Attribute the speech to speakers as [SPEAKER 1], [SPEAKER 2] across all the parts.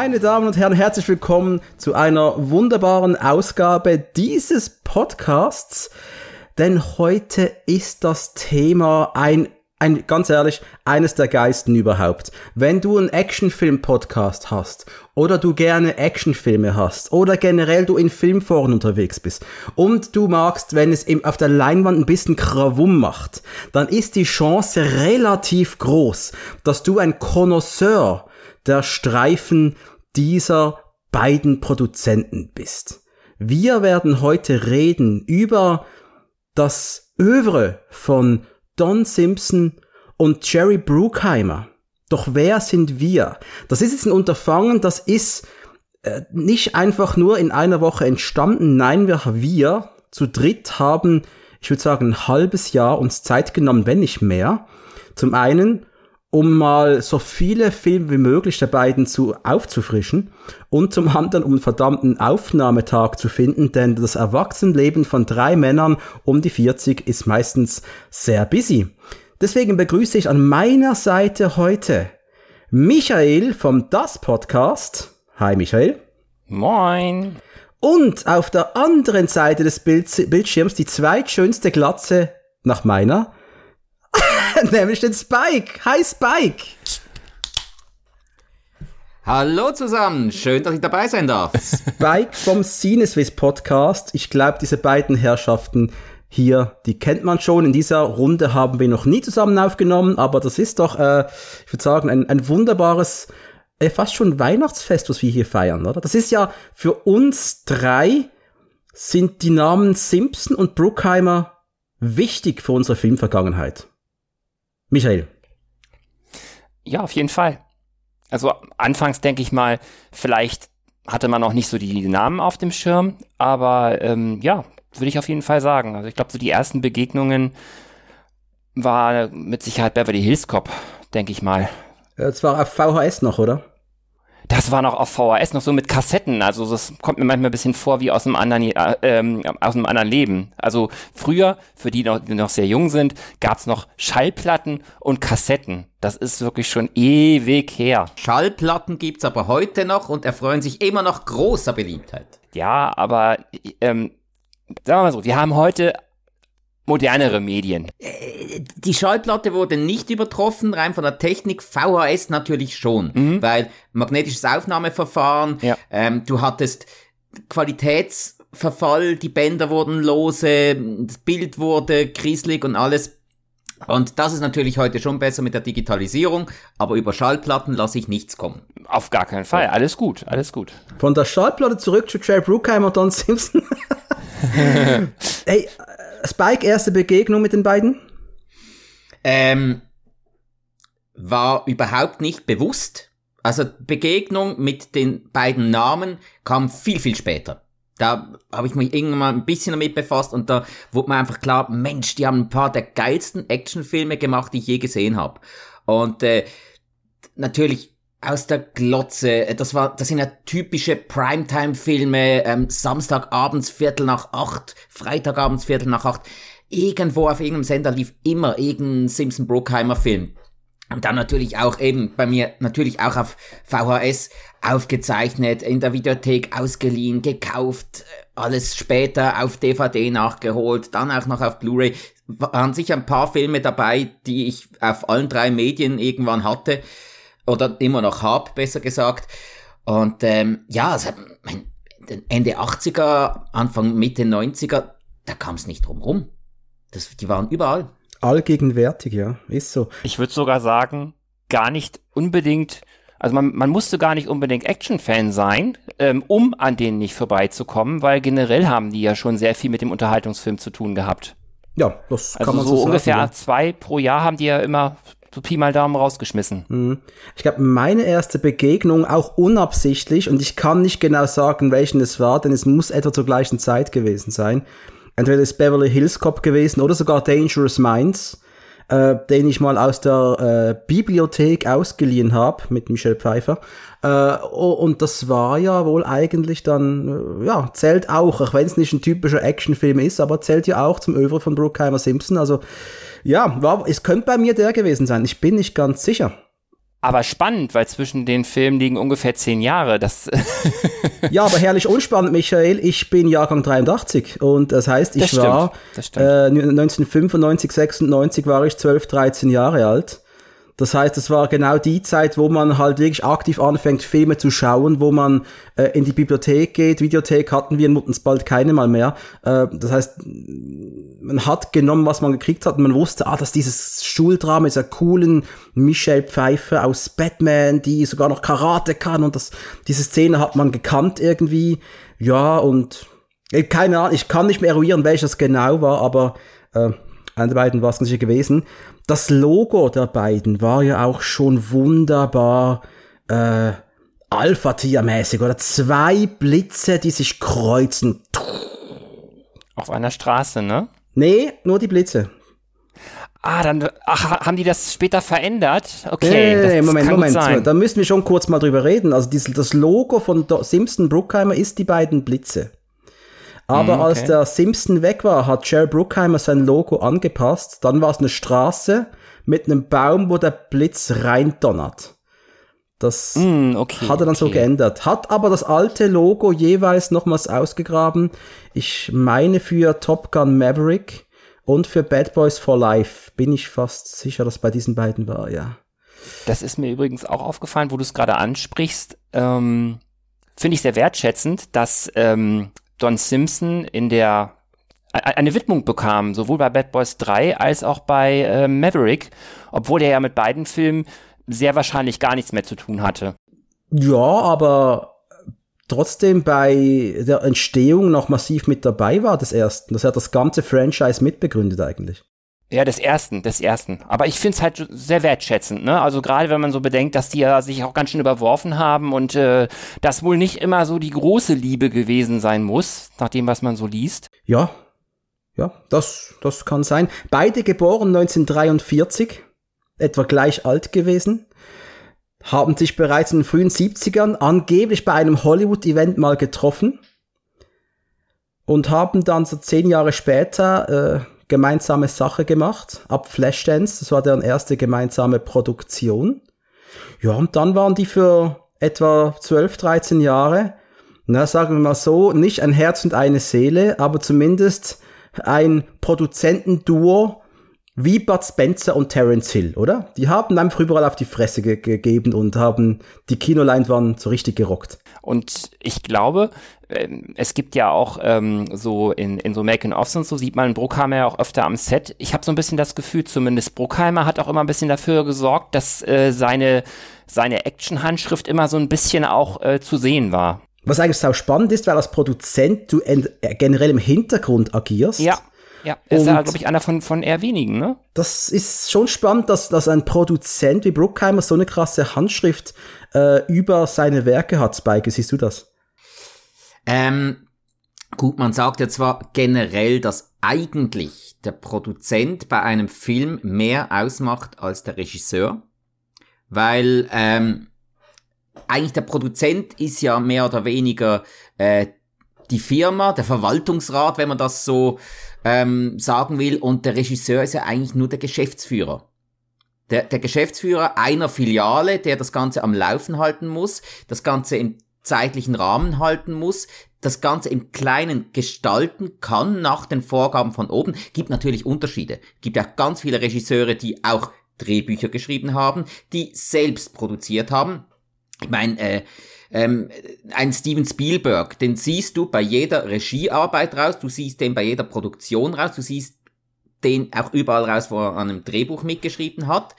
[SPEAKER 1] Meine Damen und Herren, herzlich willkommen zu einer wunderbaren Ausgabe dieses Podcasts. Denn heute ist das Thema ein, ein, ganz ehrlich, eines der Geisten überhaupt. Wenn du einen Actionfilm-Podcast hast oder du gerne Actionfilme hast oder generell du in Filmforen unterwegs bist und du magst, wenn es auf der Leinwand ein bisschen Krawum macht, dann ist die Chance relativ groß, dass du ein Connoisseur der Streifen dieser beiden Produzenten bist. Wir werden heute reden über das Övre von Don Simpson und Jerry Bruckheimer. Doch wer sind wir? Das ist jetzt ein Unterfangen, das ist äh, nicht einfach nur in einer Woche entstanden. Nein, wir, wir zu dritt haben, ich würde sagen, ein halbes Jahr uns Zeit genommen, wenn nicht mehr. Zum einen, um mal so viele Filme wie möglich der beiden zu aufzufrischen und zum anderen um einen verdammten Aufnahmetag zu finden, denn das Erwachsenenleben von drei Männern um die 40 ist meistens sehr busy. Deswegen begrüße ich an meiner Seite heute Michael vom Das Podcast. Hi Michael.
[SPEAKER 2] Moin.
[SPEAKER 1] Und auf der anderen Seite des Bild Bildschirms die zweitschönste Glatze nach meiner, nämlich den Spike. Hi Spike.
[SPEAKER 2] Hallo zusammen, schön, dass ich dabei sein darf.
[SPEAKER 1] Spike vom Cineswiss Podcast. Ich glaube, diese beiden Herrschaften hier, die kennt man schon. In dieser Runde haben wir noch nie zusammen aufgenommen, aber das ist doch, äh, ich würde sagen, ein, ein wunderbares, äh, fast schon Weihnachtsfest, was wir hier feiern, oder? Das ist ja für uns drei sind die Namen Simpson und Bruckheimer wichtig für unsere Filmvergangenheit. Michael.
[SPEAKER 2] Ja, auf jeden Fall. Also anfangs denke ich mal, vielleicht hatte man noch nicht so die Namen auf dem Schirm, aber ähm, ja, würde ich auf jeden Fall sagen. Also ich glaube, so die ersten Begegnungen war mit Sicherheit Beverly Hills Cop, denke ich mal.
[SPEAKER 1] Das war auf VHS noch, oder?
[SPEAKER 2] Das war noch auf VHS, noch so mit Kassetten. Also das kommt mir manchmal ein bisschen vor wie aus einem anderen, äh, ähm, aus einem anderen Leben. Also früher, für die, noch, die noch sehr jung sind, gab's noch Schallplatten und Kassetten. Das ist wirklich schon ewig her.
[SPEAKER 3] Schallplatten gibt's aber heute noch und erfreuen sich immer noch großer Beliebtheit.
[SPEAKER 2] Ja, aber ähm, sagen wir mal so, wir haben heute modernere Medien.
[SPEAKER 3] Äh, die Schallplatte wurde nicht übertroffen, rein von der Technik. VHS natürlich schon, mhm. weil magnetisches Aufnahmeverfahren, ja. ähm, du hattest Qualitätsverfall, die Bänder wurden lose, das Bild wurde kriselig und alles. Und das ist natürlich heute schon besser mit der Digitalisierung, aber über Schallplatten lasse ich nichts kommen.
[SPEAKER 2] Auf gar keinen Fall. Alles gut, alles gut.
[SPEAKER 1] Von der Schallplatte zurück zu Jerry Bruckheimer und Don Simpson. hey, Spike, erste Begegnung mit den beiden?
[SPEAKER 3] Ähm, war überhaupt nicht bewusst. Also Begegnung mit den beiden Namen kam viel, viel später. Da habe ich mich irgendwann mal ein bisschen damit befasst und da wurde mir einfach klar, Mensch, die haben ein paar der geilsten Actionfilme gemacht, die ich je gesehen habe. Und äh, natürlich aus der Glotze. Das war, das sind ja typische Primetime-Filme. Ähm, Samstagabends Viertel nach acht, Freitagabends Viertel nach acht. Irgendwo auf irgendeinem Sender lief immer irgendein Simpson Brookheimer Film. Und dann natürlich auch eben bei mir natürlich auch auf VHS aufgezeichnet, in der Videothek ausgeliehen, gekauft, alles später auf DVD nachgeholt, dann auch noch auf Blu-ray. Waren sicher ein paar Filme dabei, die ich auf allen drei Medien irgendwann hatte oder immer noch hab, besser gesagt. Und ähm, ja, also, Ende 80er, Anfang Mitte 90er, da kam es nicht drum rum. Das, die waren überall.
[SPEAKER 1] Allgegenwärtig, ja, ist so.
[SPEAKER 2] Ich würde sogar sagen, gar nicht unbedingt, also man, man musste gar nicht unbedingt Action-Fan sein, ähm, um an denen nicht vorbeizukommen, weil generell haben die ja schon sehr viel mit dem Unterhaltungsfilm zu tun gehabt.
[SPEAKER 1] Ja, das kann
[SPEAKER 2] also
[SPEAKER 1] man
[SPEAKER 2] so,
[SPEAKER 1] so
[SPEAKER 2] ungefähr
[SPEAKER 1] sagen, ja.
[SPEAKER 2] zwei pro Jahr haben die ja immer so Pi mal Daumen rausgeschmissen.
[SPEAKER 1] Mhm. Ich glaube, meine erste Begegnung auch unabsichtlich und ich kann nicht genau sagen, welchen es war, denn es muss etwa zur gleichen Zeit gewesen sein. Entweder ist Beverly Hills Cop gewesen oder sogar Dangerous Minds, äh, den ich mal aus der äh, Bibliothek ausgeliehen habe mit Michelle Pfeiffer. Äh, und das war ja wohl eigentlich dann, äh, ja, zählt auch, auch wenn es nicht ein typischer Actionfilm ist, aber zählt ja auch zum Övre von Brookheimer Simpson. Also ja, war, es könnte bei mir der gewesen sein. Ich bin nicht ganz sicher.
[SPEAKER 2] aber spannend, weil zwischen den Filmen liegen ungefähr zehn Jahre. Das
[SPEAKER 1] ja, aber herrlich unspannend, Michael. Ich bin Jahrgang 83 und das heißt, ich
[SPEAKER 2] das
[SPEAKER 1] war äh, 1995, 96 war ich 12, 13 Jahre alt. Das heißt, es war genau die Zeit, wo man halt wirklich aktiv anfängt, Filme zu schauen, wo man äh, in die Bibliothek geht. Videothek hatten wir in Muttens bald keine mal mehr. Äh, das heißt, man hat genommen, was man gekriegt hat. Und man wusste, ah, dass dieses Schuldrama dieser coolen Michelle Pfeiffer aus Batman, die sogar noch Karate kann. Und das, diese Szene hat man gekannt irgendwie. Ja, und äh, keine Ahnung, ich kann nicht mehr eruieren, welches genau war, aber äh, einer der beiden war es sicher gewesen das Logo der beiden war ja auch schon wunderbar äh, Alpha-Tier-mäßig, oder? Zwei Blitze, die sich kreuzen.
[SPEAKER 2] Auf einer Straße, ne?
[SPEAKER 1] Nee, nur die Blitze.
[SPEAKER 2] Ah, dann ach, haben die das später verändert? Okay,
[SPEAKER 1] nee, das, Moment, Moment. Da müssen wir schon kurz mal drüber reden. Also dieses, das Logo von Simpson Bruckheimer ist die beiden Blitze. Aber mm, okay. als der Simpson weg war, hat Jerry Bruckheimer sein Logo angepasst. Dann war es eine Straße mit einem Baum, wo der Blitz reindonnert. Das mm, okay, hat er dann okay. so geändert. Hat aber das alte Logo jeweils nochmals ausgegraben. Ich meine für Top Gun Maverick und für Bad Boys for Life. Bin ich fast sicher, dass bei diesen beiden war, ja.
[SPEAKER 2] Das ist mir übrigens auch aufgefallen, wo du es gerade ansprichst. Ähm, Finde ich sehr wertschätzend, dass ähm, Don Simpson in der eine Widmung bekam, sowohl bei Bad Boys 3 als auch bei äh, Maverick, obwohl er ja mit beiden Filmen sehr wahrscheinlich gar nichts mehr zu tun hatte.
[SPEAKER 1] Ja, aber trotzdem bei der Entstehung noch massiv mit dabei war des ersten. Das hat das ganze Franchise mitbegründet eigentlich.
[SPEAKER 2] Ja, des ersten, des ersten. Aber ich finde es halt sehr wertschätzend, ne? Also gerade wenn man so bedenkt, dass die ja sich auch ganz schön überworfen haben und äh, das wohl nicht immer so die große Liebe gewesen sein muss, nach dem, was man so liest.
[SPEAKER 1] Ja, ja, das, das kann sein. Beide geboren 1943, etwa gleich alt gewesen, haben sich bereits in den frühen 70ern angeblich bei einem Hollywood-Event mal getroffen und haben dann so zehn Jahre später äh, gemeinsame Sache gemacht, ab Flashdance, das war deren erste gemeinsame Produktion. Ja, und dann waren die für etwa 12, 13 Jahre, na, sagen wir mal so, nicht ein Herz und eine Seele, aber zumindest ein Produzentenduo wie Bud Spencer und Terence Hill, oder? Die haben einfach überall auf die Fresse ge gegeben und haben die Kinoleinwand so richtig gerockt.
[SPEAKER 2] Und ich glaube, es gibt ja auch ähm, so in, in so Making-ofs und so sieht man Bruckheimer ja auch öfter am Set. Ich habe so ein bisschen das Gefühl, zumindest Bruckheimer hat auch immer ein bisschen dafür gesorgt, dass äh, seine, seine Action-Handschrift immer so ein bisschen auch äh, zu sehen war.
[SPEAKER 1] Was eigentlich auch spannend ist, weil als Produzent du äh, generell im Hintergrund agierst.
[SPEAKER 2] Ja. Ja, ist ja, glaube ich, einer von, von eher wenigen, ne?
[SPEAKER 1] Das ist schon spannend, dass, dass ein Produzent wie Bruckheimer so eine krasse Handschrift äh, über seine Werke hat. Spike, siehst du das?
[SPEAKER 3] Ähm, gut, man sagt ja zwar generell, dass eigentlich der Produzent bei einem Film mehr ausmacht als der Regisseur, weil ähm, eigentlich der Produzent ist ja mehr oder weniger äh, die Firma, der Verwaltungsrat, wenn man das so ähm, sagen will, und der Regisseur ist ja eigentlich nur der Geschäftsführer. Der, der Geschäftsführer einer Filiale, der das Ganze am Laufen halten muss, das Ganze im zeitlichen Rahmen halten muss, das Ganze im Kleinen gestalten kann nach den Vorgaben von oben. Gibt natürlich Unterschiede. Gibt ja ganz viele Regisseure, die auch Drehbücher geschrieben haben, die selbst produziert haben. Ich meine, äh, ähm, ein Steven Spielberg, den siehst du bei jeder Regiearbeit raus, du siehst den bei jeder Produktion raus, du siehst den auch überall raus, wo er an einem Drehbuch mitgeschrieben hat.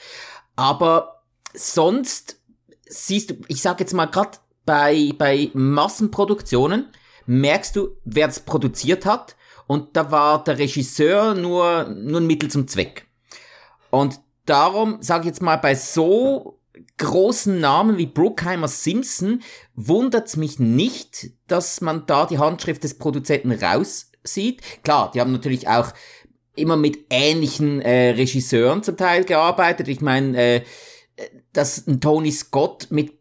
[SPEAKER 3] Aber sonst siehst du, ich sag jetzt mal gerade bei, bei Massenproduktionen merkst du, wer es produziert hat und da war der Regisseur nur, nur ein Mittel zum Zweck. Und darum sage ich jetzt mal, bei so großen Namen wie Bruckheimer Simpson wundert's mich nicht, dass man da die Handschrift des Produzenten raussieht. Klar, die haben natürlich auch immer mit ähnlichen äh, Regisseuren zum Teil gearbeitet. Ich meine, äh, dass ein Tony Scott mit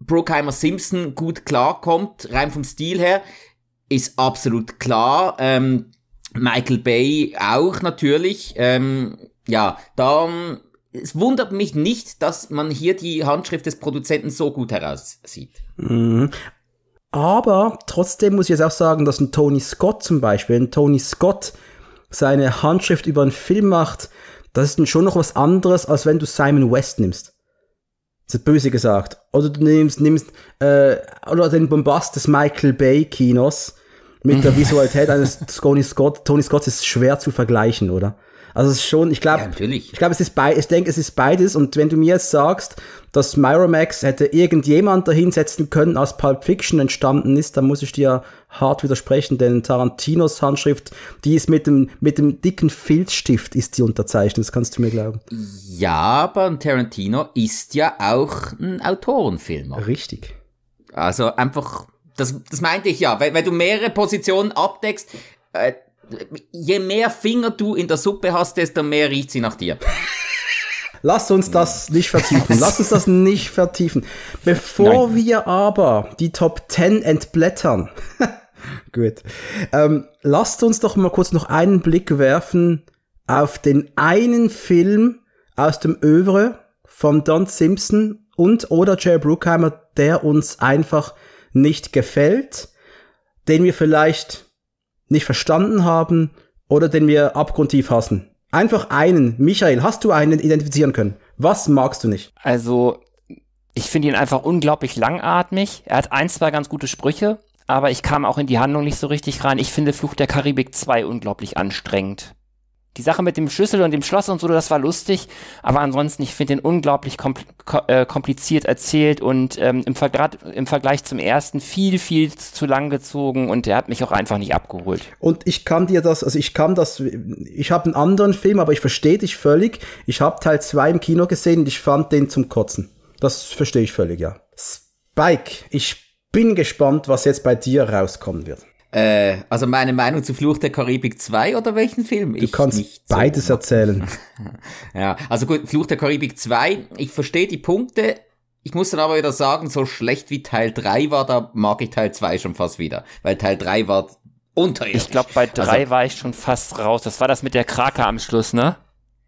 [SPEAKER 3] Brookheimer Simpson gut klarkommt, rein vom Stil her, ist absolut klar. Ähm, Michael Bay auch natürlich. Ähm, ja, dann es wundert mich nicht, dass man hier die Handschrift des Produzenten so gut heraussieht.
[SPEAKER 1] Mhm. Aber trotzdem muss ich jetzt auch sagen, dass ein Tony Scott zum Beispiel, ein Tony Scott seine Handschrift über einen Film macht, das ist dann schon noch was anderes, als wenn du Simon West nimmst. Das ist böse gesagt. Oder du nimmst, nimmst äh, oder den Bombast des Michael Bay Kinos mit der Visualität eines Tony Scott. Tony Scott ist schwer zu vergleichen, oder? Also es ist schon, ich glaube,
[SPEAKER 3] Ja, natürlich.
[SPEAKER 1] ich glaube, es ist bei, ich denke, es ist beides. Und wenn du mir jetzt sagst, dass Miramax hätte irgendjemand dahinsetzen können, als Pulp Fiction entstanden ist, dann muss ich dir hart widersprechen, denn Tarantinos Handschrift, die ist mit dem, mit dem dicken Filzstift ist die unterzeichnet, das kannst du mir glauben.
[SPEAKER 3] Ja, aber ein Tarantino ist ja auch ein Autorenfilmer.
[SPEAKER 1] Richtig.
[SPEAKER 3] Also einfach, das, das meinte ich ja, weil, weil du mehrere Positionen abdeckst, äh, je mehr Finger du in der Suppe hast, desto mehr riecht sie nach dir.
[SPEAKER 1] Lass uns das nicht vertiefen. Lass uns das nicht vertiefen. Bevor
[SPEAKER 3] Nein.
[SPEAKER 1] wir aber die Top 10 entblättern. Gut. Ähm, lasst uns doch mal kurz noch einen Blick werfen auf den einen Film aus dem Övre von Don Simpson und oder Jerry Bruckheimer, der uns einfach nicht gefällt, den wir vielleicht nicht verstanden haben oder den wir abgrundtief hassen. Einfach einen. Michael, hast du einen identifizieren können? Was magst du nicht?
[SPEAKER 2] Also, ich finde ihn einfach unglaublich langatmig. Er hat ein, zwei ganz gute Sprüche, aber ich kam auch in die Handlung nicht so richtig rein. Ich finde Fluch der Karibik 2 unglaublich anstrengend. Die Sache mit dem Schlüssel und dem Schloss und so, das war lustig, aber ansonsten, ich finde ihn unglaublich kompl ko äh, kompliziert erzählt und ähm, im, Vergra im Vergleich zum ersten viel, viel zu lang gezogen und er hat mich auch einfach nicht abgeholt.
[SPEAKER 1] Und ich kann dir das, also ich kann das, ich habe einen anderen Film, aber ich verstehe dich völlig. Ich habe Teil 2 im Kino gesehen und ich fand den zum Kotzen. Das verstehe ich völlig, ja. Spike, ich bin gespannt, was jetzt bei dir rauskommen wird.
[SPEAKER 3] Äh, also meine Meinung zu Fluch der Karibik 2 oder welchen Film?
[SPEAKER 1] Du kannst beides erzählen.
[SPEAKER 3] Ja, also gut, Fluch der Karibik 2, ich verstehe die Punkte. Ich muss dann aber wieder sagen, so schlecht wie Teil 3 war, da mag ich Teil 2 schon fast wieder. Weil Teil 3 war unterirdisch.
[SPEAKER 2] Ich glaube, bei drei
[SPEAKER 3] Also-
[SPEAKER 2] war ich schon fast raus. Das war das mit der Krake am Schluss, ne?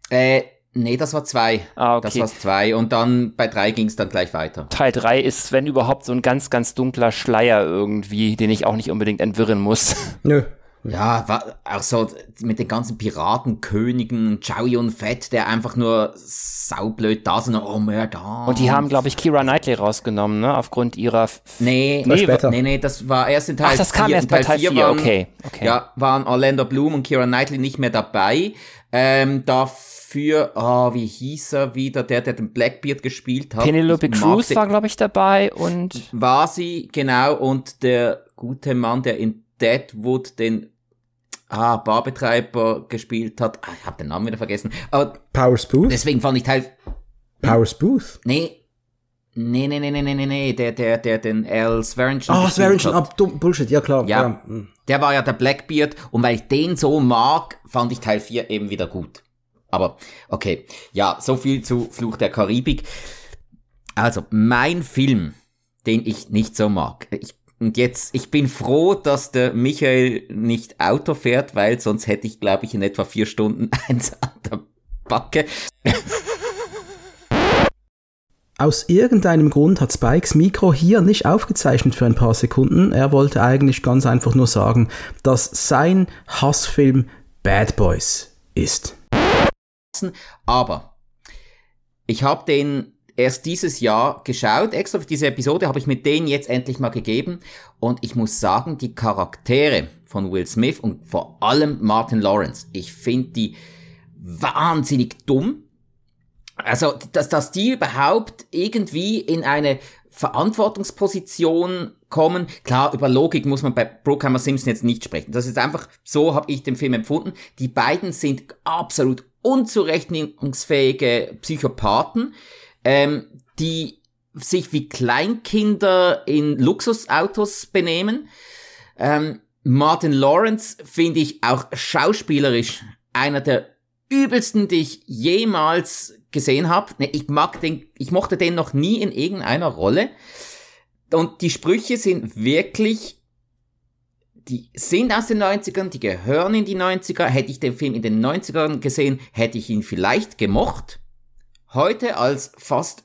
[SPEAKER 3] Äh, nee, das war 2.
[SPEAKER 2] Ah, okay.
[SPEAKER 3] Das war 2. Und dann bei 3 ging es dann gleich weiter.
[SPEAKER 2] Teil 3 ist, wenn überhaupt, so ein ganz, ganz dunkler Schleier irgendwie, den ich auch nicht unbedingt entwirren muss.
[SPEAKER 1] Nö.
[SPEAKER 3] Ja, war auch so mit den ganzen Piratenkönigen, Chow Yun Fett, der einfach nur saublöd da sind, oh mehr da.
[SPEAKER 2] Und die haben, glaube ich, Kira Knightley rausgenommen, ne? Aufgrund ihrer.
[SPEAKER 3] Nee,
[SPEAKER 1] Nee,
[SPEAKER 3] nee,
[SPEAKER 1] später.
[SPEAKER 3] nee, nee, das war erst in Teil
[SPEAKER 2] Ach, das kam
[SPEAKER 3] vier.
[SPEAKER 2] erst
[SPEAKER 3] In
[SPEAKER 2] bei Teil 4,
[SPEAKER 3] waren,
[SPEAKER 2] okay. okay.
[SPEAKER 3] Ja, waren Orlando Bloom und Kira Knightley nicht mehr dabei. Ähm, dafür, ah, wie hieß er wieder, der, der den Blackbeard gespielt hat.
[SPEAKER 2] Penelope Cruz war, glaube ich, dabei und
[SPEAKER 3] war sie, genau, und der gute Mann, der in Deadwood den ah, Barbetreiber gespielt hat. Ah, ich habe den Namen wieder vergessen. Aber
[SPEAKER 1] Powers Booth?
[SPEAKER 3] deswegen fand ich Teil.
[SPEAKER 1] Powers Booth?
[SPEAKER 3] Nee. Nee, nee, nee, nee, nee, nee, nee, der, der, der den Al Swearingen
[SPEAKER 1] Ah,
[SPEAKER 3] gespielt
[SPEAKER 1] Swearingen, ah, dumm, Bullshit, ja klar.
[SPEAKER 3] Ja.
[SPEAKER 1] hm.
[SPEAKER 3] Der war ja der Blackbeard und weil ich den so mag, fand ich Teil 4 eben wieder gut. Aber okay, ja, so viel zu Fluch der Karibik. Also, mein Film, den ich nicht so mag. Ich, und jetzt, ich bin froh, dass der Michael nicht Auto fährt, weil sonst hätte ich, glaube ich, in etwa vier Stunden eins an der Backe.
[SPEAKER 1] Aus irgendeinem Grund hat Spikes Mikro hier nicht aufgezeichnet für ein paar Sekunden. Er wollte eigentlich ganz einfach nur sagen, dass sein Hassfilm Bad Boys ist.
[SPEAKER 3] Aber ich habe den erst dieses Jahr geschaut. Extra für diese Episode habe ich mit denen jetzt endlich mal gegeben. Und ich muss sagen, die Charaktere von Will Smith und vor allem Martin Lawrence, ich finde die wahnsinnig dumm. Also, dass, dass die überhaupt irgendwie in eine Verantwortungsposition kommen. Klar, über Logik muss man bei Brookhammer Simpson jetzt nicht sprechen. Das ist einfach, so habe ich den Film empfunden. Die beiden sind absolut unzurechnungsfähige Psychopathen, ähm, die sich wie Kleinkinder in Luxusautos benehmen. Ähm, Martin Lawrence finde ich auch schauspielerisch einer der übelsten, die ich jemals gesehen habe. Ne, ich mag den, ich mochte den noch nie in irgendeiner Rolle. Und die Sprüche sind wirklich, die sind aus den 90ern, die gehören in die 90er. Hätte ich den Film in den 90ern gesehen, hätte ich ihn vielleicht gemocht. Heute als fast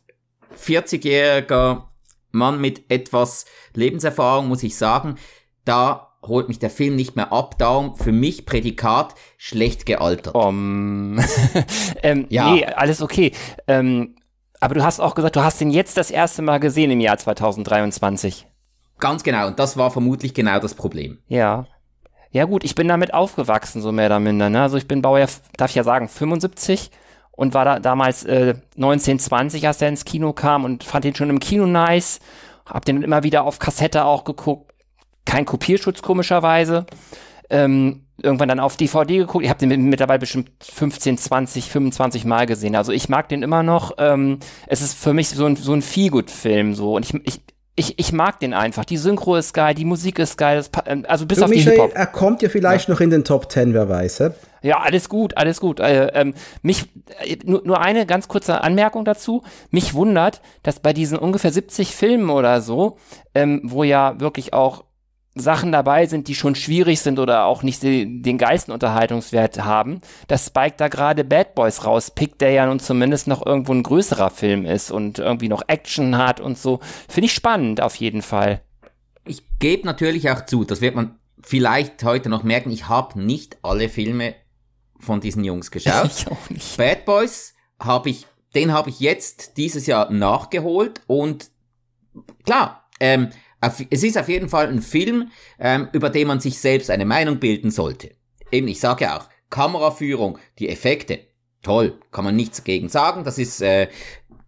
[SPEAKER 3] 40-jähriger Mann mit etwas Lebenserfahrung muss ich sagen, da holt mich der Film nicht mehr ab. Darum für mich Prädikat schlecht gealtert.
[SPEAKER 2] Um, ähm,
[SPEAKER 3] Ja.
[SPEAKER 2] Nee, alles okay. Ähm, aber du hast auch gesagt, du hast ihn jetzt das erste Mal gesehen im Jahr 2023.
[SPEAKER 3] Ganz genau. Und das war vermutlich genau das Problem.
[SPEAKER 2] Ja. Ja gut, ich bin damit aufgewachsen, so mehr oder minder. Ne? Also ich bin Baujahr, darf ich ja sagen, 75 und war da damals äh, 1920, als er ins Kino kam und fand ihn schon im Kino nice. Hab den immer wieder auf Kassette auch geguckt. Kein Kopierschutz komischerweise. Ähm, irgendwann dann auf DVD geguckt. Ich habe den mit- mittlerweile bestimmt 15, 20, 25 Mal gesehen. Also ich mag den immer noch. Ähm, es ist für mich so ein, so ein Feelgood-Film so. Und ich, ich, ich, ich mag den einfach. Die Synchro ist geil, die Musik ist geil. Ähm, also bis
[SPEAKER 1] Du,
[SPEAKER 2] auf die
[SPEAKER 1] Michael,
[SPEAKER 2] Hip-Hop.
[SPEAKER 1] er kommt ja vielleicht noch in den Top 10, wer weiß. hä?
[SPEAKER 2] Ja, alles gut, alles gut. Äh, ähm, mich äh, nur, nur eine ganz kurze Anmerkung dazu. Mich wundert, dass bei diesen ungefähr 70 Filmen oder so, ähm, wo ja wirklich auch Sachen dabei sind, die schon schwierig sind oder auch nicht den geilsten Unterhaltungswert haben, dass Spike da gerade Bad Boys rauspickt, der ja nun zumindest noch irgendwo ein größerer Film ist und irgendwie noch Action hat und so. Finde ich spannend auf jeden Fall.
[SPEAKER 3] Ich gebe natürlich auch zu, das wird man vielleicht heute noch merken, ich habe nicht alle Filme von diesen Jungs geschaut.
[SPEAKER 2] Ich auch nicht.
[SPEAKER 3] Bad Boys habe ich, den habe ich jetzt dieses Jahr nachgeholt und klar, ähm, es ist auf jeden Fall ein Film, ähm, über den man sich selbst eine Meinung bilden sollte. Eben, ich sage ja auch, Kameraführung, die Effekte, toll, kann man nichts dagegen sagen. Das ist äh,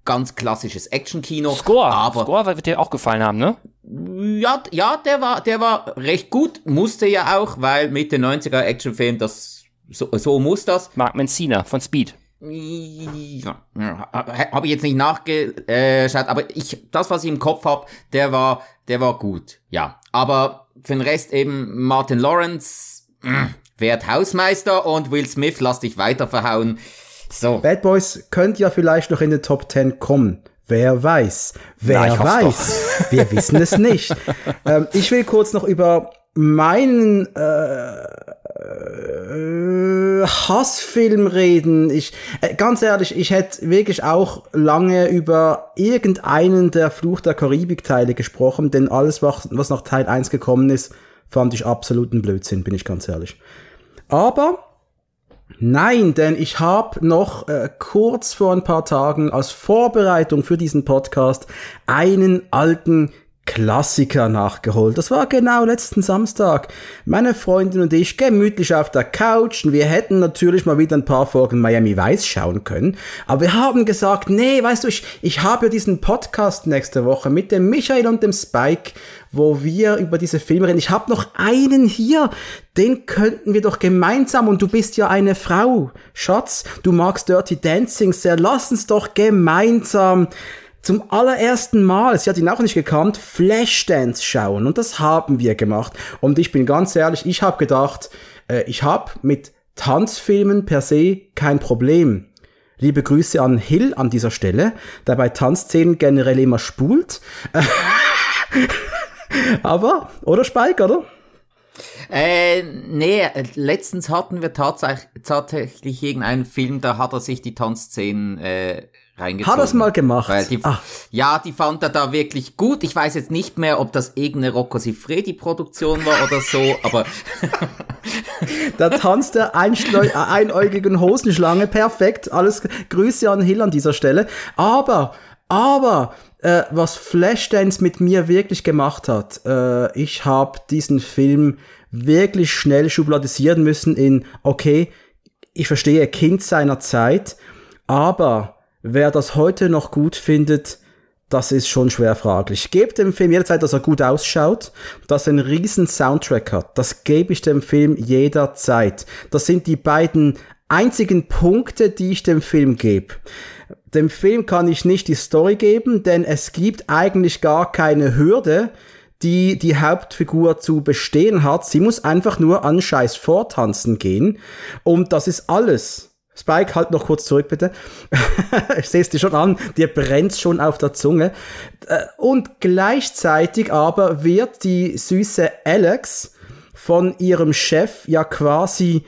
[SPEAKER 3] ganz klassisches Actionkino.
[SPEAKER 2] Score,
[SPEAKER 3] aber
[SPEAKER 2] Score wird dir auch gefallen haben, ne?
[SPEAKER 3] ja, ja, der war, der war recht gut, musste ja auch, weil Mitte 90er Actionfilm, das so, so muss das.
[SPEAKER 2] Mark Mencina von Speed.
[SPEAKER 3] Ja, habe ich jetzt nicht nachgeschaut, aber ich, das, was ich im Kopf habe, der war, der war gut, ja. Aber für den Rest eben Martin Lawrence, mh, werd Hausmeister und Will Smith, lass dich weiter verhauen. So.
[SPEAKER 1] Bad Boys könnte ja vielleicht noch in den Top 10 kommen. Wer weiß. Wer
[SPEAKER 2] Na,
[SPEAKER 1] weiß. Wir wissen es nicht. ähm, ich will kurz noch über meinen äh, äh, Hassfilm reden. Ich, äh, ganz ehrlich, ich hätte wirklich auch lange über irgendeinen der Fluch der Karibik-Teile gesprochen, denn alles, was, nach Teil 1 gekommen ist, fand ich absoluten Blödsinn, bin ich ganz ehrlich. Aber Nein, denn ich habe noch äh, kurz vor ein paar Tagen als Vorbereitung für diesen Podcast einen alten Klassiker nachgeholt. Das war genau letzten Samstag. Meine Freundin und ich gemütlich auf der Couch und wir hätten natürlich mal wieder ein paar Folgen Miami Vice schauen können. Aber wir haben gesagt, nee, weißt du, ich, ich habe ja diesen Podcast nächste Woche mit dem Michael und dem Spike, wo wir über diese Filme reden. Ich habe noch einen hier, den könnten wir doch gemeinsam, und du bist ja eine Frau, Schatz, du magst Dirty Dancing sehr, lass uns doch gemeinsam zum allerersten Mal, sie hat ihn auch nicht gekannt, Flashdance schauen. Und das haben wir gemacht. Und ich bin ganz ehrlich, ich habe gedacht, äh, ich habe mit Tanzfilmen per se kein Problem. Liebe Grüße an Hill an dieser Stelle, der bei Tanzszenen generell immer spult. Aber, oder Spike, oder?
[SPEAKER 3] Äh, nee, letztens hatten wir tatsächlich, tatsächlich irgendeinen Film, da hat er sich die Tanzszenen äh, reingezogen.
[SPEAKER 1] Hat er's mal gemacht?
[SPEAKER 3] Die,
[SPEAKER 1] Ah.
[SPEAKER 3] Ja, die fand er da wirklich gut. Ich weiß jetzt nicht mehr, ob das irgendeine Rocco Siffredi-Produktion war oder so, aber
[SPEAKER 1] Da tanzt der äh, einäugigen Hosenschlange. Perfekt. Alles Grüße an Hill an dieser Stelle. Aber, aber, äh, was Flashdance mit mir wirklich gemacht hat, äh, ich habe diesen Film wirklich schnell schubladisieren müssen in, okay, ich verstehe Kind seiner Zeit, aber wer das heute noch gut findet, das ist schon schwer fraglich. Gebt dem Film jederzeit, dass er gut ausschaut, dass er einen riesen Soundtrack hat. Das gebe ich dem Film jederzeit. Das sind die beiden einzigen Punkte, die ich dem Film gebe. Dem Film kann ich nicht die Story geben, denn es gibt eigentlich gar keine Hürde, die die Hauptfigur zu bestehen hat. Sie muss einfach nur an Scheiß vortanzen gehen. Und das ist alles. Spike, halt noch kurz zurück, bitte. ich sehe es dir schon an, dir brennt schon auf der Zunge. Äh, Und gleichzeitig aber wird die süße Alex von ihrem Chef ja quasi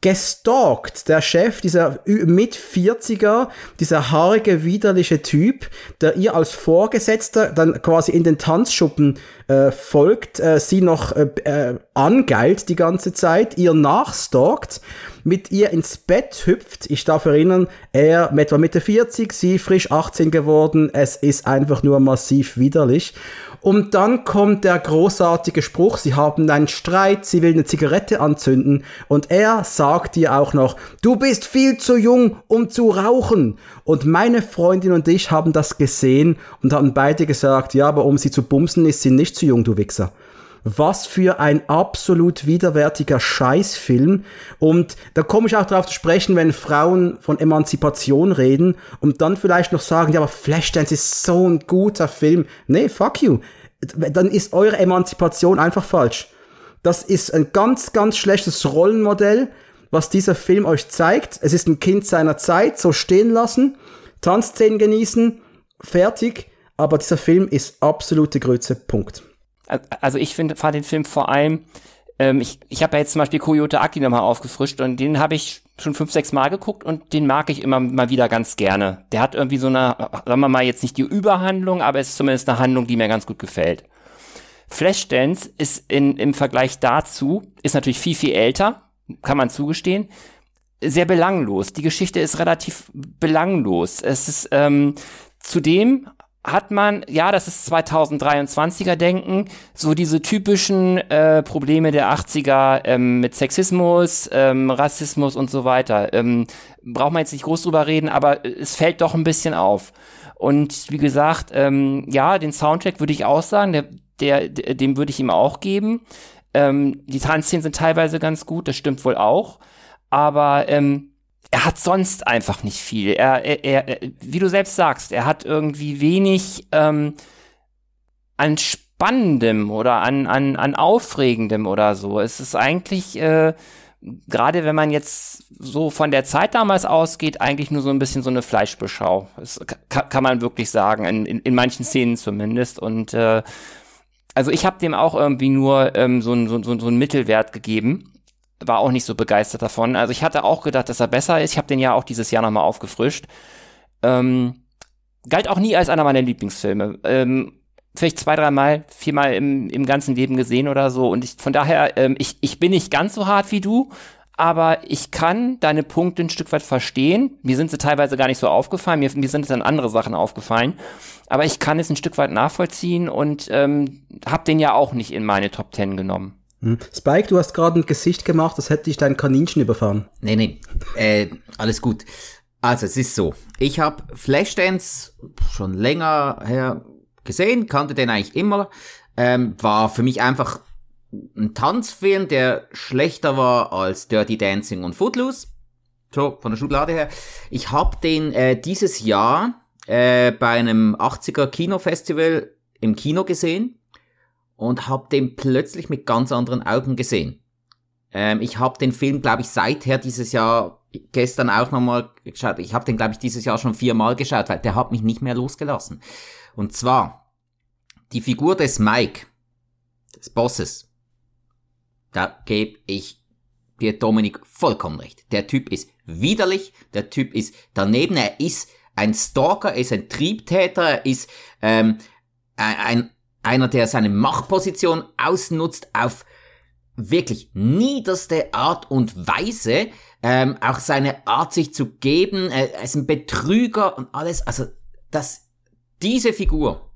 [SPEAKER 1] gestalkt, der Chef, dieser mit 40er, dieser haarige, widerliche Typ, der ihr als Vorgesetzter dann quasi in den Tanzschuppen äh, folgt, äh, sie noch äh, äh, angeilt die ganze Zeit, ihr nachstalkt, mit ihr ins Bett hüpft. Ich darf erinnern, er etwa Mitte 40, sie frisch 18 geworden. Es ist einfach nur massiv widerlich. Und dann kommt der großartige Spruch, sie haben einen Streit, sie will eine Zigarette anzünden und er sagt ihr auch noch, du bist viel zu jung, um zu rauchen. Und meine Freundin und ich haben das gesehen und haben beide gesagt, ja, aber um sie zu bumsen, ist sie nicht zu jung, du Wichser. Was für ein absolut widerwärtiger Scheißfilm. Und da komme ich auch darauf zu sprechen, wenn Frauen von Emanzipation reden und dann vielleicht noch sagen, ja, aber Flashdance ist so ein guter Film. Nee, fuck you. Dann ist eure Emanzipation einfach falsch. Das ist ein ganz, ganz schlechtes Rollenmodell, was dieser Film euch zeigt. Es ist ein Kind seiner Zeit, so stehen lassen, Tanzszenen genießen, fertig. Aber dieser Film ist absolute Grütze. Punkt
[SPEAKER 2] also ich finde, fand den Film vor allem, ähm, ich, ich habe ja jetzt zum Beispiel Koyote Aki nochmal aufgefrischt und den habe ich schon fünf, sechs Mal geguckt und den mag ich immer mal wieder ganz gerne. Der hat irgendwie so eine, sagen wir mal jetzt nicht die Überhandlung, aber es ist zumindest eine Handlung, die mir ganz gut gefällt. Flashdance ist in, im Vergleich dazu, ist natürlich viel, viel älter, kann man zugestehen, sehr belanglos. Die Geschichte ist relativ belanglos. Es ist ähm, zudem hat man, ja, das ist 2023er Denken, so diese typischen äh, Probleme der 80er ähm, mit Sexismus, ähm, Rassismus und so weiter. Ähm, braucht man jetzt nicht groß drüber reden, aber es fällt doch ein bisschen auf. Und wie gesagt, ähm, ja, den Soundtrack würde ich auch sagen, der, der, dem würde ich ihm auch geben. Ähm, die Tanzszenen sind teilweise ganz gut, das stimmt wohl auch. Aber ähm, er hat sonst einfach nicht viel. Er, er, er, wie du selbst sagst, er hat irgendwie wenig ähm, an Spannendem oder an, an, an Aufregendem oder so. Es ist eigentlich, äh, gerade wenn man jetzt so von der Zeit damals ausgeht, eigentlich nur so ein bisschen so eine Fleischbeschau. Das kann, man wirklich sagen, in, in, in manchen Szenen zumindest. Und äh, also ich habe dem auch irgendwie nur ähm, so, so, so, so einen Mittelwert gegeben war auch nicht so begeistert davon. Also ich hatte auch gedacht, dass er besser ist. Ich habe den ja auch dieses Jahr nochmal aufgefrischt. Ähm, galt auch nie als einer meiner Lieblingsfilme. Ähm, vielleicht zwei, dreimal, viermal im, im ganzen Leben gesehen oder so. Und ich, von daher, ähm, ich, ich bin nicht ganz so hart wie du, aber ich kann deine Punkte ein Stück weit verstehen. Mir sind sie teilweise gar nicht so aufgefallen, mir, mir sind dann andere Sachen aufgefallen. Aber ich kann es ein Stück weit nachvollziehen und ähm, habe den ja auch nicht in meine Top Ten genommen.
[SPEAKER 1] Hm. Spike, du hast gerade ein Gesicht gemacht, das hätte ich dein Kaninchen überfahren.
[SPEAKER 3] Nee, nee, äh, alles gut. Also, es ist so. Ich habe Flashdance schon länger her gesehen, kannte den eigentlich immer. Ähm, war für mich einfach ein Tanzfilm, der schlechter war als Dirty Dancing und Footloose. So, von der Schublade her. Ich habe den äh, dieses Jahr äh, bei einem 80er Kinofestival im Kino gesehen und habe den plötzlich mit ganz anderen Augen gesehen. Ähm, ich habe den Film, glaube ich, seither dieses Jahr gestern auch nochmal geschaut. Ich habe den, glaube ich, dieses Jahr schon viermal geschaut, weil der hat mich nicht mehr losgelassen. Und zwar die Figur des Mike, des Bosses. Da gebe ich dir Dominik vollkommen recht. Der Typ ist widerlich, der Typ ist daneben, er ist ein Stalker, er ist ein Triebtäter, er ist ähm, ein einer, der seine Machtposition ausnutzt auf wirklich niederste Art und Weise, ähm, auch seine Art sich zu geben, äh, ist ein Betrüger und alles, also das, diese Figur,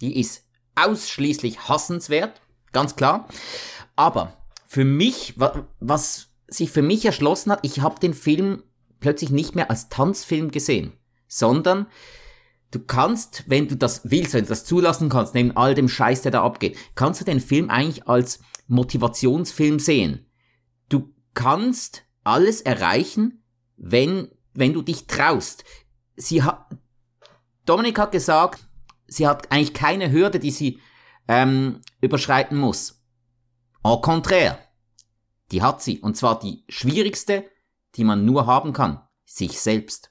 [SPEAKER 3] die ist ausschließlich hassenswert, ganz klar, aber für mich, was sich für mich erschlossen hat, ich habe den Film plötzlich nicht mehr als Tanzfilm gesehen, sondern du kannst, wenn du das willst, wenn du das zulassen kannst, neben all dem Scheiß, der da abgeht, kannst du den Film eigentlich als Motivationsfilm sehen. Du kannst alles erreichen, wenn, wenn du dich traust. Sie hat, Dominik hat gesagt, sie hat eigentlich keine Hürde, die sie ähm, überschreiten muss. Au contraire. Die hat sie. Und zwar die schwierigste, die man nur haben kann. Sich selbst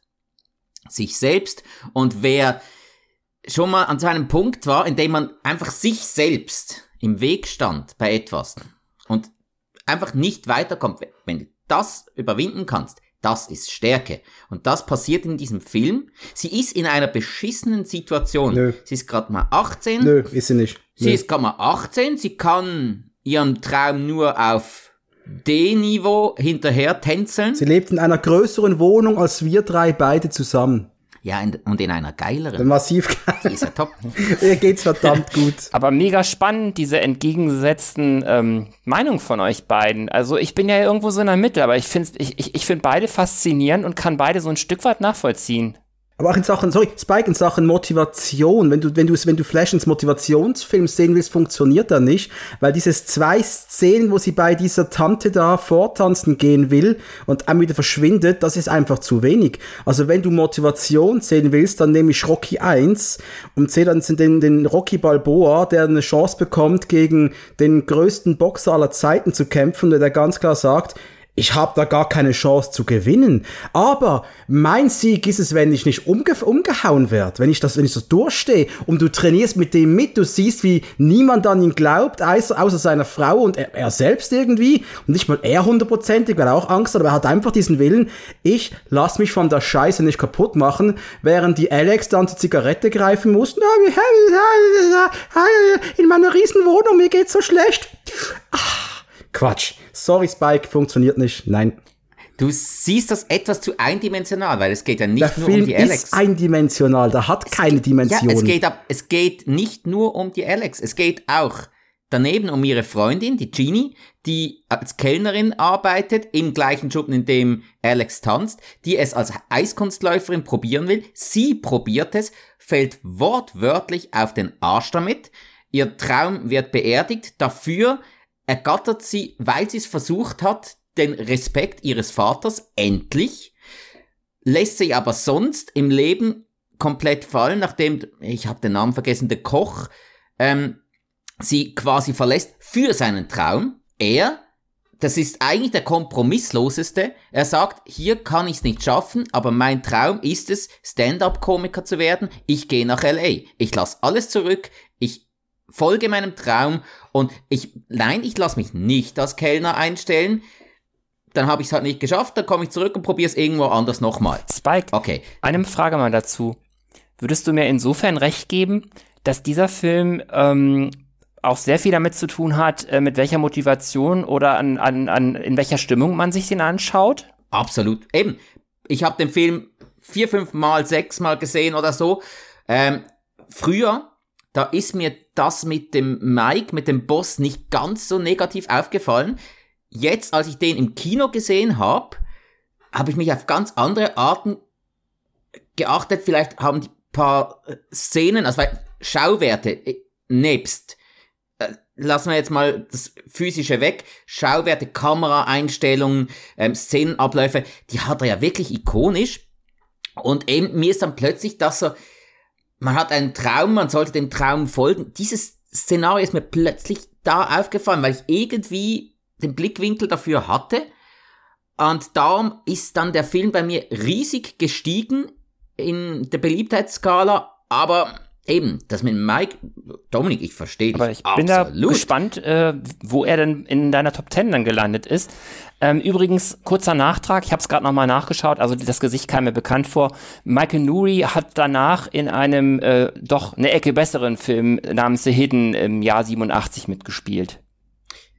[SPEAKER 3] sich selbst und wer schon mal an seinem Punkt war, in dem man einfach sich selbst im Weg stand bei etwas und einfach nicht weiterkommt, wenn das überwinden kannst, das ist Stärke. Und das passiert in diesem Film. Sie ist in einer beschissenen Situation.
[SPEAKER 1] Nö.
[SPEAKER 3] Sie ist gerade mal 18.
[SPEAKER 1] Nö, ist sie nicht.
[SPEAKER 3] Sie
[SPEAKER 1] Nö.
[SPEAKER 3] ist gerade mal 18. Sie kann ihren Traum nur auf D-Niveau hinterher tänzeln.
[SPEAKER 1] Sie lebt in einer größeren Wohnung als wir drei beide zusammen.
[SPEAKER 3] Ja, in, und in einer geileren.
[SPEAKER 1] Massiv
[SPEAKER 3] Die ist ja top.
[SPEAKER 1] Ihr geht's verdammt gut.
[SPEAKER 2] Aber mega spannend, diese entgegengesetzten ähm, Meinungen von euch beiden. Also ich bin ja irgendwo so in der Mitte, aber ich finde ich, ich, ich find beide faszinierend und kann beide so ein Stück weit nachvollziehen.
[SPEAKER 1] Aber auch in Sachen, sorry, Spike, in Sachen Motivation, wenn du, wenn du, wenn du Flash ins Motivationsfilm sehen willst, funktioniert er nicht, weil dieses zwei Szenen, wo sie bei dieser Tante da vortanzen gehen will und dann wieder verschwindet, das ist einfach zu wenig. Also wenn du Motivation sehen willst, dann nehme ich Rocky 1 und sehe dann den, den Rocky Balboa, der eine Chance bekommt, gegen den größten Boxer aller Zeiten zu kämpfen, der ganz klar sagt, ich habe da gar keine Chance zu gewinnen. Aber mein Sieg ist es, wenn ich nicht umge umgehauen werde, wenn ich das, wenn ich das durchstehe und du trainierst mit dem mit, du siehst, wie niemand an ihn glaubt, außer, außer seiner Frau und er, er selbst irgendwie und nicht mal er hundertprozentig, weil er auch Angst hat, aber er hat einfach diesen Willen, ich lass mich von der Scheiße nicht kaputt machen, während die Alex dann zur Zigarette greifen muss. In meiner Riesenwohnung, mir geht's so schlecht. Ach, Quatsch. Sorry, Spike, funktioniert nicht. Nein.
[SPEAKER 3] Du siehst das etwas zu eindimensional, weil es geht ja nicht
[SPEAKER 1] Der
[SPEAKER 3] nur
[SPEAKER 1] Film
[SPEAKER 3] um die Alex.
[SPEAKER 1] ist eindimensional, der hat keine Dimension.
[SPEAKER 3] Ja, es geht, ab, es geht nicht nur um die Alex, es geht auch daneben um ihre Freundin, die Jeannie, die als Kellnerin arbeitet, im gleichen Job, in dem Alex tanzt, die es als Eiskunstläuferin probieren will. Sie probiert es, fällt wortwörtlich auf den Arsch damit. Ihr Traum wird beerdigt. Dafür ergattert sie, weil sie es versucht hat, den Respekt ihres Vaters endlich, lässt sich aber sonst im Leben komplett fallen, nachdem, ich habe den Namen vergessen, der Koch, ähm, sie quasi verlässt für seinen Traum. Er, das ist eigentlich der kompromissloseste, er sagt, hier kann ich es nicht schaffen, aber mein Traum ist es, Stand-up-Komiker zu werden, ich gehe nach LA, ich lasse alles zurück, ich folge meinem Traum und ich, nein, ich lasse mich nicht als Kellner einstellen, dann habe ich es halt nicht geschafft, dann komme ich zurück und probiere es irgendwo anders nochmal.
[SPEAKER 2] Spike,
[SPEAKER 3] Okay.
[SPEAKER 2] eine Frage mal dazu. Würdest du mir insofern recht geben, dass dieser Film ähm, auch sehr viel damit zu tun hat, äh, mit welcher Motivation oder an, an, an in welcher Stimmung man sich den anschaut?
[SPEAKER 3] Absolut. Eben, ich habe den Film vier, fünf Mal, sechs Mal gesehen oder so. Ähm, früher, da ist mir das mit dem Mike, mit dem Boss nicht ganz so negativ aufgefallen. Jetzt, als ich den im Kino gesehen habe, habe ich mich auf ganz andere Arten geachtet. Vielleicht haben die paar äh, Szenen, also Schauwerte äh, nebst äh, lassen wir jetzt mal das Physische weg. Schauwerte, Kameraeinstellungen, ähm, Szenenabläufe, die hat er ja wirklich ikonisch. Und eben mir ist dann plötzlich, dass er, man hat einen Traum, man sollte dem Traum folgen. Dieses Szenario ist mir plötzlich da aufgefallen, weil ich irgendwie den Blickwinkel dafür hatte. Und darum ist dann der Film bei mir riesig gestiegen in der Beliebtheitsskala, aber eben, das mit Mike, Dominik, ich verstehe dich
[SPEAKER 2] Aber ich bin da
[SPEAKER 3] absolut.
[SPEAKER 2] gespannt, äh, wo er denn in deiner Top 10 dann gelandet ist. Ähm, übrigens, kurzer Nachtrag, ich habe es gerade nochmal nachgeschaut, also das Gesicht kam mir bekannt vor. Michael Nuri hat danach in einem äh, doch eine Ecke besseren Film namens The Hidden im Jahr 87 mitgespielt.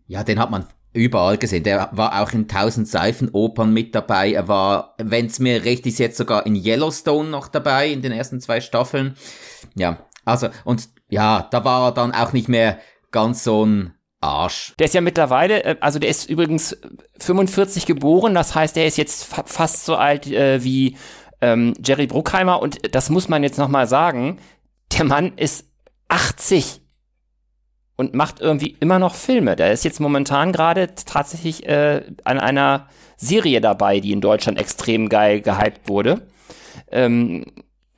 [SPEAKER 3] Ja, den hat man überall gesehen. Der war auch in tausend Seifenopern mit dabei. Er war, wenn es mir recht ist, jetzt sogar in Yellowstone noch dabei, in den ersten zwei Staffeln. Ja, also, und ja, da war er dann auch nicht mehr ganz so ein Arsch.
[SPEAKER 2] Der ist ja mittlerweile, äh, also der ist übrigens 45 geboren, das heißt, er ist jetzt fa fast so alt äh, wie ähm, Jerry Bruckheimer und das muss man jetzt nochmal sagen, der Mann ist 80 und macht irgendwie immer noch Filme. Der ist jetzt momentan gerade tatsächlich äh, an einer Serie dabei, die in Deutschland extrem geil gehypt wurde. Ähm,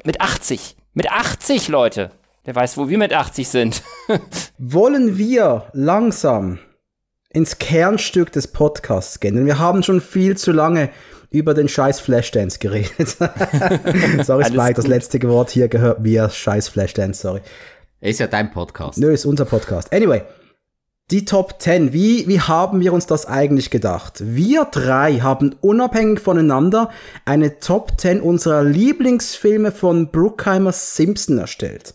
[SPEAKER 2] mit 80. Mit 80, Leute. Wer weiß, wo wir mit 80 sind.
[SPEAKER 1] Wollen wir langsam ins Kernstück des Podcasts gehen? Denn wir haben schon viel zu lange über den scheiß Flashdance geredet. sorry, Spike, das letzte Wort hier gehört mir, scheiß Flashdance, sorry.
[SPEAKER 3] Ist ja dein Podcast.
[SPEAKER 1] Nö, ist unser Podcast. Anyway, Die Top 10, wie, wie haben wir uns das eigentlich gedacht? Wir drei haben unabhängig voneinander eine Top 10 unserer Lieblingsfilme von Bruckheimer Simpson erstellt.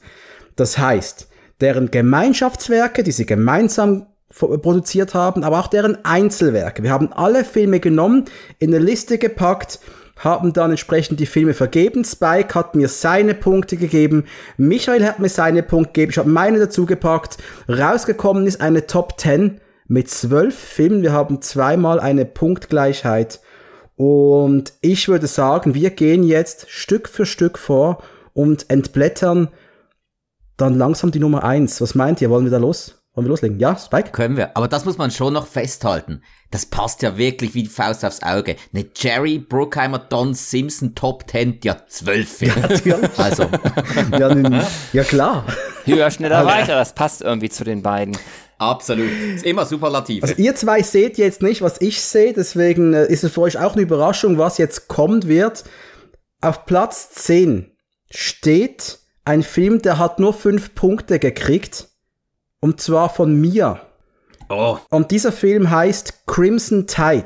[SPEAKER 1] Das heißt, deren Gemeinschaftswerke, die sie gemeinsam produziert haben, aber auch deren Einzelwerke. Wir haben alle Filme genommen, in eine Liste gepackt, haben dann entsprechend die Filme vergeben. Spike hat mir seine Punkte gegeben, Michael hat mir seine Punkte gegeben, ich habe meine dazugepackt. Rausgekommen ist eine Top 10 mit zwölf Filmen. Wir haben zweimal eine Punktgleichheit. Und ich würde sagen, wir gehen jetzt Stück für Stück vor und entblättern dann langsam die Nummer 1. Was meint ihr? Wollen wir da los? Wollen wir loslegen? Ja, Spike?
[SPEAKER 3] Können wir. Aber das muss man schon noch festhalten. Das passt ja wirklich wie die Faust aufs Auge. Eine Jerry Bruckheimer Don Simpson Top 10, ja zwölf Filme. Ja, also.
[SPEAKER 1] ja, ja, klar.
[SPEAKER 2] Höher, schneller, also, weiter. Das passt irgendwie zu den beiden.
[SPEAKER 3] Absolut. Ist immer superlativ.
[SPEAKER 1] Also ihr zwei seht jetzt nicht, was ich sehe, deswegen äh, ist es für euch auch eine Überraschung, was jetzt kommt wird. Auf Platz 10 steht ein Film, der hat nur fünf Punkte gekriegt. Und zwar von mir. Oh. Und dieser Film heißt Crimson Tide.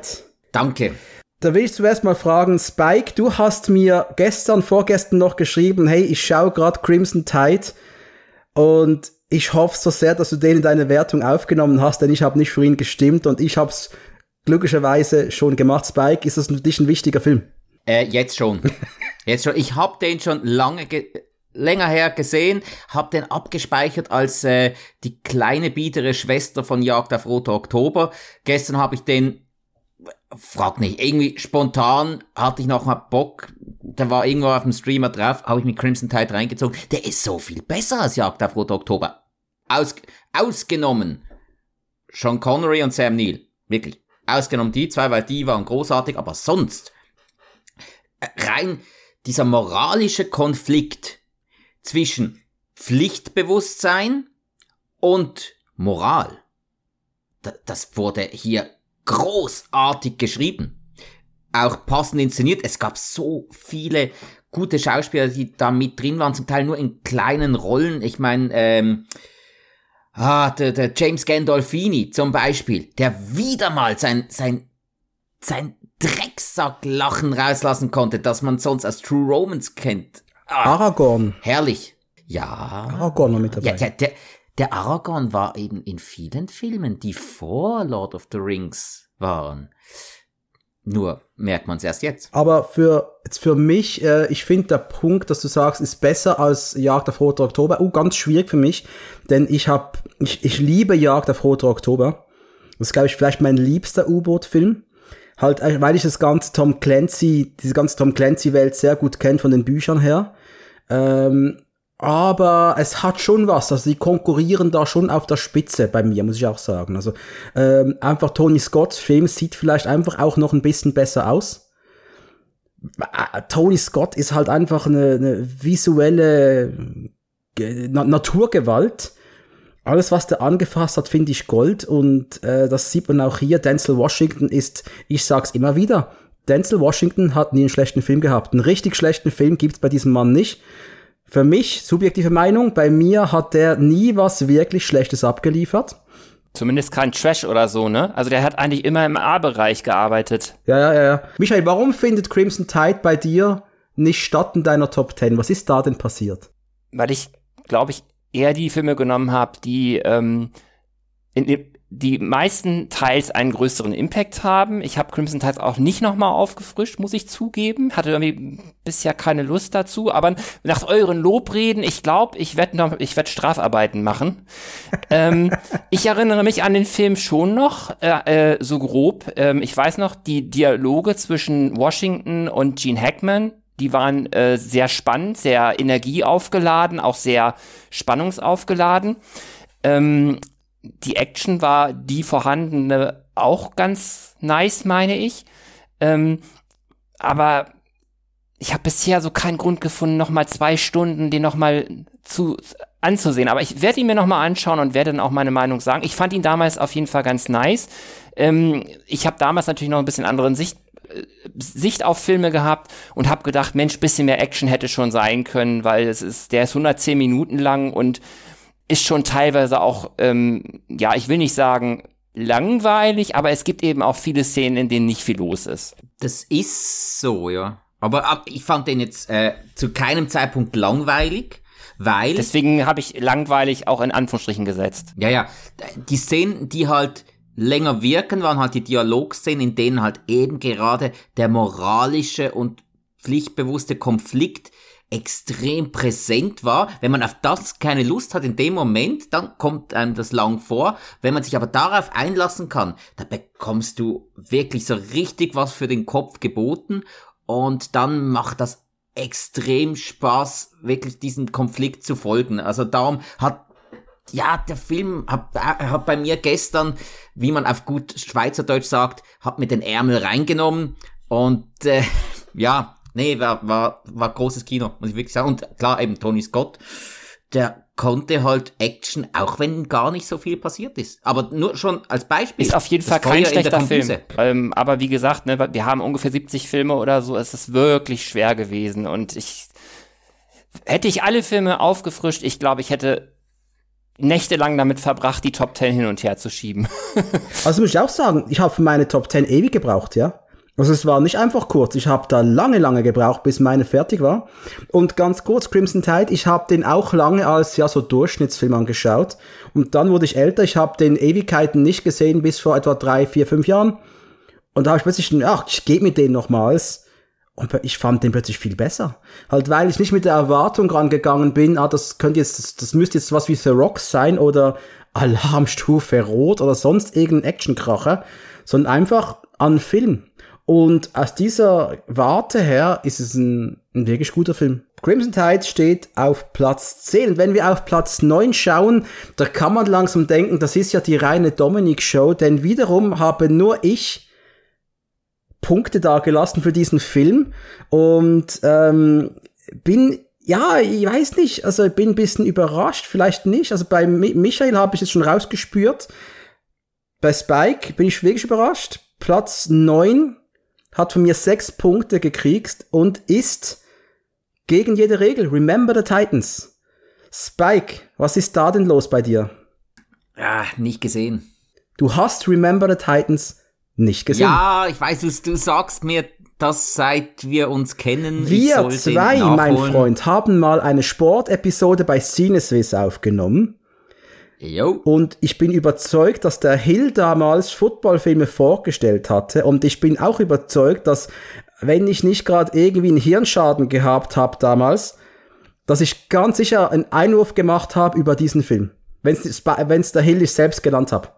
[SPEAKER 3] Danke.
[SPEAKER 1] Da will ich zuerst mal fragen, Spike, du hast mir gestern, vorgestern noch geschrieben, hey, ich schaue gerade Crimson Tide und ich hoffe so sehr, dass du den in deine Wertung aufgenommen hast, denn ich habe nicht für ihn gestimmt und ich habe es glücklicherweise schon gemacht. Spike, ist das für dich ein wichtiger Film?
[SPEAKER 3] Äh, jetzt schon. Jetzt schon. Ich habe den schon lange länger her gesehen, hab den abgespeichert als äh, die kleine biedere Schwester von Jagd auf Roter Oktober. Gestern habe ich den, frag nicht, irgendwie spontan hatte ich noch mal Bock, der war irgendwo auf dem Streamer drauf, habe ich mit Crimson Tide reingezogen. Der ist so viel besser als Jagd auf Roter Oktober. Aus, ausgenommen Sean Connery und Sam Neill. Wirklich. Ausgenommen die zwei, weil die waren großartig, aber sonst äh, rein dieser moralische Konflikt, zwischen Pflichtbewusstsein und Moral. Das wurde hier großartig geschrieben. Auch passend inszeniert. Es gab so viele gute Schauspieler, die da mit drin waren, zum Teil nur in kleinen Rollen. Ich meine, ähm, ah, der, der James Gandolfini zum Beispiel, der wieder mal sein, sein, sein Drecksacklachen rauslassen konnte, das man sonst als True Romans kennt.
[SPEAKER 1] Ah, Aragorn.
[SPEAKER 3] Herrlich. Ja.
[SPEAKER 1] Aragorn noch mit dabei. Ja,
[SPEAKER 3] der, der, der Aragorn war eben in vielen Filmen, die vor Lord of the Rings waren. Nur merkt man es erst jetzt.
[SPEAKER 1] Aber für, jetzt für mich, äh, ich finde der Punkt, dass du sagst, ist besser als Jagd auf Roter Oktober. Oh, ganz schwierig für mich, denn ich hab, ich, ich liebe Jagd auf Roter Oktober. Das ist, glaube ich, vielleicht mein liebster U-Boot-Film. Halt, äh, weil ich das ganze Tom Clancy, diese ganze Tom Clancy-Welt sehr gut kenne von den Büchern her. Ähm, aber es hat schon was, also die konkurrieren da schon auf der Spitze bei mir, muss ich auch sagen. Also ähm, einfach Tony Scotts Film sieht vielleicht einfach auch noch ein bisschen besser aus. Äh, Tony Scott ist halt einfach eine, eine visuelle äh, Na Naturgewalt. Alles, was der angefasst hat, finde ich Gold und äh, das sieht man auch hier. Denzel Washington ist, ich sag's immer wieder, Denzel Washington hat nie einen schlechten Film gehabt. Einen richtig schlechten Film gibt's bei diesem Mann nicht. Für mich, subjektive Meinung, bei mir hat der nie was wirklich Schlechtes abgeliefert.
[SPEAKER 2] Zumindest kein Trash oder so, ne? Also der hat eigentlich immer im A-Bereich gearbeitet.
[SPEAKER 1] Ja, ja, ja. Michael, warum findet Crimson Tide bei dir nicht statt in deiner Top 10? Was ist da denn passiert?
[SPEAKER 2] Weil ich, glaube ich, eher die Filme genommen habe, die ähm, in, die meisten Teils einen größeren Impact haben. Ich habe Crimson Tides auch nicht nochmal aufgefrischt, muss ich zugeben. Hatte irgendwie bisher keine Lust dazu. Aber nach euren Lobreden, ich glaube, ich werde noch, ich werde Strafarbeiten machen. ähm, ich erinnere mich an den Film schon noch, äh, äh, so grob. Ähm, ich weiß noch, die Dialoge zwischen Washington und Gene Hackman, die waren äh, sehr spannend, sehr energieaufgeladen, auch sehr spannungsaufgeladen. Ähm, die Action war die vorhandene auch ganz nice, meine ich. Ähm, aber ich habe bisher so keinen Grund gefunden, noch mal zwei Stunden den noch mal zu anzusehen. Aber ich werde ihn mir noch mal anschauen und werde dann auch meine Meinung sagen. Ich fand ihn damals auf jeden Fall ganz nice. Ähm, ich habe damals natürlich noch ein bisschen anderen Sicht äh, Sicht auf Filme gehabt und habe gedacht, Mensch, bisschen mehr Action hätte schon sein können, weil es ist, der ist 110 Minuten lang und ist schon teilweise auch, ähm, ja, ich will nicht sagen langweilig, aber es gibt eben auch viele Szenen, in denen nicht viel los ist.
[SPEAKER 3] Das ist so, ja. Aber ich fand den jetzt äh, zu keinem Zeitpunkt langweilig, weil.
[SPEAKER 2] Deswegen habe ich langweilig auch in Anführungsstrichen gesetzt.
[SPEAKER 3] Ja, ja. Die Szenen, die halt länger wirken, waren halt die Dialogszenen, in denen halt eben gerade der moralische und pflichtbewusste Konflikt extrem präsent war. Wenn man auf das keine Lust hat in dem Moment, dann kommt einem das lang vor. Wenn man sich aber darauf einlassen kann, da bekommst du wirklich so richtig was für den Kopf geboten und dann macht das extrem Spaß, wirklich diesen Konflikt zu folgen. Also darum hat ja, der Film hat, hat bei mir gestern, wie man auf gut Schweizerdeutsch sagt, hat mir den Ärmel reingenommen und äh, ja, Nee, war, war, war großes Kino, muss ich wirklich sagen. Und klar, eben Tony Scott, der konnte halt Action, auch wenn gar nicht so viel passiert ist. Aber nur schon als Beispiel.
[SPEAKER 2] Ist auf jeden Fall kein schlechter Film. Ähm, aber wie gesagt, ne, wir haben ungefähr 70 Filme oder so. Es ist wirklich schwer gewesen. Und ich hätte ich alle Filme aufgefrischt, ich glaube, ich hätte nächtelang damit verbracht, die Top 10 hin und her zu schieben.
[SPEAKER 1] also muss ich auch sagen, ich habe für meine Top 10 ewig gebraucht, ja. Also es war nicht einfach kurz. Ich habe da lange, lange gebraucht, bis meine fertig war. Und ganz kurz, Crimson Tide, ich habe den auch lange als ja so Durchschnittsfilm angeschaut. Und dann wurde ich älter. Ich habe den Ewigkeiten nicht gesehen bis vor etwa drei, vier, fünf Jahren. Und da habe ich plötzlich, ach, ich gebe mir den nochmals. Und ich fand den plötzlich viel besser. Halt, weil ich nicht mit der Erwartung rangegangen bin, ah, das könnte jetzt, das, das müsste jetzt was wie The Rock sein oder Alarmstufe Rot oder sonst irgendein Actionkracher, sondern einfach an Film. Und aus dieser Warte her ist es ein, ein wirklich guter Film. Crimson Tide steht auf Platz 10. Und wenn wir auf Platz 9 schauen, da kann man langsam denken, das ist ja die reine Dominic-Show, denn wiederum habe nur ich Punkte dagelassen für diesen Film und ähm, bin ja, ich weiß nicht, also ich bin ein bisschen überrascht, vielleicht nicht. Also bei Michael habe ich es schon rausgespürt. Bei Spike bin ich wirklich überrascht. Platz 9 hat von mir sechs Punkte gekriegt und ist gegen jede Regel. Remember the Titans. Spike, was ist da denn los bei dir?
[SPEAKER 3] Ja, nicht gesehen.
[SPEAKER 1] Du hast Remember the Titans nicht gesehen.
[SPEAKER 3] Ja, ich weiß, du, du sagst mir das seit wir uns kennen.
[SPEAKER 1] Wir zwei, mein Freund, haben mal eine Sportepisode bei Cineswiss aufgenommen.
[SPEAKER 3] Jo.
[SPEAKER 1] Und ich bin überzeugt, dass der Hill damals Footballfilme vorgestellt hatte. Und ich bin auch überzeugt, dass wenn ich nicht gerade irgendwie einen Hirnschaden gehabt habe damals, dass ich ganz sicher einen Einwurf gemacht habe über diesen Film. Wenn es der Hill ich selbst genannt habe.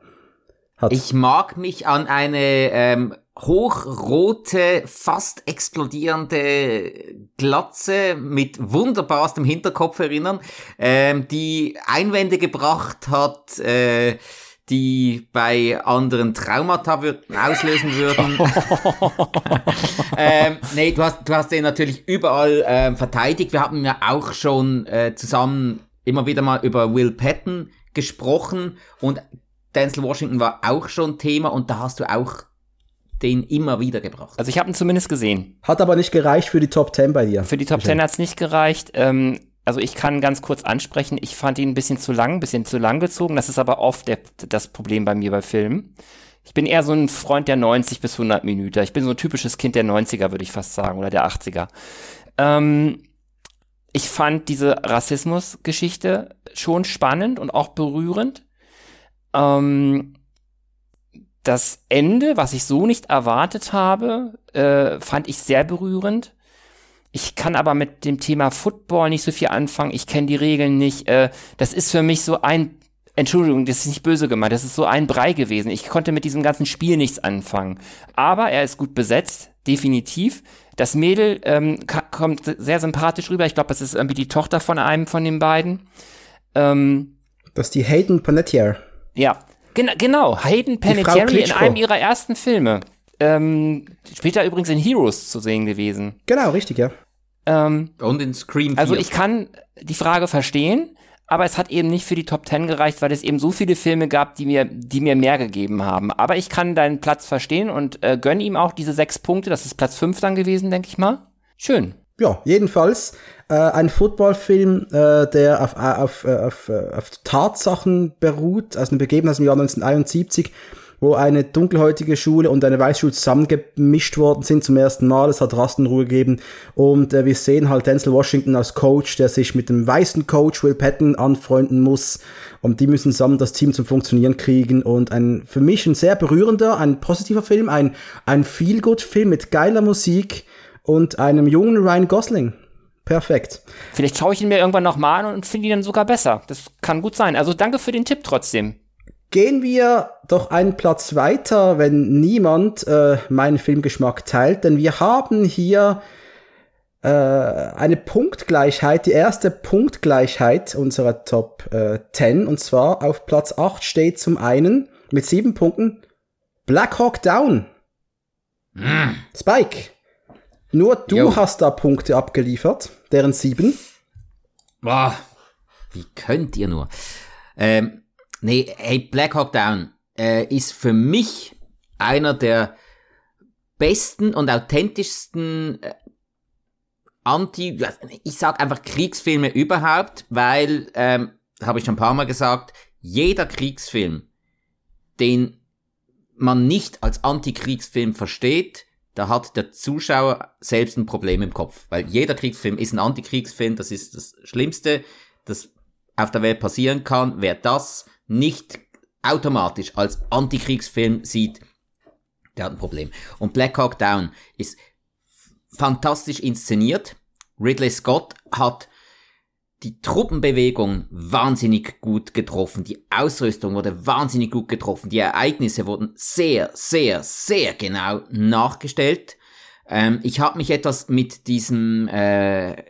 [SPEAKER 3] Ich mag mich an eine ähm, hochrote, fast explodierende Glatze mit wunderbarstem Hinterkopf erinnern, ähm, die Einwände gebracht hat, äh, die bei anderen Traumata würden, auslösen würden. ähm, nee, du hast, du hast den natürlich überall ähm, verteidigt. Wir haben ja auch schon äh, zusammen immer wieder mal über Will Patton gesprochen und Denzel Washington war auch schon Thema und da hast du auch den immer wieder gebracht.
[SPEAKER 2] Also ich habe ihn zumindest gesehen.
[SPEAKER 1] Hat aber nicht gereicht für die Top 10 bei dir.
[SPEAKER 2] Für die Top 10 hat es nicht gereicht. Ähm, also ich kann ganz kurz ansprechen, ich fand ihn ein bisschen zu lang, ein bisschen zu lang gezogen. Das ist aber oft der, das Problem bei mir bei Filmen. Ich bin eher so ein Freund der 90 bis 100 Minuten. Ich bin so ein typisches Kind der 90er, würde ich fast sagen, oder der 80er. Ähm, ich fand diese Rassismus-Geschichte schon spannend und auch berührend. Ähm, das Ende, was ich so nicht erwartet habe, äh, fand ich sehr berührend. Ich kann aber mit dem Thema Football nicht so viel anfangen. Ich kenne die Regeln nicht. Äh, das ist für mich so ein Entschuldigung, das ist nicht böse gemeint, das ist so ein Brei gewesen. Ich konnte mit diesem ganzen Spiel nichts anfangen. Aber er ist gut besetzt, definitiv. Das Mädel ähm, kommt sehr sympathisch rüber. Ich glaube, das ist irgendwie die Tochter von einem von den beiden. Ähm,
[SPEAKER 1] das ist die Hayden Panettiere.
[SPEAKER 2] Ja, Gen genau, Hayden Panettiere in einem ihrer ersten Filme. Ähm, später übrigens in Heroes zu sehen gewesen.
[SPEAKER 1] Genau, richtig, ja.
[SPEAKER 2] Ähm,
[SPEAKER 3] Und in Scream 4.
[SPEAKER 2] Also ich kann die Frage verstehen, aber es hat eben nicht für die Top 10 gereicht, weil es eben so viele Filme gab, die mir, die mir mehr gegeben haben. Aber ich kann deinen Platz verstehen und äh, gönn ihm auch diese sechs Punkte. Das ist Platz 5 dann gewesen, denke ich mal. Schön.
[SPEAKER 1] Ja, jedenfalls äh, ein Footballfilm, äh, der auf, auf, auf, auf Tatsachen beruht, also eine Begebenheit aus dem Jahr 1971 wo eine dunkelhäutige Schule und eine Weißschule zusammengemischt worden sind zum ersten Mal. Es hat Rastenruhe gegeben und äh, wir sehen halt Denzel Washington als Coach, der sich mit dem weißen Coach Will Patton anfreunden muss und die müssen zusammen das Team zum Funktionieren kriegen und ein für mich ein sehr berührender, ein positiver Film, ein ein Feel-Good-Film mit geiler Musik und einem jungen Ryan Gosling. Perfekt.
[SPEAKER 2] Vielleicht schaue ich ihn mir irgendwann nochmal an und finde ihn dann sogar besser. Das kann gut sein. Also danke für den Tipp trotzdem.
[SPEAKER 1] Gehen wir doch einen Platz weiter, wenn niemand äh, meinen Filmgeschmack teilt, denn wir haben hier äh, eine Punktgleichheit, die erste Punktgleichheit unserer Top äh, 10, und zwar auf Platz 8 steht zum einen mit sieben Punkten Black Hawk Down. Mm. Spike, nur du Yo. hast da Punkte abgeliefert, deren sieben.
[SPEAKER 3] Boah, wie könnt ihr nur? Ähm, Nee, hey, Black Hawk Down äh, ist für mich einer der besten und authentischsten äh, Anti, ich sag einfach Kriegsfilme überhaupt, weil, ähm, habe ich schon ein paar Mal gesagt, jeder Kriegsfilm, den man nicht als Antikriegsfilm versteht, da hat der Zuschauer selbst ein Problem im Kopf. Weil jeder Kriegsfilm ist ein Antikriegsfilm, das ist das Schlimmste, das auf der Welt passieren kann. Wer das nicht automatisch als Antikriegsfilm sieht, der hat ein Problem. Und Black Hawk Down ist fantastisch inszeniert. Ridley Scott hat die Truppenbewegung wahnsinnig gut getroffen, die Ausrüstung wurde wahnsinnig gut getroffen, die Ereignisse wurden sehr, sehr, sehr genau nachgestellt. Ähm, ich habe mich etwas mit diesem äh,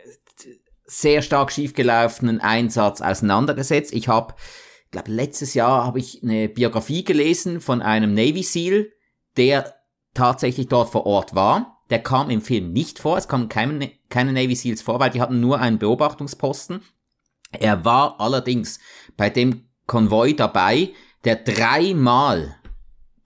[SPEAKER 3] sehr stark schiefgelaufenen Einsatz auseinandergesetzt. Ich habe glaube, letztes Jahr habe ich eine Biografie gelesen von einem Navy SEAL, der tatsächlich dort vor Ort war. Der kam im Film nicht vor, es kamen keine, keine Navy SEALs vor, weil die hatten nur einen Beobachtungsposten. Er war allerdings bei dem Konvoi dabei, der dreimal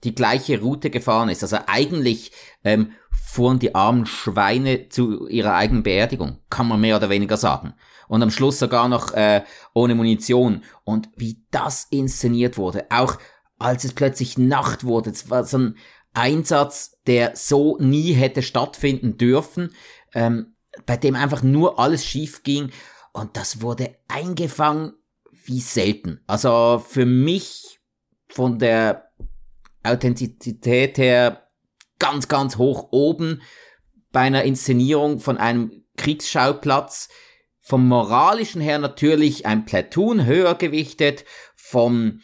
[SPEAKER 3] die gleiche Route gefahren ist. Also eigentlich ähm, fuhren die armen Schweine zu ihrer eigenen Beerdigung, kann man mehr oder weniger sagen und am Schluss sogar noch äh, ohne Munition. Und wie das inszeniert wurde, auch als es plötzlich Nacht wurde, es war so ein Einsatz, der so nie hätte stattfinden dürfen, ähm, bei dem einfach nur alles schief ging und das wurde eingefangen wie selten. Also für mich von der Authentizität her ganz, ganz hoch oben bei einer Inszenierung von einem Kriegsschauplatz, vom moralischen her natürlich ein Platoon höher gewichtet, vom,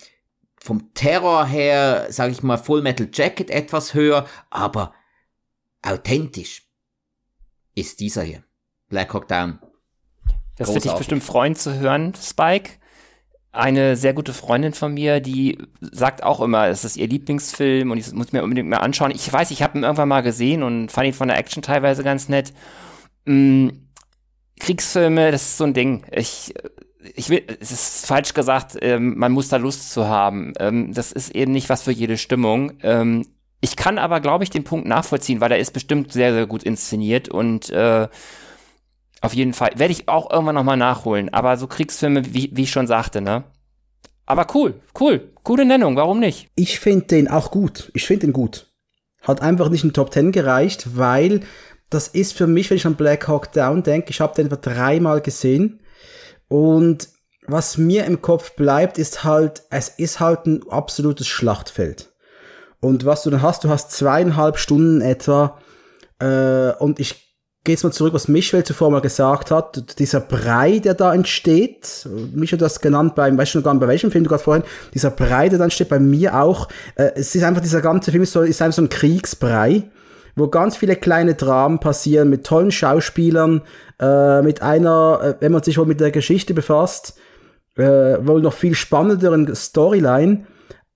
[SPEAKER 3] vom Terror her, sage ich mal, Full Metal Jacket etwas höher, aber authentisch ist dieser hier. Black Hawk Down.
[SPEAKER 2] Das würde dich bestimmt freuen zu hören, Spike. Eine sehr gute Freundin von mir, die sagt auch immer, es ist ihr Lieblingsfilm und ich muss mir unbedingt mal anschauen. Ich weiß, ich habe ihn irgendwann mal gesehen und fand ihn von der Action teilweise ganz nett. Mm, Kriegsfilme, das ist so ein Ding. Ich, ich will, es ist falsch gesagt, ähm, man muss da Lust zu haben. Ähm, das ist eben nicht was für jede Stimmung. Ähm, ich kann aber, glaube ich, den Punkt nachvollziehen, weil er ist bestimmt sehr, sehr gut inszeniert und äh, auf jeden Fall werde ich auch irgendwann nochmal nachholen. Aber so Kriegsfilme, wie, wie ich schon sagte, ne? Aber cool, cool, coole Nennung, warum nicht?
[SPEAKER 1] Ich finde den auch gut. Ich finde den gut. Hat einfach nicht in Top Ten gereicht, weil das ist für mich, wenn ich an Black Hawk Down denke, ich habe den etwa dreimal gesehen und was mir im Kopf bleibt, ist halt, es ist halt ein absolutes Schlachtfeld. Und was du dann hast, du hast zweieinhalb Stunden etwa, äh, und ich gehe jetzt mal zurück, was Michel zuvor mal gesagt hat, dieser Brei, der da entsteht, Michel hat das genannt, beim, weißt du gar nicht, bei welchem Film du gerade vorhin, dieser Brei, der da entsteht, bei mir auch, äh, es ist einfach, dieser ganze Film ist, so, ist einfach so ein Kriegsbrei, wo ganz viele kleine Dramen passieren mit tollen Schauspielern, äh, mit einer, äh, wenn man sich wohl mit der Geschichte befasst, äh, wohl noch viel spannenderen Storyline,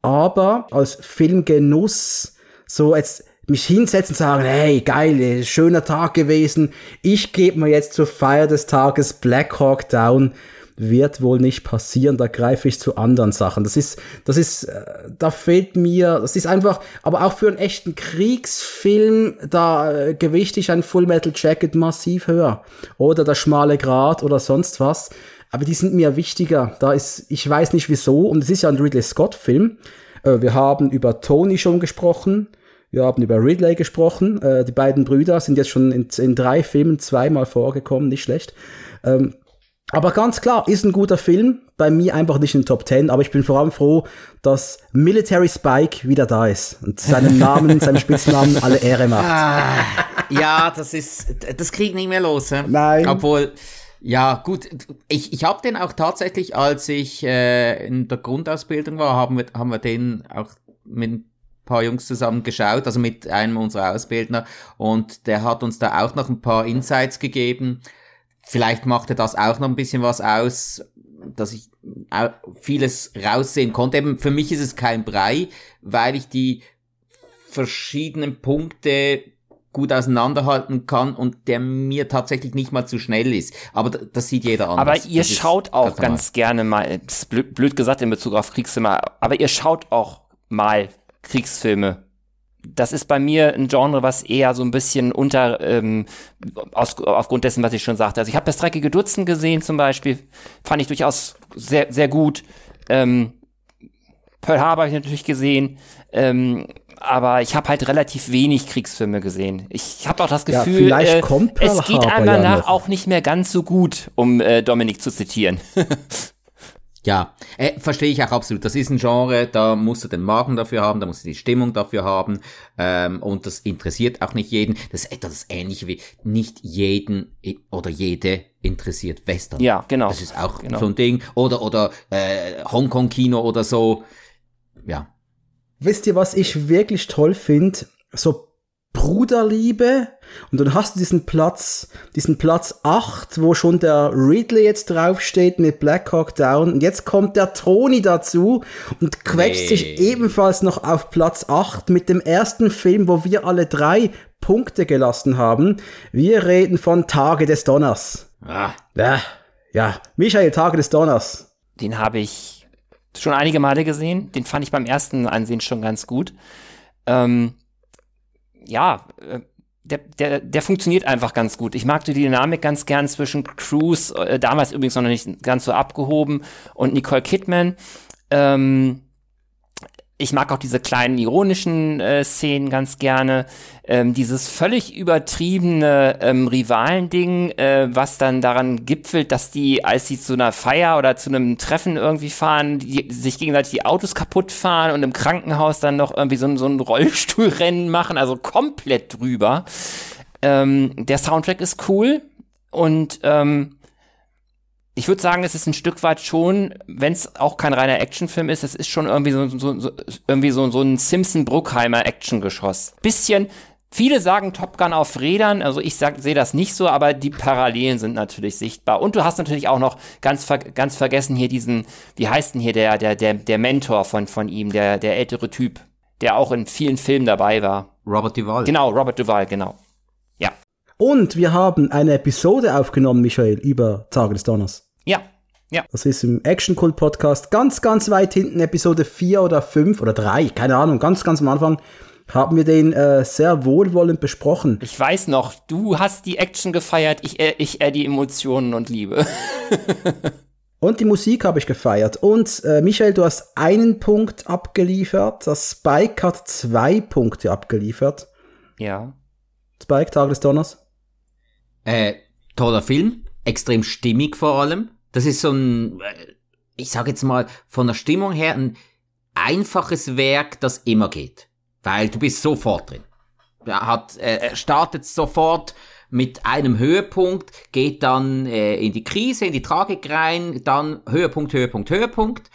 [SPEAKER 1] aber als Filmgenuss so jetzt mich hinsetzen und sagen, hey, geil, schöner Tag gewesen, ich gebe mir jetzt zur Feier des Tages Black Hawk Down wird wohl nicht passieren, da greife ich zu anderen Sachen. Das ist, das ist, äh, da fehlt mir, das ist einfach, aber auch für einen echten Kriegsfilm, da äh, gewichte ich ein Full Metal Jacket massiv höher. Oder der schmale Grat oder sonst was. Aber die sind mir wichtiger. Da ist, ich weiß nicht wieso, und es ist ja ein Ridley Scott-Film. Äh, wir haben über Tony schon gesprochen. Wir haben über Ridley gesprochen. Äh, die beiden Brüder sind jetzt schon in, in drei Filmen zweimal vorgekommen, nicht schlecht. Ähm, aber ganz klar, ist ein guter Film. Bei mir einfach nicht in den Top 10, aber ich bin vor allem froh, dass Military Spike wieder da ist und seinen Namen, seinen Spitznamen alle Ehre macht. Ah,
[SPEAKER 3] ja, das ist, das kriegt nicht mehr los. He?
[SPEAKER 1] Nein.
[SPEAKER 3] Obwohl, ja, gut, ich, ich habe den auch tatsächlich, als ich äh, in der Grundausbildung war, haben wir, haben wir den auch mit ein paar Jungs zusammen geschaut, also mit einem unserer Ausbildner und der hat uns da auch noch ein paar Insights gegeben vielleicht machte das auch noch ein bisschen was aus, dass ich vieles raussehen konnte. Eben für mich ist es kein Brei, weil ich die verschiedenen Punkte gut auseinanderhalten kann und der mir tatsächlich nicht mal zu schnell ist. Aber das sieht jeder anders.
[SPEAKER 2] Aber ihr das schaut auch ganz gerne mal, blöd, blöd gesagt in Bezug auf Kriegsfilme, aber ihr schaut auch mal Kriegsfilme das ist bei mir ein Genre, was eher so ein bisschen unter, ähm, aus, aufgrund dessen, was ich schon sagte. Also ich habe das dreckige Dutzend gesehen zum Beispiel, fand ich durchaus sehr, sehr gut. Ähm, Pearl Harbor habe ich natürlich gesehen, ähm, aber ich habe halt relativ wenig Kriegsfilme gesehen. Ich habe auch das Gefühl,
[SPEAKER 1] ja, äh, es
[SPEAKER 2] geht einmal ja nach auch nicht mehr ganz so gut, um äh, Dominik zu zitieren.
[SPEAKER 3] Ja, äh, verstehe ich auch absolut. Das ist ein Genre, da musst du den Magen dafür haben, da musst du die Stimmung dafür haben ähm, und das interessiert auch nicht jeden. Das ist etwas ähnlich wie nicht jeden oder jede interessiert Western.
[SPEAKER 2] Ja, genau.
[SPEAKER 3] Das ist auch
[SPEAKER 2] genau.
[SPEAKER 3] so ein Ding. Oder oder äh, Hongkong-Kino oder so. Ja.
[SPEAKER 1] Wisst ihr, was ich wirklich toll finde? So Bruderliebe. Und dann hast du diesen Platz, diesen Platz 8, wo schon der Ridley jetzt draufsteht mit Black Hawk Down. Und jetzt kommt der Tony dazu und quetscht nee. sich ebenfalls noch auf Platz 8 mit dem ersten Film, wo wir alle drei Punkte gelassen haben. Wir reden von Tage des Donners.
[SPEAKER 3] Ah.
[SPEAKER 1] Ja, ja. Michael, Tage des Donners.
[SPEAKER 2] Den habe ich schon einige Male gesehen. Den fand ich beim ersten Ansehen schon ganz gut. Ähm, ja, äh, der, der, der funktioniert einfach ganz gut. Ich mag die Dynamik ganz gern zwischen Cruise, äh, damals übrigens noch nicht ganz so abgehoben, und Nicole Kidman. Ähm, ich mag auch diese kleinen ironischen äh, Szenen ganz gerne. Ähm, dieses völlig übertriebene ähm, Rivalending, äh, was dann daran gipfelt, dass die, als sie zu einer Feier oder zu einem Treffen irgendwie fahren, die, sich gegenseitig die Autos kaputt fahren und im Krankenhaus dann noch irgendwie so, so ein Rollstuhlrennen machen, also komplett drüber. Ähm, der Soundtrack ist cool und ähm, ich würde sagen, es ist ein Stück weit schon, wenn es auch kein reiner Actionfilm ist, es ist schon irgendwie so, so, so irgendwie so, so ein Simpson-Bruckheimer Actiongeschoss. Bisschen, viele sagen Top Gun auf Rädern, also ich sehe das nicht so, aber die Parallelen sind natürlich sichtbar. Und du hast natürlich auch noch ganz, ver ganz vergessen hier diesen, wie heißt denn hier der, der, der, der Mentor von, von ihm, der, der ältere Typ, der auch in vielen Filmen dabei war.
[SPEAKER 3] Robert Duval.
[SPEAKER 2] Genau, Robert Duval, genau. Ja.
[SPEAKER 1] Und wir haben eine Episode aufgenommen, Michael, über Tage des Donners.
[SPEAKER 2] Ja, ja.
[SPEAKER 1] Das ist im Action Cult Podcast ganz, ganz weit hinten, Episode 4 oder 5 oder 3, keine Ahnung, ganz, ganz am Anfang haben wir den äh, sehr wohlwollend besprochen.
[SPEAKER 2] Ich weiß noch, du hast die Action gefeiert, ich, äh, ich eher die Emotionen und Liebe.
[SPEAKER 1] und die Musik habe ich gefeiert. Und äh, Michael, du hast einen Punkt abgeliefert. Das Spike hat zwei Punkte abgeliefert.
[SPEAKER 2] Ja.
[SPEAKER 1] Spike, Tag des Donners.
[SPEAKER 3] Äh, toller Film, extrem stimmig vor allem. Das ist so ein, äh, ich sage jetzt mal, von der Stimmung her ein einfaches Werk, das immer geht. Weil du bist sofort drin. Er, hat, er startet sofort mit einem Höhepunkt, geht dann äh, in die Krise, in die Tragik rein, dann Höhepunkt, Höhepunkt, Höhepunkt.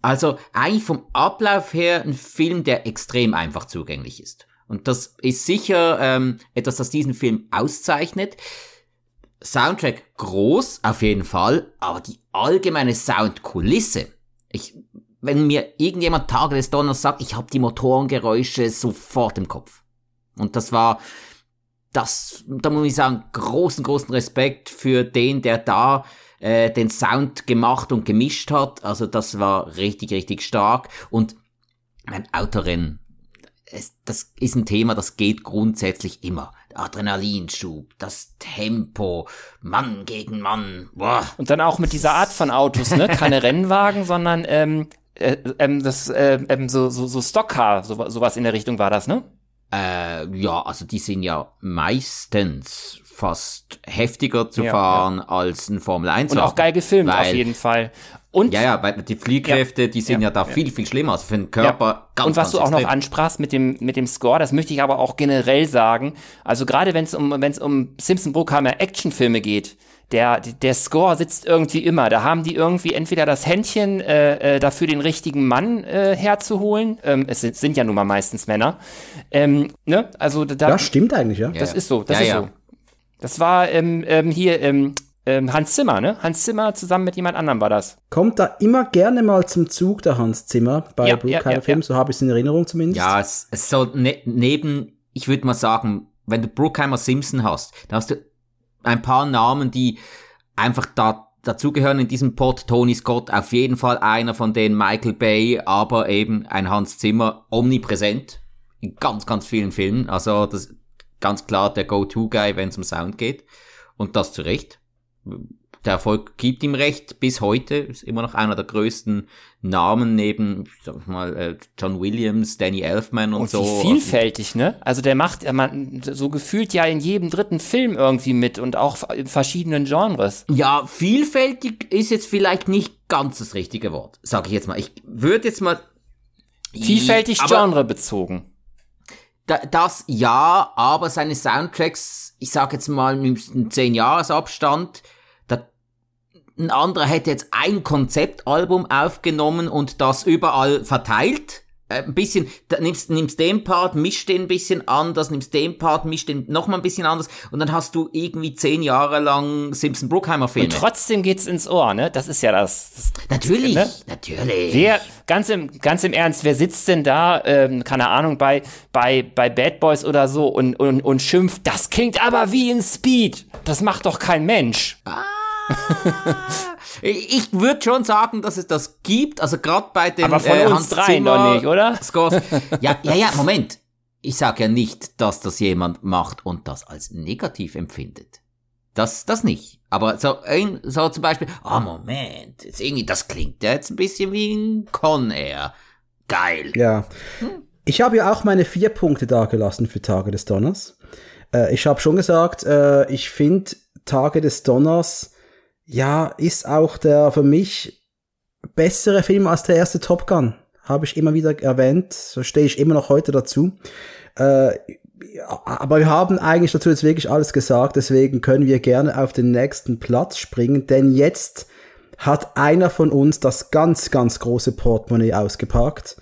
[SPEAKER 3] Also eigentlich vom Ablauf her ein Film, der extrem einfach zugänglich ist. Und das ist sicher ähm, etwas, das diesen Film auszeichnet. Soundtrack groß, auf jeden Fall, aber die allgemeine Soundkulisse, ich, wenn mir irgendjemand Tage des Donners sagt, ich habe die Motorengeräusche sofort im Kopf. Und das war, das, da muss ich sagen, großen, großen Respekt für den, der da äh, den Sound gemacht und gemischt hat. Also das war richtig, richtig stark. Und mein Autorennen, es, das ist ein Thema, das geht grundsätzlich immer. Adrenalinschub, das Tempo, Mann gegen Mann. Boah.
[SPEAKER 2] Und dann auch mit dieser Art von Autos, ne? Keine Rennwagen, sondern ähm, äh, ähm, das, äh, ähm, so, so, so Stockcar, so, sowas in der Richtung war das, ne?
[SPEAKER 3] Äh, ja, also die sind ja meistens fast heftiger zu
[SPEAKER 2] Ja,
[SPEAKER 3] fahren als ein Formel 1
[SPEAKER 2] Und auch geil gefilmt auf jeden Fall. Und,
[SPEAKER 3] Ja, ja, weil die Fliehkräfte, die sind ja,
[SPEAKER 2] Ja,
[SPEAKER 3] da viel, viel schlimmer. Also für den Körper ganz,
[SPEAKER 2] und was
[SPEAKER 3] ganz
[SPEAKER 2] du auch noch
[SPEAKER 3] extrem.
[SPEAKER 2] ansprachst mit dem, mit dem Score, das möchte ich aber auch generell sagen. Also gerade wenn es um, wenn es um Simpson Brookheimer Actionfilme geht, der, der Score sitzt irgendwie immer. Da haben die irgendwie entweder das Händchen äh, äh, dafür, den richtigen Mann äh, herzuholen. Ähm, es sind, sind ja nun mal meistens Männer. Ähm, ne? Also da,
[SPEAKER 1] Ja, stimmt eigentlich, ja.
[SPEAKER 2] das
[SPEAKER 3] Ja.
[SPEAKER 2] ist so, das
[SPEAKER 3] Ja,
[SPEAKER 2] ist
[SPEAKER 3] ja.
[SPEAKER 2] so. Das war ähm, ähm, hier ähm, ähm, Hans Zimmer, ne? Hans Zimmer zusammen mit jemand anderem war das.
[SPEAKER 1] Kommt da immer gerne mal zum Zug, der Hans Zimmer, bei
[SPEAKER 2] Ja,
[SPEAKER 1] Bruckheimer
[SPEAKER 2] ja, ja,
[SPEAKER 1] Film,
[SPEAKER 2] ja.
[SPEAKER 1] so habe ich es in Erinnerung zumindest.
[SPEAKER 3] Ja, es, es so ne, neben, ich würde mal sagen, wenn du Brookheimer Simpson hast, dann hast du ein paar Namen, die einfach da dazugehören in diesem Pod. Tony Scott, auf jeden Fall einer von denen, Michael Bay, aber eben ein Hans Zimmer, omnipräsent in ganz, ganz vielen Filmen. Also das ist ganz klar der Go-To-Guy, wenn es um Sound geht. Und das zu Recht. Der Erfolg gibt ihm recht bis heute. Ist immer noch einer der größten Namen neben, ich sag mal, äh, John Williams, Danny Elfman und,
[SPEAKER 2] Und
[SPEAKER 3] so.
[SPEAKER 2] wie vielfältig, ne? Also der macht man, so gefühlt ja in jedem dritten Film irgendwie mit und auch in verschiedenen Genres.
[SPEAKER 3] Ja, vielfältig ist jetzt vielleicht nicht ganz das richtige Wort, sage ich jetzt mal. Ich würde jetzt mal
[SPEAKER 2] Vielfältig genrebezogen.
[SPEAKER 3] da, das ja, aber seine Soundtracks, ich sage jetzt mal mit einem 10 Jahres Abstand, ein anderer hätte jetzt ein Konzeptalbum aufgenommen und das überall verteilt. Äh, Ein bisschen, nimmst, nimmst den Part, mischst den ein bisschen anders, nimmst den Part, mischst den nochmal ein bisschen anders und dann hast du irgendwie zehn Jahre lang Simpson Brookheimer Filme.
[SPEAKER 2] Und trotzdem geht's ins Ohr, ne? Das ist ja das. das
[SPEAKER 3] natürlich,
[SPEAKER 2] Ne?
[SPEAKER 3] natürlich.
[SPEAKER 2] wer, ganz im, ganz im Ernst, wer sitzt denn da, ähm, keine Ahnung, bei, bei, bei Bad Boys oder so und, und, und schimpft, das klingt aber wie in Speed. Das macht doch kein Mensch.
[SPEAKER 3] Ich würde schon sagen, dass es das gibt, also gerade bei den
[SPEAKER 2] Aber von
[SPEAKER 3] äh,
[SPEAKER 2] uns dreien
[SPEAKER 3] Zimmer
[SPEAKER 2] doch nicht, oder?
[SPEAKER 3] Scores. Ja, ja, ja, Moment. Ich sage ja nicht, dass das jemand macht und das als negativ empfindet. Das, das nicht. Aber so, ein, so zum Beispiel, ah, Moment, jetzt irgendwie, das klingt ja jetzt ein bisschen wie ein Con Air. Geil.
[SPEAKER 1] Ja. Ich habe ja auch meine vier Punkte dargelassen für Tage des Donners. Äh, ich habe schon gesagt, äh, ich finde Tage des Donners, ja, ist auch der für mich bessere Film als der erste Top Gun. Habe ich immer wieder erwähnt, so stehe ich immer noch heute dazu. Äh, aber wir haben eigentlich dazu jetzt wirklich alles gesagt, deswegen können wir gerne auf den nächsten Platz springen, denn jetzt hat einer von uns das ganz, ganz große Portemonnaie ausgepackt.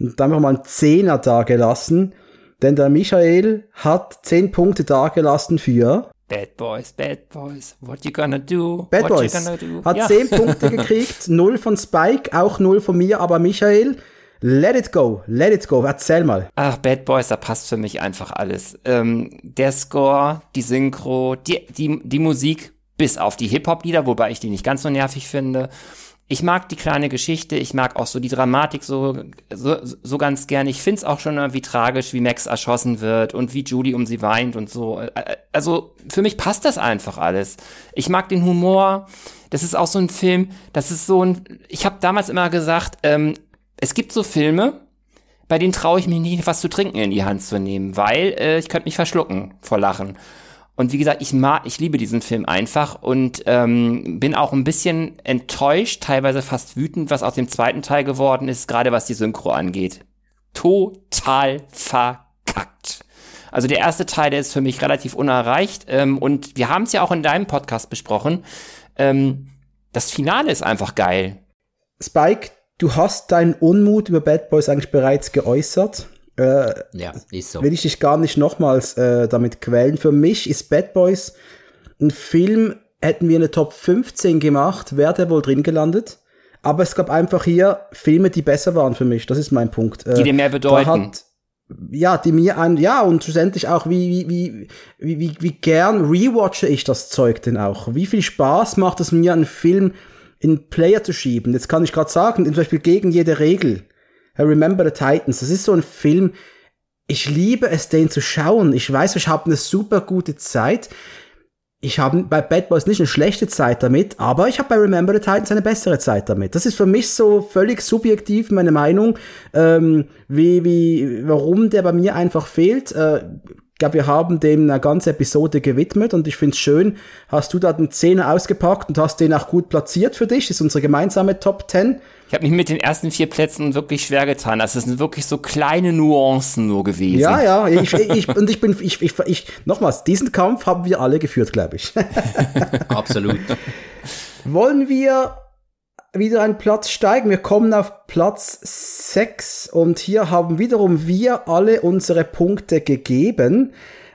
[SPEAKER 1] Und einfach mal einen Zehner dagelassen, denn der Michael hat zehn Punkte dagelassen für
[SPEAKER 2] Bad Boys, Bad Boys, what you gonna do?
[SPEAKER 1] Bad
[SPEAKER 2] what
[SPEAKER 1] Boys.
[SPEAKER 2] do?
[SPEAKER 1] Hat
[SPEAKER 2] ja.
[SPEAKER 1] zehn Punkte gekriegt, null von Spike, auch null von mir, aber Michael, let it go, let it go, erzähl mal.
[SPEAKER 2] Ach, Bad Boys, da passt für mich einfach alles. Ähm, der Score, die Synchro, die, die, die Musik, bis auf die Hip-Hop-Lieder, wobei ich die nicht ganz so nervig finde. Ich mag die kleine Geschichte, ich mag auch so die Dramatik so, so, so ganz gern. Ich find's auch schon irgendwie tragisch, wie Max erschossen wird und wie Judy um sie weint und so. Also für mich passt das einfach alles. Ich mag den Humor. Das ist auch so ein Film, das ist so ein. Ich habe damals immer gesagt, ähm, es gibt so Filme, bei denen traue ich mich nicht, was zu trinken in die Hand zu nehmen, weil äh, ich könnte mich verschlucken vor Lachen. Und wie gesagt, ich mag, ich liebe diesen Film einfach und ähm, bin auch ein bisschen enttäuscht, teilweise fast wütend, was aus dem zweiten Teil geworden ist, gerade was die Synchro angeht. Total verkackt. Also der erste Teil, der ist für mich relativ unerreicht ähm, und wir haben es ja auch in deinem Podcast besprochen. Ähm, das Finale ist einfach geil.
[SPEAKER 1] Spike, du hast deinen Unmut über Bad Boys eigentlich bereits geäußert. Äh,
[SPEAKER 3] Ja, ist so.
[SPEAKER 1] will ich dich gar nicht nochmals äh, damit quälen. Für mich ist Bad Boys ein Film, hätten wir eine Top 15 gemacht, wäre der wohl drin gelandet. Aber es gab einfach hier Filme, die besser waren für mich. Das ist mein Punkt. Äh,
[SPEAKER 2] Die dir mehr bedeuten.
[SPEAKER 1] hat, ja, die mir an, ja, und schlussendlich auch, wie, wie, wie, wie, wie gern rewatche ich das Zeug denn auch? Wie viel Spaß macht es mir, einen Film in Player zu schieben? Jetzt kann ich gerade sagen, zum Beispiel gegen jede Regel. Remember the Titans, das ist so ein Film, ich liebe es, den zu schauen. Ich weiß, ich habe eine super gute Zeit. Ich habe bei Bad Boys nicht eine schlechte Zeit damit, aber ich habe bei Remember the Titans eine bessere Zeit damit. Das ist für mich so völlig subjektiv meine Meinung, ähm, wie, wie, warum der bei mir einfach fehlt. Äh, ich glaube, wir haben dem eine ganze Episode gewidmet und ich finde es schön, hast du da den Zehner ausgepackt und hast den auch gut platziert für dich. Das ist unsere gemeinsame Top 10.
[SPEAKER 2] Ich habe mich mit den ersten vier Plätzen wirklich schwer getan. Das sind wirklich so kleine Nuancen nur gewesen.
[SPEAKER 1] Ja, ja, ich, ich, und ich bin, ich, ich, ich, nochmals, diesen Kampf haben wir alle geführt, glaube ich.
[SPEAKER 3] Absolut.
[SPEAKER 1] Wollen wir wieder einen Platz steigen. Wir kommen auf Platz 6 und hier haben wiederum wir alle unsere Punkte gegeben.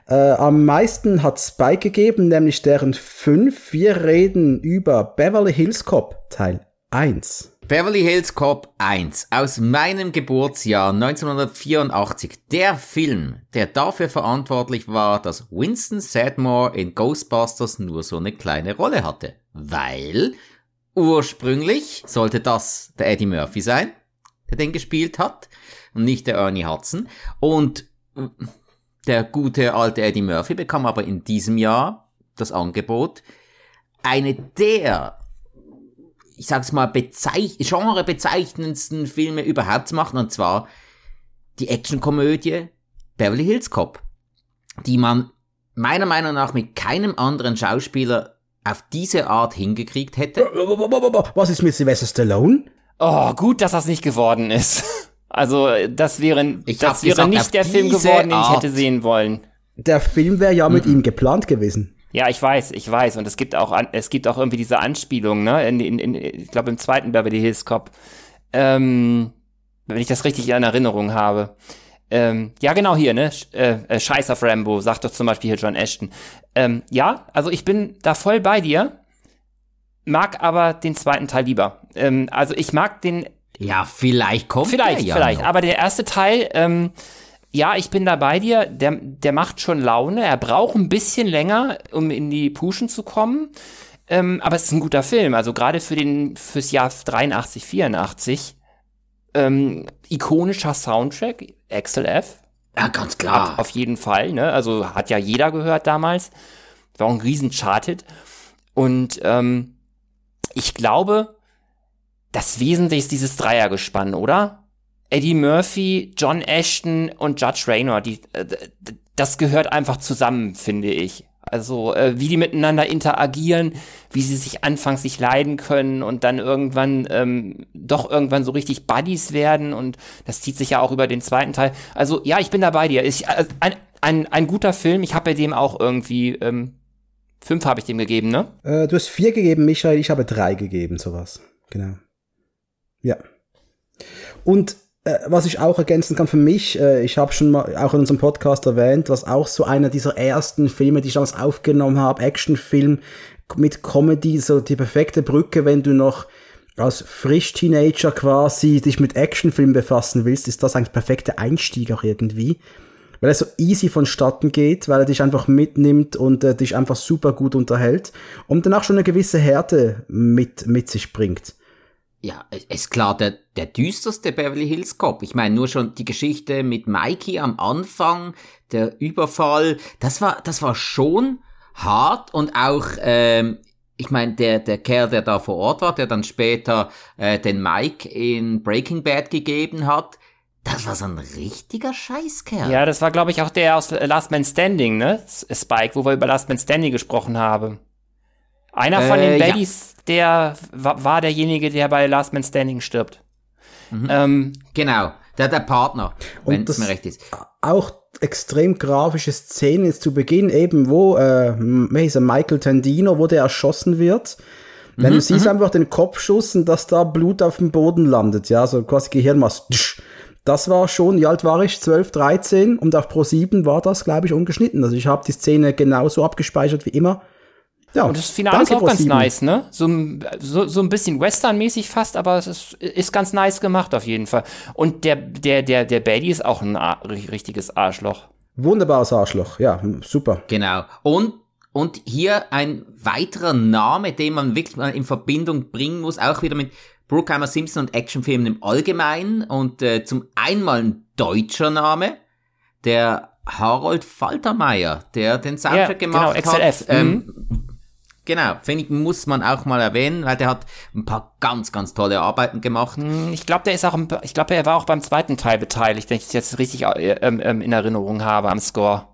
[SPEAKER 1] Äh, am meisten hat Spike gegeben, nämlich deren 5. Wir reden über Beverly Hills Cop Teil 1.
[SPEAKER 3] Beverly Hills Cop 1 aus meinem Geburtsjahr 1984. Der Film, der dafür verantwortlich war, dass Winston Sedmore in Ghostbusters nur so eine kleine Rolle hatte. Weil Ursprünglich sollte das der Eddie Murphy sein, der den gespielt hat, und nicht der Ernie Hudson. Und der gute alte Eddie Murphy bekam aber in diesem Jahr das Angebot, eine der, ich sag's mal, bezeich genrebezeichnendsten Filme überhaupt zu machen, und zwar die Actionkomödie Beverly Hills Cop, die man meiner Meinung nach mit keinem anderen Schauspieler auf diese Art hingekriegt hätte.
[SPEAKER 1] Was ist mit Sylvester Stallone?
[SPEAKER 2] Oh, gut, dass das nicht geworden ist. Also, das wäre, ich das wäre gesagt, nicht der Film geworden, den ich hätte sehen wollen.
[SPEAKER 1] Der Film wäre ja mit mhm. ihm geplant gewesen.
[SPEAKER 2] Ja, ich weiß, ich weiß. Und es gibt auch, es gibt auch irgendwie diese Anspielung, ne? In, in, in, ich glaube, im zweiten Beverly Hills Cop. Ähm, wenn ich das richtig in Erinnerung habe. Ähm, ja, genau hier, ne? Äh, äh, Scheiß auf Rambo, sagt doch zum Beispiel hier John Ashton. Ähm, ja, also ich bin da voll bei dir, mag aber den zweiten Teil lieber. Ähm, also ich mag den.
[SPEAKER 3] Ja, vielleicht kommt
[SPEAKER 2] Vielleicht,
[SPEAKER 3] ja
[SPEAKER 2] vielleicht. Noch. Aber der erste Teil, ähm, ja, ich bin da bei dir. Der, der macht schon Laune. Er braucht ein bisschen länger, um in die Puschen zu kommen. Ähm, aber es ist ein guter Film. Also gerade für den fürs Jahr 83, 84 ähm, ikonischer Soundtrack, Axel F.
[SPEAKER 3] Ja, ganz klar.
[SPEAKER 2] Auf jeden Fall, ne? Also hat ja jeder gehört damals. War auch ein riesen Charthit. Und ähm, ich glaube, das Wesentliche ist dieses Dreiergespann, oder? Eddie Murphy, John Ashton und Judge Raynor, die, äh, das gehört einfach zusammen, finde ich. Also äh, wie die miteinander interagieren, wie sie sich anfangs sich leiden können und dann irgendwann ähm, doch irgendwann so richtig Buddies werden und das zieht sich ja auch über den zweiten Teil. Also ja, ich bin da bei dir. Ich, äh, ein, ein, ein guter Film. Ich habe bei dem auch irgendwie ähm, fünf habe ich dem gegeben, ne?
[SPEAKER 1] Äh, du hast vier gegeben, Michael. Ich habe drei gegeben, sowas. Genau. Ja. Und was ich auch ergänzen kann für mich, äh, ich habe schon mal auch in unserem Podcast erwähnt, was auch so einer dieser ersten Filme, die ich damals aufgenommen habe, Actionfilm mit Comedy, so die perfekte Brücke, wenn du noch als Frisch-Teenager quasi dich mit Actionfilmen befassen willst, ist das eigentlich perfekte Einstieg auch irgendwie. Weil er so easy vonstatten geht, weil er dich einfach mitnimmt und äh, dich einfach super gut unterhält und danach schon eine gewisse Härte mit, mit sich bringt
[SPEAKER 3] ja, ist klar der, der düsterste Beverly Hills Cop. Ich meine, nur schon die Geschichte mit Mikey am Anfang, der Überfall, das war, das war schon hart und auch, ähm, ich meine, der, der Kerl, der da vor Ort war, der dann später äh, den Mike in Breaking Bad gegeben hat, das war so ein richtiger Scheißkerl.
[SPEAKER 2] Ja, das war, glaube ich, auch der aus Last Man Standing, ne? Spike, wo wir über Last Man Standing gesprochen haben. Einer von äh, den Baddies, ja. Der war derjenige, der bei Last Man Standing stirbt.
[SPEAKER 3] Mhm. Ähm, genau, der der Partner, wenn es mir recht ist.
[SPEAKER 1] Auch extrem grafische Szenen jetzt zu Beginn eben, wo äh, Michael Tandino, wo der erschossen wird. Wenn mhm, du siehst mhm. einfach den Kopfschuss und dass da Blut auf dem Boden landet, ja, so quasi Gehirnmass. Das war schon, wie alt war ich? 12, 13 und auf Pro 7 war das, glaube ich, ungeschnitten. Also ich habe die Szene genauso abgespeichert wie immer.
[SPEAKER 2] Ja, und das Finale ist auch ganz nice, ne? So, so, so ein bisschen Western-mäßig fast, aber es ist, ist ganz nice gemacht auf jeden Fall. Und der, der, der, der Baby ist auch ein richtiges Arschloch.
[SPEAKER 1] Wunderbares Arschloch, ja, super.
[SPEAKER 3] Genau. Und, und hier ein weiterer Name, den man wirklich mal in Verbindung bringen muss, auch wieder mit Brookheimer Simpson und Actionfilmen im Allgemeinen. Und äh, zum einmal ein deutscher Name, der Harold Faltermeier, der den Soundtrack ja, gemacht genau, XLF. hat. Ähm, mhm. Genau, finde ich, muss man auch mal erwähnen, weil der hat ein paar ganz, ganz tolle Arbeiten gemacht.
[SPEAKER 2] Hm, ich glaube, der ist auch, ich glaube, er war auch beim zweiten Teil beteiligt, wenn ich es jetzt richtig äh, ähm, ähm, in Erinnerung habe am Score.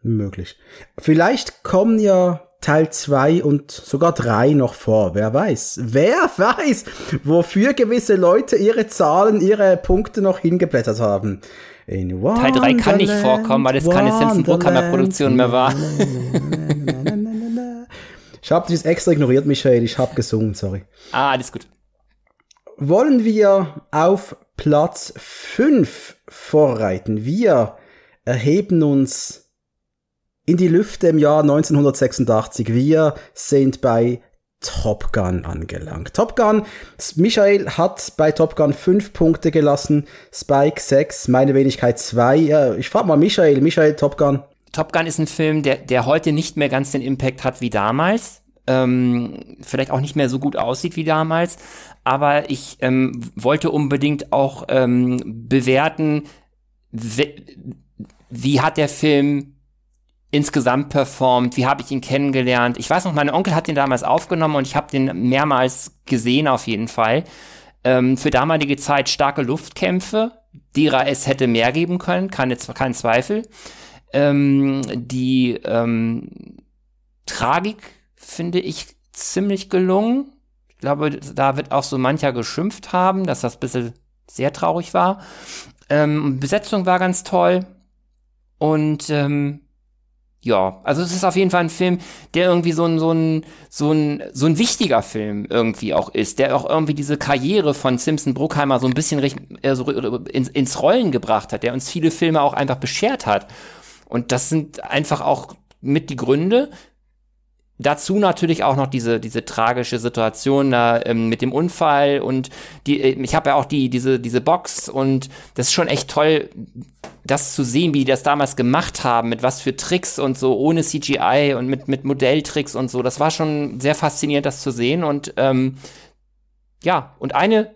[SPEAKER 1] Möglich. Vielleicht kommen ja Teil 2 und sogar 3 noch vor. Wer weiß? Wer weiß, wofür gewisse Leute ihre Zahlen, ihre Punkte noch hingeblättert haben.
[SPEAKER 2] Teil 3 kann nicht vorkommen, weil es keine Simpson Bruckheimer Produktion mehr war.
[SPEAKER 1] Ich habe dich extra ignoriert, Michael. Ich habe gesungen, sorry.
[SPEAKER 2] Ah, alles gut.
[SPEAKER 1] Wollen wir auf Platz 5 vorreiten? Wir erheben uns in die Lüfte im Jahr 1986. Wir sind bei Top Gun angelangt. Top Gun, Michael hat bei Top Gun 5 Punkte gelassen, Spike 6, meine Wenigkeit 2. Ja, ich frage mal Michael, Michael, Top Gun.
[SPEAKER 2] Top Gun ist ein Film, der, der heute nicht mehr ganz den Impact hat wie damals. Ähm, vielleicht auch nicht mehr so gut aussieht wie damals. Aber ich ähm, wollte unbedingt auch ähm, bewerten, wie, wie hat der Film insgesamt performt, wie habe ich ihn kennengelernt. Ich weiß noch, mein Onkel hat den damals aufgenommen und ich habe den mehrmals gesehen auf jeden Fall. Ähm, für damalige Zeit starke Luftkämpfe, derer es hätte mehr geben können, keine, kein Zweifel ähm, die ähm, Tragik finde ich ziemlich gelungen. Ich glaube, da wird auch so mancher geschimpft haben, dass das ein bisschen sehr traurig war. Ähm, Besetzung war ganz toll. Und ähm, ja, also es ist auf jeden Fall ein Film, der irgendwie so ein, so ein, so ein, so ein wichtiger Film irgendwie auch ist, der auch irgendwie diese Karriere von Simpson Bruckheimer so ein bisschen äh, so ins, ins Rollen gebracht hat, der uns viele Filme auch einfach beschert hat. Und das sind einfach auch mit die Gründe. Dazu natürlich auch noch diese, diese tragische Situation da, ähm, mit dem Unfall und die, äh, ich habe ja auch die, diese, diese Box und das ist schon echt toll, das zu sehen, wie die das damals gemacht haben, mit was für Tricks und so, ohne CGI und mit, mit Modelltricks und so. Das war schon sehr faszinierend, das zu sehen. Und ähm, ja, und eine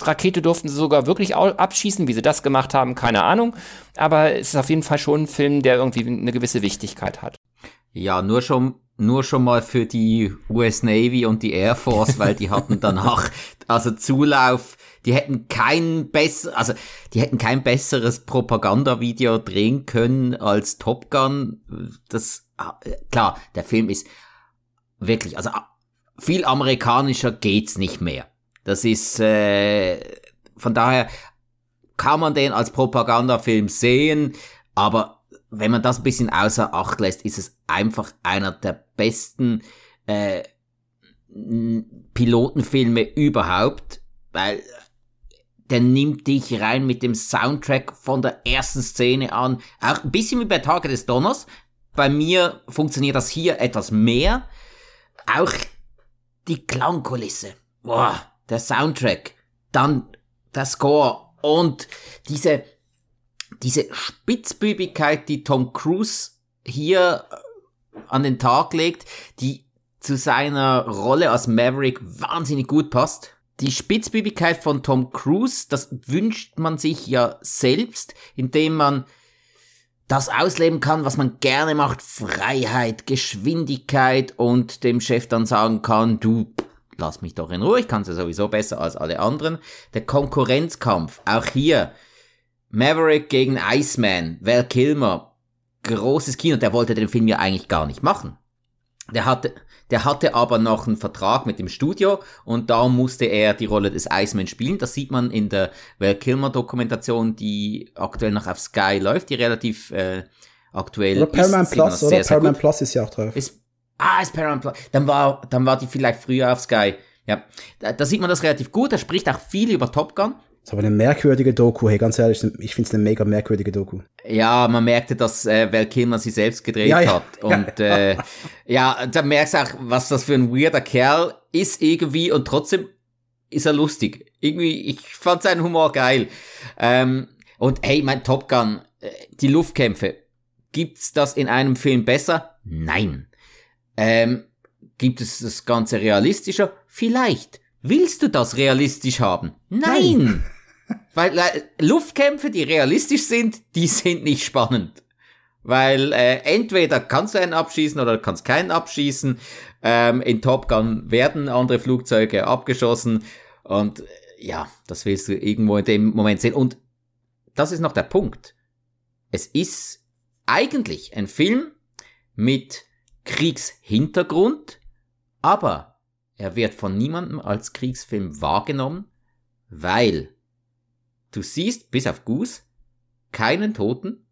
[SPEAKER 2] Rakete durften sie sogar wirklich abschießen, wie sie das gemacht haben, keine Ahnung. Aber es ist auf jeden Fall schon ein Film, der irgendwie eine gewisse Wichtigkeit hat.
[SPEAKER 3] Ja, nur schon, nur schon mal für die US Navy und die Air Force, weil die hatten danach, also Zulauf, die hätten kein besser, also die hätten kein besseres Propagandavideo drehen können als Top Gun. Das, klar, der Film ist wirklich, also viel amerikanischer geht's nicht mehr. Das ist, äh, von daher kann man den als Propagandafilm sehen, aber wenn man das ein bisschen außer Acht lässt, ist es einfach einer der besten äh, Pilotenfilme überhaupt, weil der nimmt dich rein mit dem Soundtrack von der ersten Szene an. Auch ein bisschen wie bei Tage des Donners. Bei mir funktioniert das hier etwas mehr. Auch die Klangkulisse. Boah, der Soundtrack, dann der Score und diese, diese Spitzbübigkeit, die Tom Cruise hier äh, an den Tag legt, die zu seiner Rolle als Maverick wahnsinnig gut passt. Die Spitzbübigkeit von Tom Cruise, das wünscht man sich ja selbst, indem man das ausleben kann, was man gerne macht, Freiheit, Geschwindigkeit und dem Chef dann sagen kann, du lass mich doch in Ruhe, ich kann es ja sowieso besser als alle anderen. Der Konkurrenzkampf, auch hier, Maverick gegen Iceman, Val Kilmer, großes Kino, der wollte den Film ja eigentlich gar nicht machen. Der hatte, der hatte aber noch einen Vertrag mit dem Studio und da musste er die Rolle des Iceman spielen. Das sieht man in der Val Kilmer Dokumentation, die aktuell noch auf Sky läuft, die relativ äh, aktuell
[SPEAKER 1] oder Paramount Plus, oder? Paramount Plus ist ja auch drauf.
[SPEAKER 3] Ist, Ah, ist Paramount Plus. Dann war, dann war die vielleicht früher auf Sky. Ja, da, da sieht man das relativ gut. Er spricht auch viel über Top Gun.
[SPEAKER 1] Das ist aber eine merkwürdige Doku, hey, ganz ehrlich, ich finde es eine mega merkwürdige Doku.
[SPEAKER 3] Ja, man merkte, dass äh, Val Kilmer sie selbst gedreht ja, ja. hat. Und ja, äh, ja, da merkst du auch, was das für ein weirder Kerl ist irgendwie und trotzdem ist er lustig. Irgendwie, ich fand seinen Humor geil. Ähm, und hey, mein Top Gun, äh, die Luftkämpfe, gibt's das in einem Film besser? Nein. Ähm, gibt es das Ganze realistischer? Vielleicht. Willst du das realistisch haben? Nein. Nein. Weil äh, Luftkämpfe, die realistisch sind, die sind nicht spannend. Weil äh, entweder kannst du einen abschießen oder kannst keinen abschießen. Ähm, in Top Gun werden andere Flugzeuge abgeschossen. Und äh, ja, das willst du irgendwo in dem Moment sehen. Und das ist noch der Punkt. Es ist eigentlich ein Film mit Kriegshintergrund, aber er wird von niemandem als Kriegsfilm wahrgenommen, weil Du siehst, bis auf Goose, keinen Toten.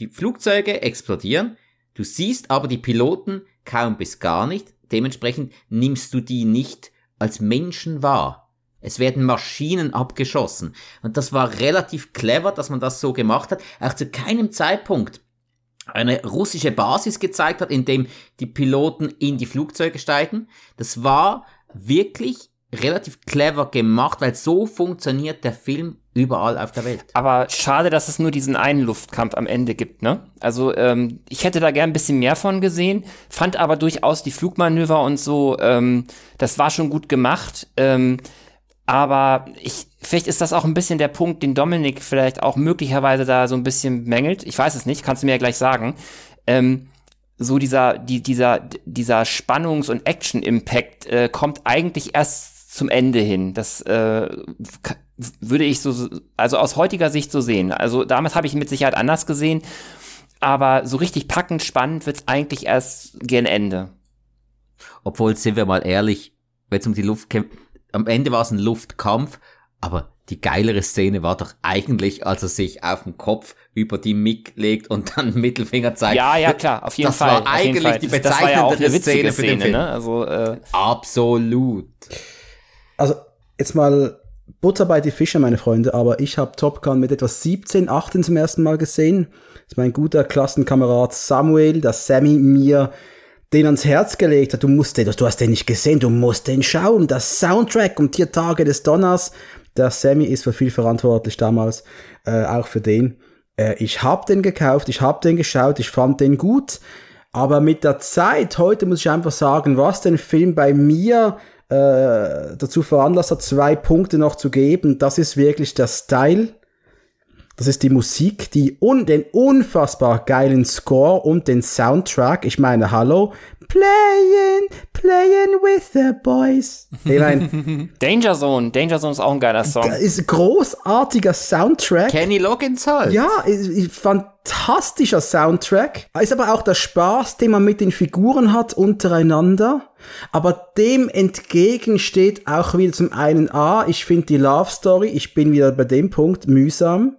[SPEAKER 3] Die Flugzeuge explodieren. Du siehst aber die Piloten kaum bis gar nicht. Dementsprechend nimmst du die nicht als Menschen wahr. Es werden Maschinen abgeschossen. Und das war relativ clever, dass man das so gemacht hat. Auch zu keinem Zeitpunkt eine russische Basis gezeigt hat, in dem die Piloten in die Flugzeuge steigen. Das war wirklich relativ clever gemacht, weil so funktioniert der Film überall auf der Welt.
[SPEAKER 2] Aber schade, dass es nur diesen einen Luftkampf am Ende gibt, ne? Also ähm, ich hätte da gern ein bisschen mehr von gesehen, fand aber durchaus die Flugmanöver und so, ähm, das war schon gut gemacht. Ähm, aber ich, vielleicht ist das auch ein bisschen der Punkt, den Dominik vielleicht auch möglicherweise da so ein bisschen mängelt. Ich weiß es nicht, kannst du mir ja gleich sagen. Ähm, so dieser, die, dieser, dieser Spannungs- und Action-Impact äh, kommt eigentlich erst zum Ende hin. Das äh, würde ich so, also aus heutiger Sicht so sehen. Also damals habe ich mit Sicherheit anders gesehen, aber so richtig packend spannend wird's eigentlich erst gegen Ende.
[SPEAKER 3] Obwohl, sind wir mal ehrlich, wenn es um die Luft kämpft, am Ende war es ein Luftkampf, aber die geilere Szene war doch eigentlich, als er sich auf den Kopf über die Mick legt und dann Mittelfinger zeigt.
[SPEAKER 2] Ja, ja, klar, auf jeden
[SPEAKER 3] das
[SPEAKER 2] Fall.
[SPEAKER 3] Das war eigentlich die bezeichnendere
[SPEAKER 2] ja
[SPEAKER 3] Szene
[SPEAKER 2] für den Film. Ne? Also, äh
[SPEAKER 3] Absolut
[SPEAKER 1] also jetzt mal Butter bei die Fische, meine Freunde, aber ich habe Top Gun mit etwas 17, 18 zum ersten Mal gesehen. Das ist mein guter Klassenkamerad Samuel, der Sammy mir den ans Herz gelegt hat. Du musst den, du hast den nicht gesehen, du musst den schauen. Das Soundtrack um vier Tage des Donners. Der Sammy ist für viel verantwortlich damals, äh, auch für den. Äh, ich habe den gekauft, ich habe den geschaut, ich fand den gut. Aber mit der Zeit, heute muss ich einfach sagen, was den Film bei mir äh, dazu veranlasst hat, zwei Punkte noch zu geben. Das ist wirklich der Style. Das ist die Musik, die un den unfassbar geilen Score und den Soundtrack. Ich meine, hallo, playing, playing with the boys.
[SPEAKER 2] Ich mein, Danger Zone, Danger Zone ist auch ein geiler Song.
[SPEAKER 1] Ist ein großartiger Soundtrack.
[SPEAKER 3] Kenny Loggins halt.
[SPEAKER 1] Ja, fantastischer Soundtrack. Ist aber auch der Spaß, den man mit den Figuren hat untereinander. Aber dem entgegen steht auch wieder zum einen A, ich finde die Love Story, ich bin wieder bei dem Punkt mühsam.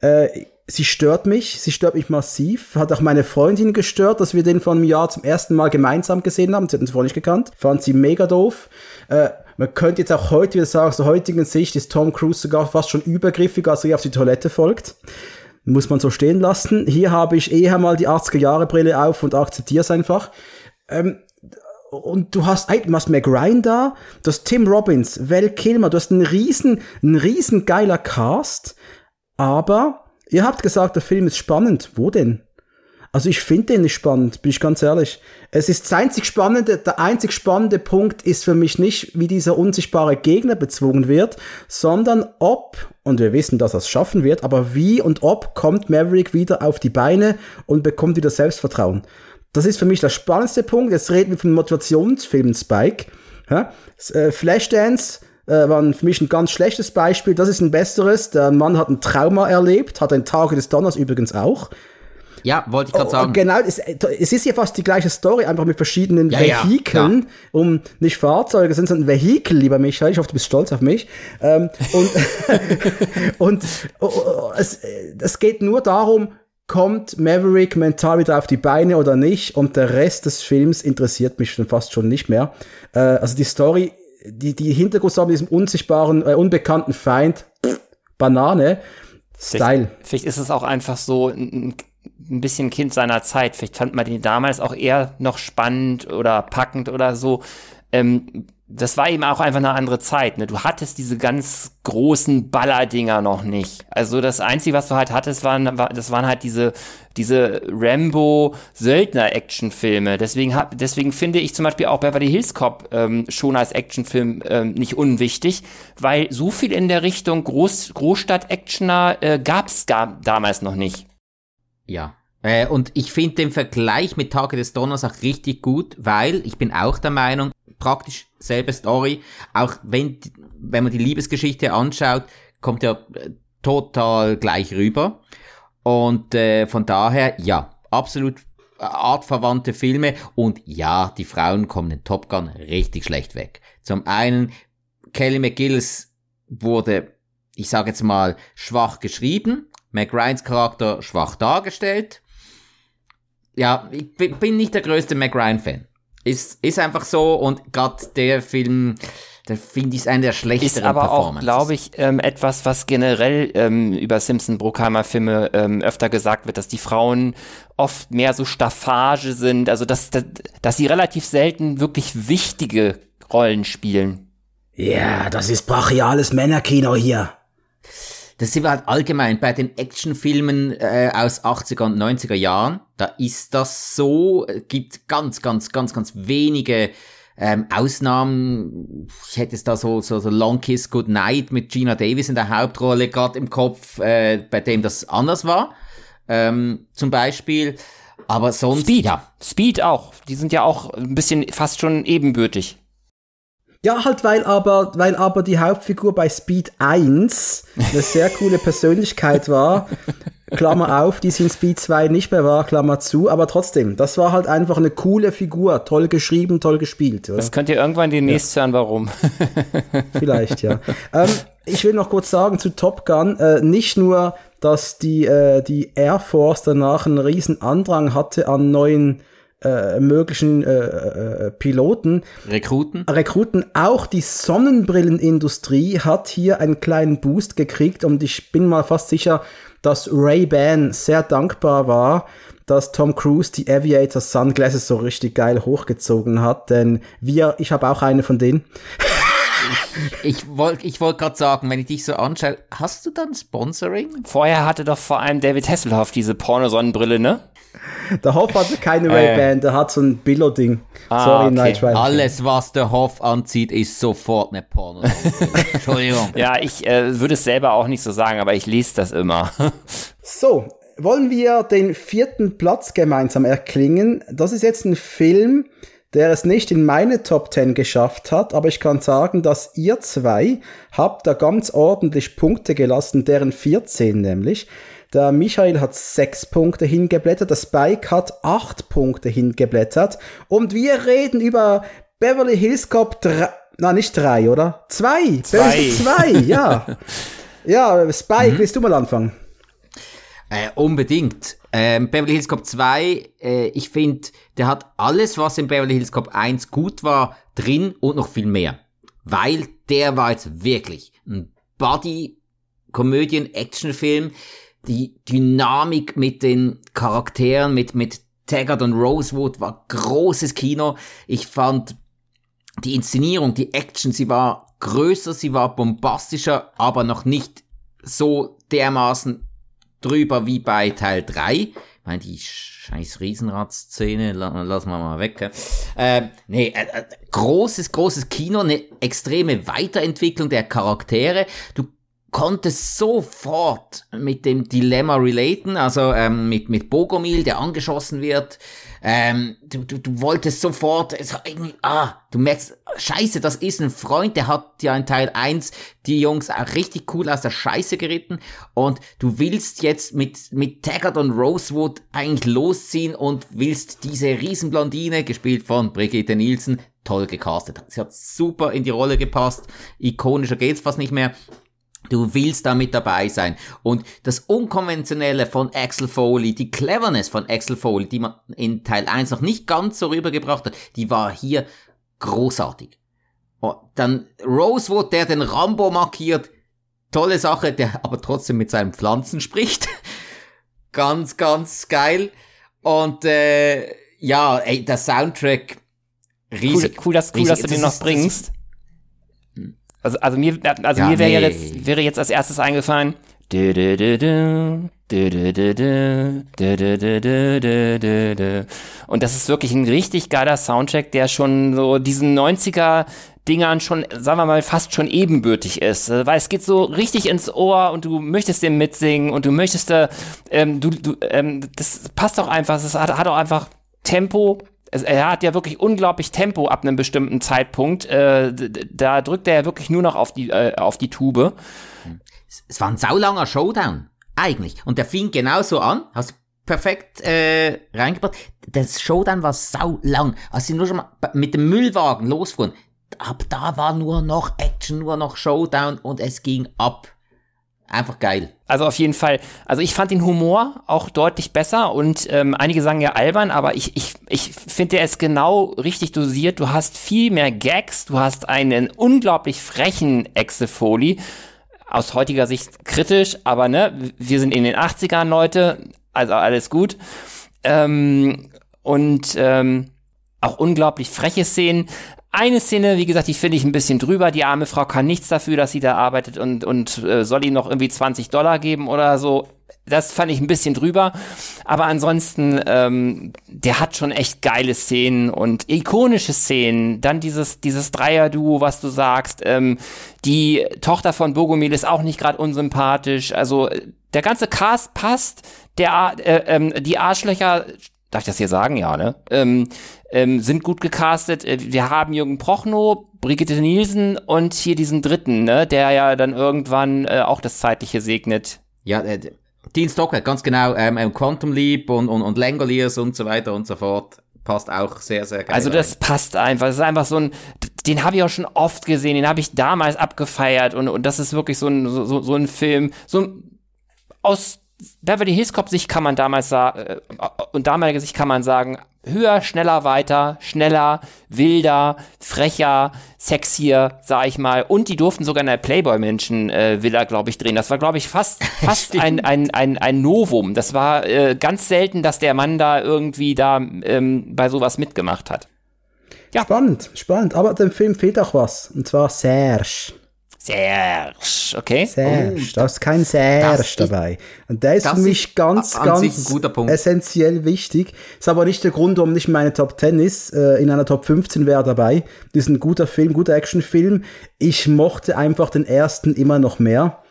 [SPEAKER 1] Äh, sie stört mich, sie stört mich massiv. Hat auch meine Freundin gestört, dass wir den vor einem Jahr zum ersten Mal gemeinsam gesehen haben. Sie hat uns vorher nicht gekannt. Fand sie mega doof. Äh, man könnte jetzt auch heute wieder sagen, aus der heutigen Sicht ist Tom Cruise sogar fast schon übergriffiger, als er auf die Toilette folgt. Muss man so stehen lassen. Hier habe ich eher mal die 80er-Jahre-Brille auf und akzeptiere es einfach. Ähm, und du hast, du hast McRyan da, du hast Tim Robbins, Val Kilmer, du hast einen riesen, einen riesen geiler Cast, aber Ihr habt gesagt, der Film ist spannend. Wo denn? Also ich finde den nicht spannend, bin ich ganz ehrlich. Es ist das einzig spannende, der einzig spannende Punkt ist für mich nicht, wie dieser unsichtbare Gegner bezwungen wird, sondern ob, und wir wissen, dass er es schaffen wird, aber wie und ob kommt Maverick wieder auf die Beine und bekommt wieder Selbstvertrauen. Das ist für mich der spannendste Punkt. Jetzt reden wir von Motivationsfilmen Spike. Ja? Äh, Flashdance äh, war für mich ein ganz schlechtes Beispiel. Das ist ein besseres. Der Mann hat ein Trauma erlebt, hat ein Tage des Donners übrigens auch.
[SPEAKER 3] Ja, wollte ich gerade oh, sagen.
[SPEAKER 1] Genau, es, es, ist ja fast die gleiche Story, einfach mit verschiedenen ja, Vehikeln, ja, um nicht Fahrzeuge, sind sondern Vehikel, lieber Michael. Ich hoffe, du bist stolz auf mich. Ähm, und und oh, oh, es, es geht nur darum, kommt Maverick mental wieder auf die Beine oder nicht und der Rest des Films interessiert mich schon fast schon nicht mehr. Äh, also die Story die, die Hintergrundstory mit diesem unsichtbaren, äh, unbekannten Feind, pff, Banane. Style.
[SPEAKER 2] Vielleicht, vielleicht ist es auch einfach so ein, ein bisschen Kind seiner Zeit. Vielleicht fand man den damals auch eher noch spannend oder packend oder so. Ähm, das war eben auch einfach eine andere Zeit. Ne? Du hattest diese ganz großen Ballerdinger noch nicht. Also das Einzige, was du halt hattest, waren, war, das waren halt diese, diese Rambo-Söldner-Actionfilme. Deswegen, hab, deswegen finde ich zum Beispiel auch Beverly Hills Cop ähm, schon als Actionfilm ähm, nicht unwichtig, weil so viel in der Richtung Groß, Großstadt-Actioner äh, gab es damals noch nicht.
[SPEAKER 3] Ja, äh, und ich finde den Vergleich mit Tage des Donners auch richtig gut, weil ich bin auch der Meinung, praktisch selbe Story, auch wenn, wenn man die Liebesgeschichte anschaut, kommt ja äh, total gleich rüber. Und äh, von daher, ja, absolut äh, artverwandte Filme und ja, die Frauen kommen in Top Gun richtig schlecht weg. Zum einen, Kelly McGillis wurde, ich sage jetzt mal, schwach geschrieben, Mac Charakter schwach dargestellt ja, ich bin nicht der größte Mac Ryan-Fan. Ist, ist einfach so und gerade der Film, der finde ich einer der schlechteren
[SPEAKER 2] Ist aber auch, glaube ich, ähm, etwas, was generell ähm, über Simpson-Bruckheimer-Filme ähm, öfter gesagt wird, dass die Frauen oft mehr so Staffage sind, also dass, dass, dass sie relativ selten wirklich wichtige Rollen spielen.
[SPEAKER 1] Ja, das ist brachiales Männerkino hier
[SPEAKER 3] das sind wir halt allgemein bei den Actionfilmen äh, aus 80er und 90er Jahren. Da ist das so, gibt ganz, ganz, ganz, ganz wenige ähm, Ausnahmen. Ich hätte es da so, so, so Long Kiss Good Night mit Gina Davis in der Hauptrolle gerade im Kopf, äh, bei dem das anders war. Ähm, zum Beispiel. Aber sonst.
[SPEAKER 2] Speed, ja. Speed auch. Die sind ja auch ein bisschen fast schon ebenbürtig.
[SPEAKER 1] Ja, halt, weil aber, weil aber die Hauptfigur bei Speed 1 eine sehr coole Persönlichkeit war. Klammer auf, die sie in Speed 2 nicht mehr war, Klammer zu, aber trotzdem, das war halt einfach eine coole Figur, toll geschrieben, toll gespielt. Oder?
[SPEAKER 2] Das könnt ihr irgendwann demnächst ja. hören, warum.
[SPEAKER 1] Vielleicht, ja. ähm, ich will noch kurz sagen zu Top Gun, äh, nicht nur, dass die, äh, die Air Force danach einen riesen Andrang hatte an neuen äh, möglichen äh, äh, Piloten.
[SPEAKER 3] Rekruten.
[SPEAKER 1] Rekruten. Auch die Sonnenbrillenindustrie hat hier einen kleinen Boost gekriegt und ich bin mal fast sicher, dass Ray-Ban sehr dankbar war, dass Tom Cruise die Aviator Sunglasses so richtig geil hochgezogen hat, denn wir, ich habe auch eine von denen.
[SPEAKER 3] ich wollte ich wollt gerade sagen, wenn ich dich so anschaue, hast du dann Sponsoring?
[SPEAKER 2] Vorher hatte doch vor allem David Hasselhoff diese Pornosonnenbrille, ne?
[SPEAKER 1] Der Hoff hatte keine äh. Ray-Ban, der hat so ein Billo-Ding.
[SPEAKER 3] Ah, Sorry, okay. Night Rider. Alles, was der Hoff anzieht, ist sofort eine Porno.
[SPEAKER 2] Entschuldigung. Ja, ich äh, würde es selber auch nicht so sagen, aber ich lese das immer.
[SPEAKER 1] so, wollen wir den vierten Platz gemeinsam erklingen? Das ist jetzt ein Film, der es nicht in meine Top 10 geschafft hat, aber ich kann sagen, dass ihr zwei habt da ganz ordentlich Punkte gelassen, deren 14 nämlich. Der Michael hat sechs Punkte hingeblättert, der Spike hat acht Punkte hingeblättert und wir reden über Beverly Hills Cop 3, na nicht drei, oder? Zwei!
[SPEAKER 2] Zwei!
[SPEAKER 1] Zwei, ja! ja, Spike, mhm. willst du mal anfangen?
[SPEAKER 3] Äh, unbedingt. Ähm, Beverly Hills Cop 2, äh, ich finde, der hat alles, was in Beverly Hills Cop 1 gut war, drin und noch viel mehr. Weil der war jetzt wirklich ein Body-Komödien-Actionfilm, die Dynamik mit den Charakteren, mit, mit Taggart und Rosewood war großes Kino. Ich fand die Inszenierung, die Action, sie war größer, sie war bombastischer, aber noch nicht so dermaßen drüber wie bei Teil 3. Ich meine, die scheiß Riesenrad-Szene, lassen wir mal weg. Äh, nee, äh, großes, großes Kino, eine extreme Weiterentwicklung der Charaktere. Du konnte sofort mit dem Dilemma relaten, also ähm, mit, mit Bogomil, der angeschossen wird. Ähm, du, du, du wolltest sofort, es, irgendwie, ah, du merkst, scheiße, das ist ein Freund, der hat ja in Teil 1 die Jungs auch richtig cool aus der Scheiße geritten und du willst jetzt mit, mit Taggart und Rosewood eigentlich losziehen und willst diese Riesenblondine, gespielt von Brigitte Nielsen, toll gecastet. Sie hat super in die Rolle gepasst, ikonischer geht's fast nicht mehr. Du willst damit dabei sein. Und das Unkonventionelle von Axel Foley, die Cleverness von Axel Foley, die man in Teil 1 noch nicht ganz so rübergebracht hat, die war hier großartig. Und dann Rosewood, der den Rambo markiert, tolle Sache, der aber trotzdem mit seinen Pflanzen spricht. ganz, ganz geil. Und äh, ja, ey, der Soundtrack riesig.
[SPEAKER 2] Cool, cool dass, cool, dass du den noch bringst. Also, also mir, also ja, mir wäre nee. jetzt, wäre jetzt als erstes eingefallen. Und das ist wirklich ein richtig geiler Soundtrack, der schon so diesen 90er Dingern schon, sagen wir mal, fast schon ebenbürtig ist. Weil es geht so richtig ins Ohr und du möchtest dem mitsingen und du möchtest ähm, du, du, ähm, das passt doch einfach, es hat, hat auch einfach Tempo, er hat ja wirklich unglaublich Tempo ab einem bestimmten Zeitpunkt. Äh, da drückt er ja wirklich nur noch auf die, äh, auf die Tube.
[SPEAKER 3] Es war ein saulanger Showdown, eigentlich. Und der fing genauso an. Hast perfekt äh, reingebracht. Das Showdown war saulang. Als sie nur schon mal mit dem Müllwagen losfuhren, ab da war nur noch Action, nur noch Showdown und es ging ab. Einfach geil.
[SPEAKER 2] Also auf jeden Fall. Also ich fand den Humor auch deutlich besser und ähm, einige sagen ja albern, aber ich, ich, ich finde, der ist genau richtig dosiert. Du hast viel mehr Gags, du hast einen unglaublich frechen Exefoli. Aus heutiger Sicht kritisch, aber ne, wir sind in den 80ern, Leute, also alles gut. Ähm, und ähm, auch unglaublich freche Szenen. Eine Szene, wie gesagt, die finde ich ein bisschen drüber. Die arme Frau kann nichts dafür, dass sie da arbeitet und, und äh, soll ihm noch irgendwie 20 Dollar geben oder so. Das fand ich ein bisschen drüber. Aber ansonsten, ähm, der hat schon echt geile Szenen und ikonische Szenen. Dann dieses, dieses Dreier-Duo, was du sagst. Ähm, die Tochter von Bogomil ist auch nicht gerade unsympathisch. Also der ganze Cast passt. Der, äh, ähm, die Arschlöcher Darf ich das hier sagen? Ja, ne? Ähm, ähm, sind gut gecastet. Äh, wir haben Jürgen Prochnow, Brigitte Nielsen und hier diesen dritten, ne? Der ja dann irgendwann äh, auch das Zeitliche segnet.
[SPEAKER 3] Ja, äh, Dean Stockwell, ganz genau. Ähm, ähm, Quantum Leap und, und, und Langoliers und so weiter und so fort. Passt auch sehr, sehr geil.
[SPEAKER 2] Also das rein. passt einfach. Das ist einfach so ein, den habe ich auch schon oft gesehen, den habe ich damals abgefeiert und, und das ist wirklich so ein, so, so ein Film, so aus Beverly Hills Cop Sicht kann man damals sagen, äh, und damaliger Sicht kann man sagen, höher, schneller, weiter, schneller, wilder, frecher, sexier, sag ich mal. Und die durften sogar in der Playboy-Menschen äh, Villa, glaube ich, drehen. Das war, glaube ich, fast, fast ein, ein, ein, ein Novum. Das war äh, ganz selten, dass der Mann da irgendwie da ähm, bei sowas mitgemacht hat.
[SPEAKER 1] Ja. Spannend, spannend. Aber dem Film fehlt auch was. Und zwar Serge.
[SPEAKER 2] Serge, okay.
[SPEAKER 1] Serge, oh, da ist kein Serge dabei. Und der ist für mich ganz, ganz essentiell wichtig. Ist aber nicht der Grund, warum nicht meine Top 10 ist. Äh, in einer Top 15 wäre dabei. Das ist ein guter Film, guter Actionfilm. Ich mochte einfach den ersten immer noch mehr.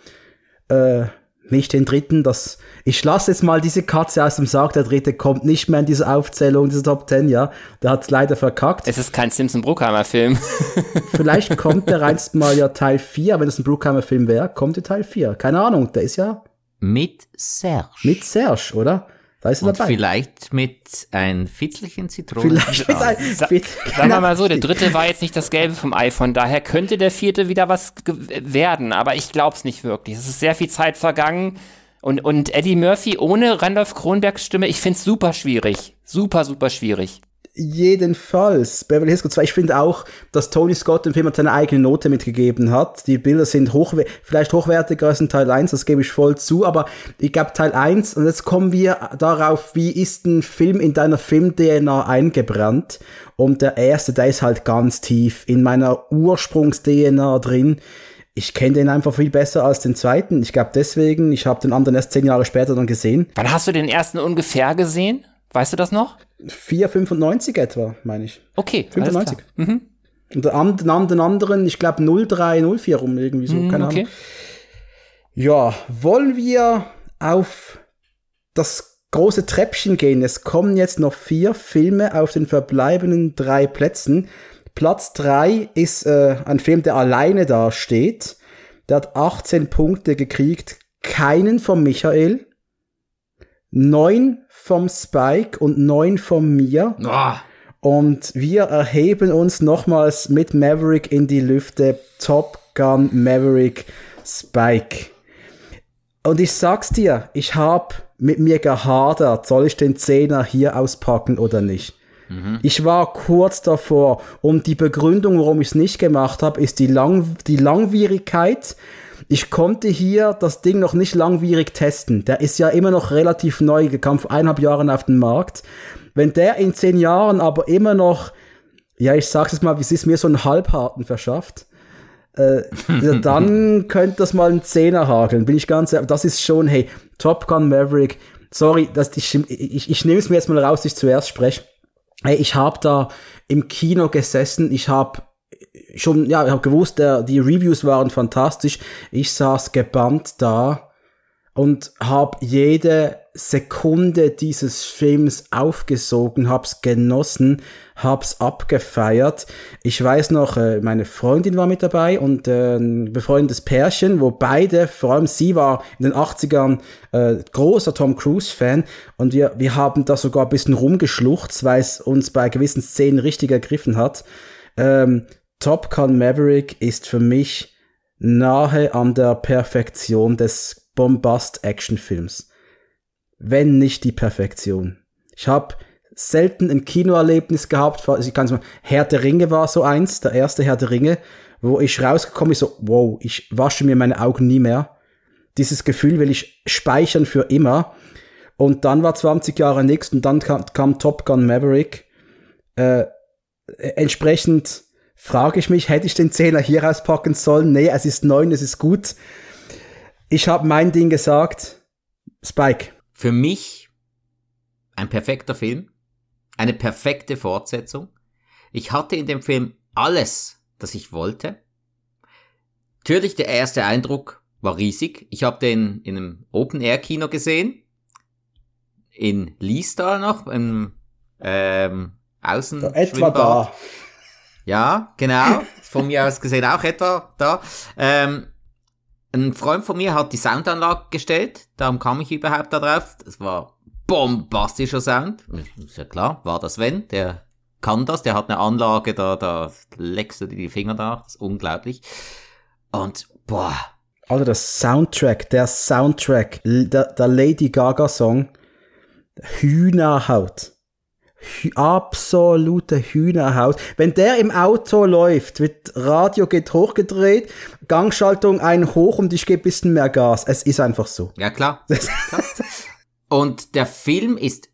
[SPEAKER 1] Äh, nicht den dritten, das, ich lasse jetzt mal diese Katze aus dem Sarg, der dritte kommt nicht mehr in diese Aufzählung, diese Top Ten, ja. Der hat es leider verkackt.
[SPEAKER 2] Es ist kein Simpson-Bruckheimer-Film.
[SPEAKER 1] Vielleicht kommt der einst mal ja Teil 4, wenn es ein Bruckheimer-Film wäre, kommt der Teil 4. Keine Ahnung, der ist ja.
[SPEAKER 3] Mit Serge.
[SPEAKER 1] Mit Serge, oder?
[SPEAKER 3] Da ist er Und dabei. vielleicht mit ein Fitzelchen Zitrone. Vielleicht mit
[SPEAKER 2] ein Sa Sagen wir mal so, der dritte war jetzt nicht das Gelbe vom Ei, von daher könnte der vierte wieder was werden, aber ich glaub's nicht wirklich. Es ist sehr viel Zeit vergangen und, und Eddie Murphy ohne Randolph Kronbergs Stimme, ich find's super schwierig. Super, super schwierig
[SPEAKER 1] jedenfalls, Beverly Hills 2, ich finde auch, dass Tony Scott dem Film seine eigene Note mitgegeben hat. Die Bilder sind hochwer vielleicht hochwertiger als in Teil 1, das gebe ich voll zu, aber ich glaube Teil 1, und jetzt kommen wir darauf, wie ist ein Film in deiner Film-DNA eingebrannt? Und der erste, der ist halt ganz tief in meiner Ursprungs-DNA drin. Ich kenne den einfach viel besser als den zweiten. Ich glaube deswegen, ich habe den anderen erst zehn Jahre später dann gesehen.
[SPEAKER 2] Wann hast du den ersten ungefähr gesehen? Weißt du das noch?
[SPEAKER 1] 4,95 etwa, meine ich.
[SPEAKER 2] Okay,
[SPEAKER 1] 95. Mhm. Und den, den anderen, ich glaube 0304 rum, irgendwie so, mhm, keine okay. Ahnung. Ja, wollen wir auf das große Treppchen gehen? Es kommen jetzt noch vier Filme auf den verbleibenden drei Plätzen. Platz drei ist äh, ein Film, der alleine da steht. Der hat 18 Punkte gekriegt, keinen von Michael. Neun vom Spike und neun von mir. Oh. Und wir erheben uns nochmals mit Maverick in die Lüfte. Top Gun Maverick Spike. Und ich sag's dir, ich hab mit mir gehadert, soll ich den Zehner hier auspacken oder nicht. Mhm. Ich war kurz davor und die Begründung, warum ich es nicht gemacht habe, ist die, Lang die Langwierigkeit Ich konnte hier das Ding noch nicht langwierig testen. Der ist ja immer noch relativ neu, gekam vor eineinhalb Jahren auf den Markt. Wenn der in zehn Jahren aber immer noch, ja, ich sag's jetzt mal, wie es ist, mir so einen Halbharten verschafft, äh, dann könnte das mal ein Zehner hageln, bin ich ganz ehrlich. Das ist schon, hey, Top Gun Maverick, sorry, dass ich, ich, ich nehme es mir jetzt mal raus, dass ich zuerst spreche. Hey, ich habe da im Kino gesessen, ich habe schon, ja, ich habe gewusst, der, die Reviews waren fantastisch. Ich saß gebannt da und habe jede Sekunde dieses Films aufgesogen, hab's genossen, hab's abgefeiert. Ich weiß noch, äh, meine Freundin war mit dabei und äh, ein befreundetes Pärchen, wo beide, vor allem sie war in den 80ern äh, großer Tom Cruise-Fan und wir, wir haben da sogar ein bisschen rumgeschluchzt, weil es uns bei gewissen Szenen richtig ergriffen hat. Ähm, Top Gun Maverick ist für mich nahe an der Perfektion des Bombast-Action-Films wenn nicht die Perfektion. Ich habe selten ein Kinoerlebnis gehabt, ich kann mal, Herr der Ringe war so eins, der erste Herr der Ringe, wo ich rausgekommen bin, so, wow, ich wasche mir meine Augen nie mehr. Dieses Gefühl will ich speichern für immer. Und dann war 20 Jahre nichts und dann kam, kam Top Gun Maverick. Äh, entsprechend frage ich mich, hätte ich den Zehner hier rauspacken sollen? Nee, es ist neun, es ist gut. Ich habe mein Ding gesagt. Spike.
[SPEAKER 3] Für mich ein perfekter Film, eine perfekte Fortsetzung. Ich hatte in dem Film alles, das ich wollte. Natürlich, der erste Eindruck war riesig. Ich habe den in einem Open-Air-Kino gesehen. In Liestal noch, im ähm, Außen.
[SPEAKER 1] Etwa da.
[SPEAKER 3] Ja, genau. Von mir aus gesehen auch etwa da. Ähm, ein Freund von mir hat die Soundanlage gestellt, darum kam ich überhaupt da drauf. Das war bombastischer Sound. Ist ja klar, war das wenn, der kann das, der hat eine Anlage, da, da leckst du dir die Finger nach, das ist unglaublich. Und, boah.
[SPEAKER 1] Also der Soundtrack, der Soundtrack, der, der Lady Gaga Song, Hühnerhaut absolute Hühnerhaut. Wenn der im Auto läuft, wird Radio geht hochgedreht, Gangschaltung ein hoch und ich gebe bisschen mehr Gas. Es ist einfach so.
[SPEAKER 3] Ja, klar. klar. Und der Film ist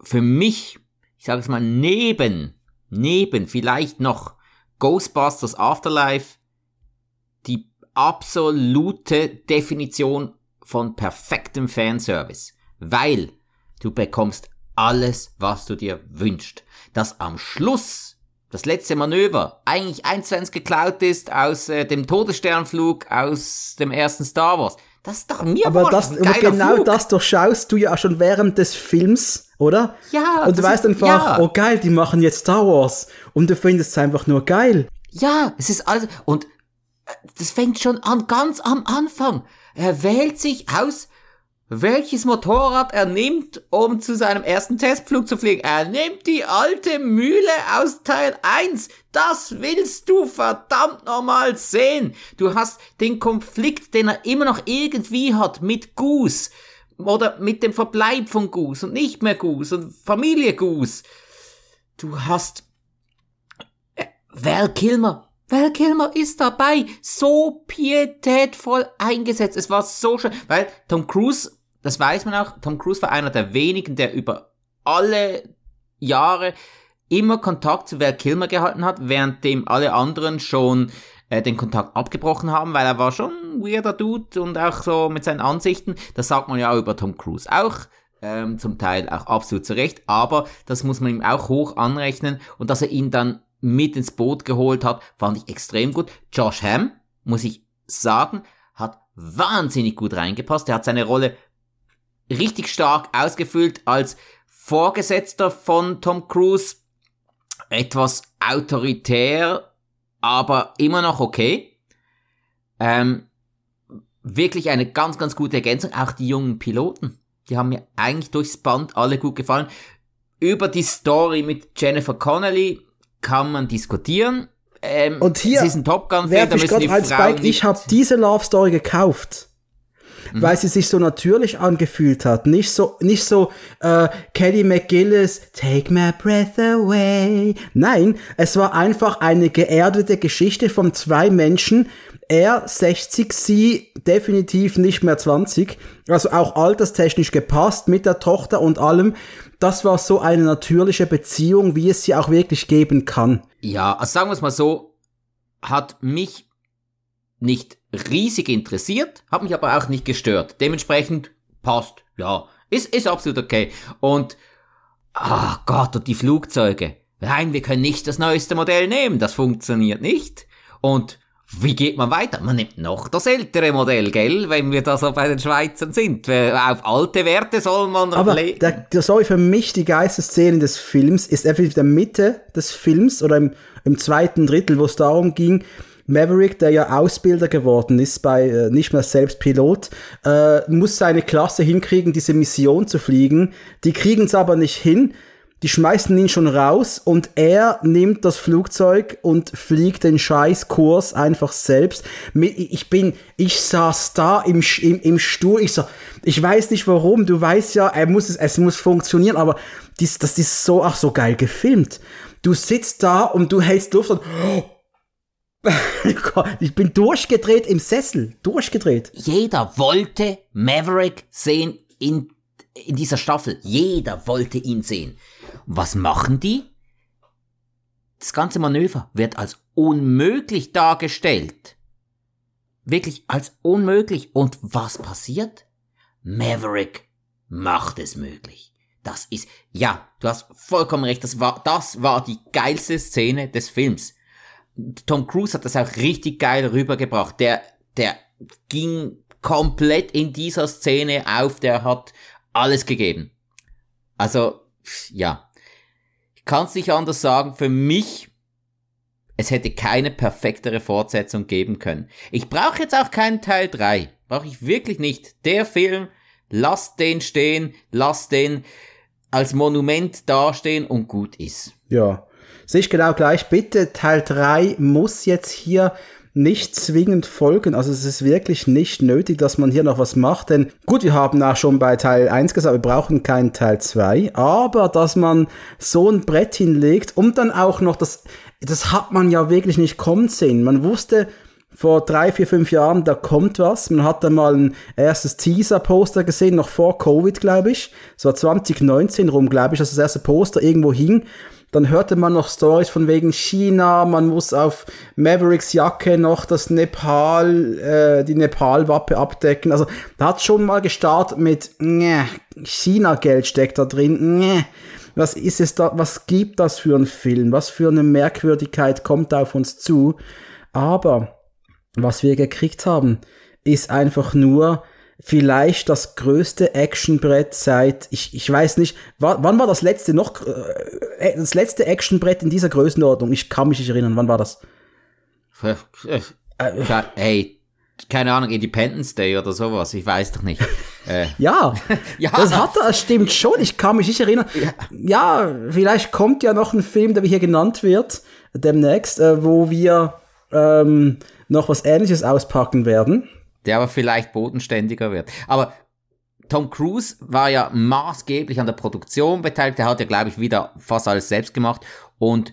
[SPEAKER 3] für mich, ich sage es mal, neben, neben vielleicht noch Ghostbusters Afterlife die absolute Definition von perfektem Fanservice. Weil du bekommst alles, was du dir wünschst. Dass am Schluss das letzte Manöver eigentlich eins zu eins geklaut ist aus äh, dem Todessternflug aus dem ersten Star Wars. Das ist doch mir
[SPEAKER 1] Aber, das, aber genau Flug. das durchschaust du ja schon während des Films, oder?
[SPEAKER 3] Ja.
[SPEAKER 1] Und du weißt einfach, ja. oh geil, die machen jetzt Star Wars. Und du findest es einfach nur geil.
[SPEAKER 3] Ja, es ist alles, und äh, das fängt schon an, ganz am Anfang. Er wählt sich aus, welches Motorrad er nimmt, um zu seinem ersten Testflug zu fliegen. Er nimmt die alte Mühle aus Teil 1. Das willst du verdammt nochmal sehen. Du hast den Konflikt, den er immer noch irgendwie hat mit Goose. Oder mit dem Verbleib von Goose und nicht mehr Goose und Familie Goose. Du hast äh, Val Kilmer. Val Kilmer ist dabei, so pietätvoll eingesetzt. Es war so schön, weil Tom Cruise das weiß man auch. Tom Cruise war einer der wenigen, der über alle Jahre immer Kontakt zu Val Kilmer gehalten hat, währenddem alle anderen schon äh, den Kontakt abgebrochen haben, weil er war schon ein weirder Dude und auch so mit seinen Ansichten. Das sagt man ja auch über Tom Cruise auch. Ähm, zum Teil auch absolut zu Recht, aber das muss man ihm auch hoch anrechnen und dass er ihn dann mit ins Boot geholt hat, fand ich extrem gut. Josh Hamm, muss ich sagen, hat wahnsinnig gut reingepasst. Er hat seine Rolle richtig stark ausgefüllt als Vorgesetzter von Tom Cruise. Etwas autoritär, aber immer noch okay. Ähm, wirklich eine ganz, ganz gute Ergänzung. Auch die jungen Piloten, die haben mir eigentlich durchs Band alle gut gefallen. Über die Story mit Jennifer Connelly kann man diskutieren.
[SPEAKER 1] Ähm, und hier,
[SPEAKER 3] es ist ein Top Gun Film, da
[SPEAKER 1] müssen die Frauen Ich habe diese Love Story gekauft mhm. weil sie sich so natürlich angefühlt hat. Nicht so, nicht so äh, Kelly McGillis, Take my breath away. Nein, es war einfach eine geerdete Geschichte von zwei Menschen. Er 60, sie definitiv nicht mehr 20. Also auch alterstechnisch gepasst mit der Tochter und allem. Das war so eine natürliche Beziehung, wie es sie auch wirklich geben kann.
[SPEAKER 3] Ja, also sagen wir es mal so, hat mich nicht riesig interessiert, hat mich aber auch nicht gestört. Dementsprechend passt, ja, ist, ist absolut okay. Und, ah oh Gott, und die Flugzeuge. Nein, wir können nicht das neueste Modell nehmen, das funktioniert nicht. Und wie geht man weiter? Man nimmt noch das ältere Modell, gell? Wenn wir da so bei den Schweizern sind. Auf alte Werte soll man
[SPEAKER 1] Aber der, der, sorry, für mich die geilste Szene des Films ist effektiv der Mitte des Films oder im, im zweiten Drittel, wo es darum ging, Maverick, der ja Ausbilder geworden ist, bei äh, nicht mehr selbst Pilot, äh, muss seine Klasse hinkriegen, diese Mission zu fliegen. Die kriegen es aber nicht hin. Die schmeißen ihn schon raus und er nimmt das Flugzeug und fliegt den Scheißkurs einfach selbst. Ich bin, ich saß da im, im, im Stuhl, ich so, ich weiß nicht warum, du weißt ja, er muss es, es muss funktionieren, aber dies, das ist so, ach so geil gefilmt. Du sitzt da und du hältst Luft und, ich bin durchgedreht im Sessel, durchgedreht.
[SPEAKER 3] Jeder wollte Maverick sehen in, in dieser Staffel. Jeder wollte ihn sehen. Was machen die? Das ganze Manöver wird als unmöglich dargestellt. Wirklich als unmöglich. Und was passiert? Maverick macht es möglich. Das ist, ja, du hast vollkommen recht, das war, das war die geilste Szene des Films. Tom Cruise hat das auch richtig geil rübergebracht. Der, der ging komplett in dieser Szene auf, der hat alles gegeben. Also, ja. Ich kann es nicht anders sagen, für mich, es hätte keine perfektere Fortsetzung geben können. Ich brauche jetzt auch keinen Teil 3. Brauche ich wirklich nicht. Der Film, lass den stehen, lass den als Monument dastehen und gut ist.
[SPEAKER 1] Ja. Sehe ich genau gleich. Bitte, Teil 3 muss jetzt hier nicht zwingend folgen. Also es ist wirklich nicht nötig, dass man hier noch was macht. Denn gut, wir haben auch schon bei Teil 1 gesagt, wir brauchen keinen Teil 2. Aber dass man so ein Brett hinlegt und dann auch noch das, das hat man ja wirklich nicht kommen sehen. Man wusste vor drei, vier, fünf Jahren, da kommt was. Man hat dann mal ein erstes Teaser-Poster gesehen, noch vor Covid, glaube ich. So 2019 rum, glaube ich, dass das erste Poster irgendwo hing. Dann hörte man noch Stories von wegen China, man muss auf Mavericks Jacke noch das Nepal, äh, die Nepal-Wappe abdecken. Also da hat schon mal gestartet mit China-Geld steckt da drin. Was ist es da, was gibt das für ein Film? Was für eine Merkwürdigkeit kommt auf uns zu? Aber was wir gekriegt haben, ist einfach nur vielleicht das größte Actionbrett seit, ich, ich weiß nicht, wann war das letzte noch, äh, äh, das letzte Actionbrett in dieser Größenordnung? Ich kann mich nicht erinnern, wann war das?
[SPEAKER 3] Hey, keine Ahnung, Independence Day oder sowas, ich weiß doch nicht.
[SPEAKER 1] Äh. ja, ja, das hat er, stimmt schon, ich kann mich nicht erinnern. Ja. ja, vielleicht kommt ja noch ein Film, der hier genannt wird, demnächst, äh, wo wir ähm, noch was ähnliches auspacken werden
[SPEAKER 3] der aber vielleicht bodenständiger wird. Aber Tom Cruise war ja maßgeblich an der Produktion beteiligt. Er hat ja, glaube ich, wieder fast alles selbst gemacht. Und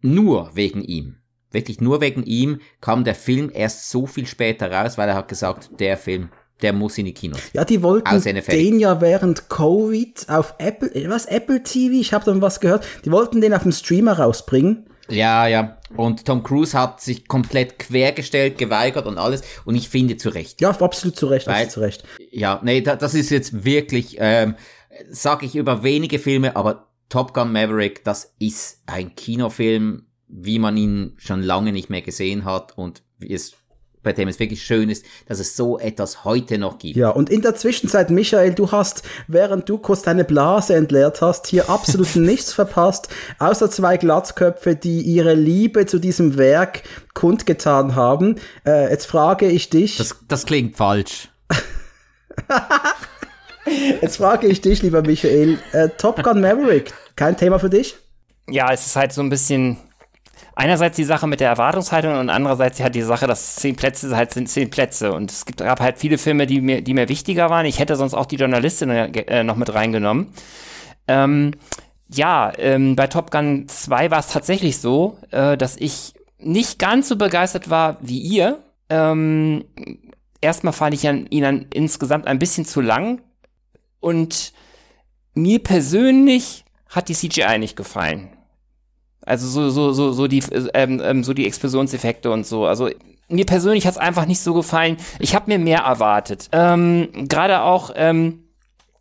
[SPEAKER 3] nur wegen ihm, wirklich nur wegen ihm, kam der Film erst so viel später raus, weil er hat gesagt, der Film, der muss in die Kinos.
[SPEAKER 1] Ja, die wollten den ja während Covid auf Apple, was, Apple TV, ich habe dann was gehört, die wollten den auf dem Streamer rausbringen.
[SPEAKER 3] Ja, ja. Und Tom Cruise hat sich komplett quergestellt, geweigert und alles. Und ich finde zu Recht.
[SPEAKER 1] Ja, absolut zu Recht.
[SPEAKER 3] Weil,
[SPEAKER 1] zu Recht.
[SPEAKER 3] Ja, nee, da, das ist jetzt wirklich, ähm, sage ich über wenige Filme, aber Top Gun Maverick, das ist ein Kinofilm, wie man ihn schon lange nicht mehr gesehen hat und wie es bei dem es wirklich schön ist, dass es so etwas heute noch gibt.
[SPEAKER 1] Ja, und in der Zwischenzeit, Michael, du hast, während du kurz deine Blase entleert hast, hier absolut nichts verpasst, außer zwei Glatzköpfe, die ihre Liebe zu diesem Werk kundgetan haben. Äh, jetzt frage ich dich.
[SPEAKER 3] Das, das klingt falsch.
[SPEAKER 1] jetzt frage ich dich, lieber Michael, äh, Top Gun Maverick, kein Thema für dich?
[SPEAKER 2] Ja, es ist halt so ein bisschen einerseits die Sache mit der Erwartungshaltung und andererseits halt die Sache, dass zehn Plätze halt sind zehn Plätze. Und es gibt, gab halt viele Filme, die mir, die mir wichtiger waren. Ich hätte sonst auch die Journalistin äh, noch mit reingenommen. Ähm, ja, ähm, bei Top Gun 2 war es tatsächlich so, äh, dass ich nicht ganz so begeistert war wie ihr. Ähm, erstmal fand ich ihn dann insgesamt ein bisschen zu lang und mir persönlich hat die CGI nicht gefallen. Also so so so so die ähm, ähm, so die Explosionseffekte und so. Also mir persönlich hat es einfach nicht so gefallen. Ich habe mir mehr erwartet. Ähm, Gerade auch ähm,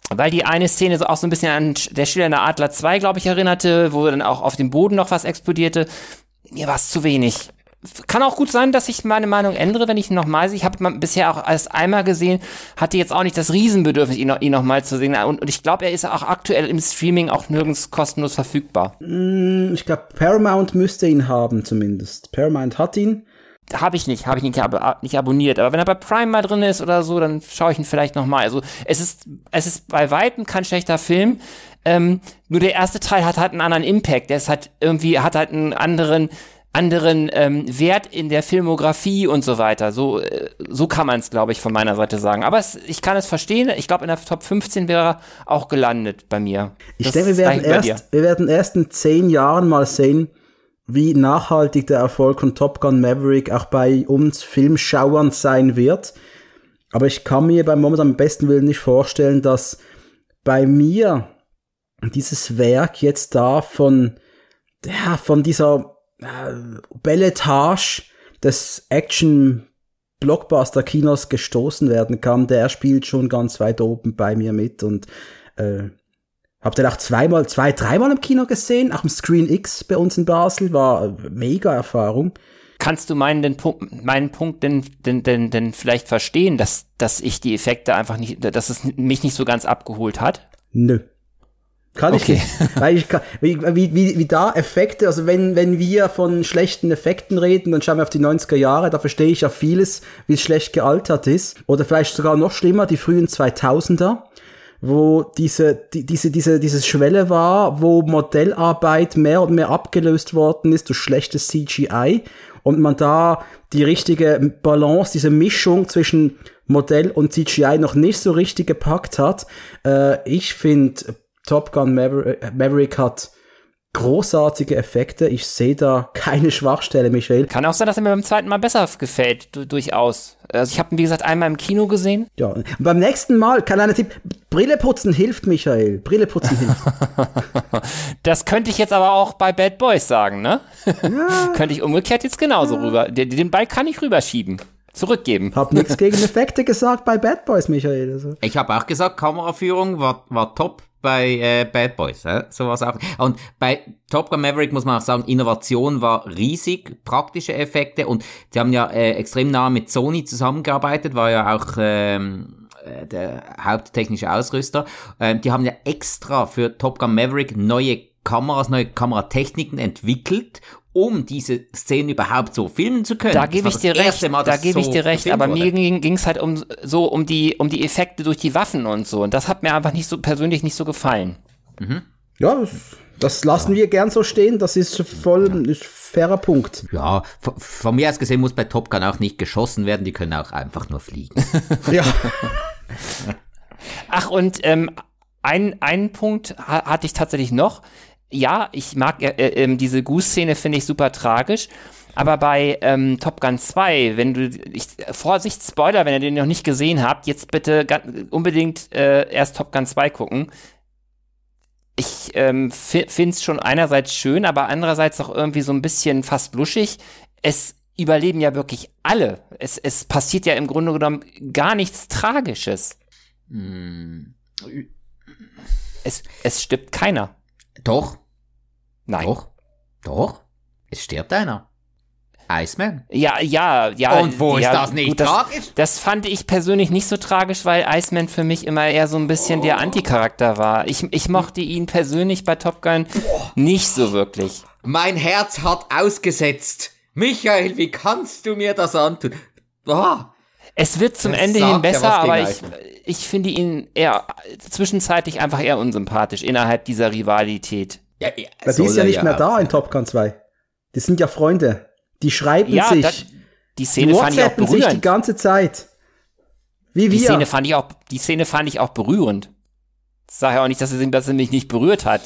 [SPEAKER 2] weil die eine Szene so auch so ein bisschen an der Schillernder Adler 2, glaube ich, erinnerte, wo dann auch auf dem Boden noch was explodierte. Mir war es zu wenig. Kann auch gut sein, dass ich meine Meinung ändere, wenn ich ihn nochmal sehe. Ich habe bisher auch erst einmal gesehen, hatte jetzt auch nicht das Riesenbedürfnis, ihn, noch, ihn nochmal zu sehen. Und, und ich glaube, er ist auch aktuell im Streaming auch nirgends kostenlos verfügbar.
[SPEAKER 1] Mm, ich glaube, Paramount müsste ihn haben zumindest. Paramount hat ihn.
[SPEAKER 2] Habe ich nicht, habe ich nicht, ab, nicht abonniert. Aber wenn er bei Prime mal drin ist oder so, dann schaue ich ihn vielleicht nochmal. Also es ist, es ist bei weitem kein schlechter Film. Ähm, nur der erste Teil hat halt einen anderen Impact. Der ist halt irgendwie, hat halt einen anderen, anderen ähm, Wert in der Filmografie und so weiter. So, äh, so kann man es, glaube ich, von meiner Seite sagen. Aber es, ich kann es verstehen. Ich glaube, in der Top 15 wäre er auch gelandet bei mir.
[SPEAKER 1] Ich denke, wir werden, erst, wir werden erst in zehn Jahren mal sehen, wie nachhaltig der Erfolg von Top Gun Maverick auch bei uns Filmschauern sein wird. Aber ich kann mir beim momentan am besten Willen nicht vorstellen, dass bei mir dieses Werk jetzt da von, ja, von dieser äh, Belletage des Action Blockbuster Kinos gestoßen werden kann. Der spielt schon ganz weit oben bei mir mit und äh, Habt ihr auch zweimal, zwei, dreimal im Kino gesehen? Auch im Screen X bei uns in Basel war mega Erfahrung.
[SPEAKER 2] Kannst du meinen, den Punkt, meinen Punkt denn, denn, denn, denn vielleicht verstehen, dass, dass ich die Effekte einfach nicht, dass es mich nicht so ganz abgeholt hat?
[SPEAKER 1] Nö. Kann okay. ich nicht. Weil ich kann, wie, wie, wie, da Effekte, also wenn, wenn wir von schlechten Effekten reden, dann schauen wir auf die 90er Jahre, da verstehe ich ja vieles, wie es schlecht gealtert ist. Oder vielleicht sogar noch schlimmer, die frühen 2000er wo diese, die, diese, diese, dieses Schwelle war, wo Modellarbeit mehr und mehr abgelöst worden ist durch schlechtes CGI und man da die richtige Balance, diese Mischung zwischen Modell und CGI noch nicht so richtig gepackt hat. Äh, ich finde, Top Gun Maverick, Maverick hat großartige Effekte. Ich sehe da keine Schwachstelle, Michael.
[SPEAKER 2] Kann auch sein, dass er mir beim zweiten Mal besser gefällt, du, durchaus. Also ich habe ihn, wie gesagt, einmal im Kino gesehen.
[SPEAKER 1] Ja, und beim nächsten Mal, kleiner Tipp, Brille putzen hilft, Michael. Brille putzen hilft.
[SPEAKER 2] das könnte ich jetzt aber auch bei Bad Boys sagen, ne? Ja. könnte ich umgekehrt jetzt genauso ja. rüber. Den, den Ball kann ich rüberschieben zurückgeben.
[SPEAKER 1] Hab nichts gegen Effekte gesagt bei Bad Boys, Michael. Also.
[SPEAKER 3] Ich habe auch gesagt, Kameraführung war, war top bei äh, Bad Boys. Äh? Sowas auch. Und bei Top Gun Maverick muss man auch sagen, Innovation war riesig, praktische Effekte und sie haben ja äh, extrem nah mit Sony zusammengearbeitet, war ja auch ähm, äh, der haupttechnische Ausrüster. Ähm, die haben ja extra für Top Gun Maverick neue Kameras, neue Kameratechniken entwickelt um diese Szenen überhaupt so filmen zu können.
[SPEAKER 2] Da gebe ich dir recht, Mal, da gebe so ich dir recht, aber wurde. mir ging es halt um so um die um die Effekte durch die Waffen und so und das hat mir einfach nicht so persönlich nicht so gefallen.
[SPEAKER 1] Mhm. Ja, das, lassen ja. wir gern so stehen, das ist voll ein fairer Punkt.
[SPEAKER 3] Ja, von, von, mir aus gesehen muss bei Top Gun auch nicht geschossen werden, die können auch einfach nur fliegen.
[SPEAKER 1] ja.
[SPEAKER 2] Ach und ähm, ein, einen Punkt hatte ich tatsächlich noch ja, ich mag äh, äh, diese Goose-Szene, finde ich super tragisch. Aber bei ähm, Top Gun 2, wenn du, ich, Vorsicht, Spoiler, wenn ihr den noch nicht gesehen habt, jetzt bitte unbedingt äh, erst Top Gun 2 gucken. Ich ähm, finde es schon einerseits schön, aber andererseits auch irgendwie so ein bisschen fast luschig. Es überleben ja wirklich alle. Es, es passiert ja im Grunde genommen gar nichts Tragisches. Mm. Es, es stirbt keiner.
[SPEAKER 3] Doch.
[SPEAKER 2] Nein.
[SPEAKER 3] Doch. Doch. Es stirbt einer. Iceman.
[SPEAKER 2] Ja, ja, ja.
[SPEAKER 3] Und wo
[SPEAKER 2] ja,
[SPEAKER 3] ist das nicht
[SPEAKER 2] gut,
[SPEAKER 3] tragisch?
[SPEAKER 2] Das, das fand ich persönlich nicht so tragisch, weil Iceman für mich immer eher so ein bisschen oh. der Anticharakter war. Ich, ich mochte ihn persönlich bei Top Gun oh. nicht so wirklich.
[SPEAKER 3] Mein Herz hat ausgesetzt. Michael, wie kannst du mir das antun? Oh.
[SPEAKER 2] Es wird zum das Ende hin besser, aber ich, ich finde ihn eher zwischenzeitlich einfach eher unsympathisch innerhalb dieser Rivalität.
[SPEAKER 1] Ja, ja, die ist ja nicht mehr da in Top Gun 2. Die sind ja Freunde. Die schreiben ja, sich. Das,
[SPEAKER 2] die Szene die fand ich auch berührend. sich
[SPEAKER 1] die ganze Zeit. Wie
[SPEAKER 2] die
[SPEAKER 1] wir.
[SPEAKER 2] Szene fand ich auch, die Szene fand ich auch berührend. Ich sage ja auch nicht, dass er, dass er mich nicht berührt hat.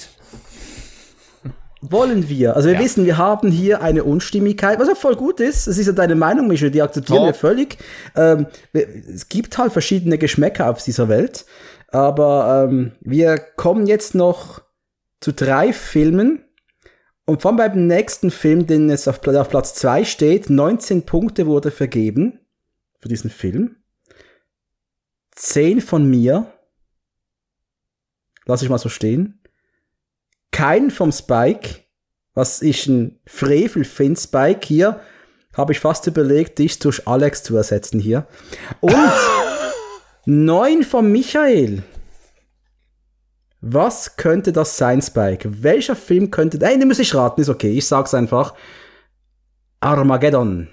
[SPEAKER 1] Wollen wir. Also wir
[SPEAKER 3] Ja.
[SPEAKER 1] wissen, wir haben hier eine Unstimmigkeit, was ja voll gut ist. Es ist ja deine Meinung, Michel, die akzeptieren
[SPEAKER 3] Top.
[SPEAKER 1] wir völlig. Ähm, es gibt halt verschiedene Geschmäcker auf dieser Welt. Aber ähm, wir kommen jetzt noch zu drei Filmen. Und vor allem beim nächsten Film, den jetzt auf, auf Platz 2 steht, 19 Punkte wurde vergeben für diesen Film. 10 von mir. Lass ich mal so stehen. Kein vom Spike, was ich ein Frevel finde. Spike hier habe ich fast überlegt, dich durch Alex zu ersetzen hier. Und neun von Michael. Was könnte das sein, Spike? Welcher Film könnte. Nein, den muss ich raten, ist okay. Ich sag's einfach. Armageddon.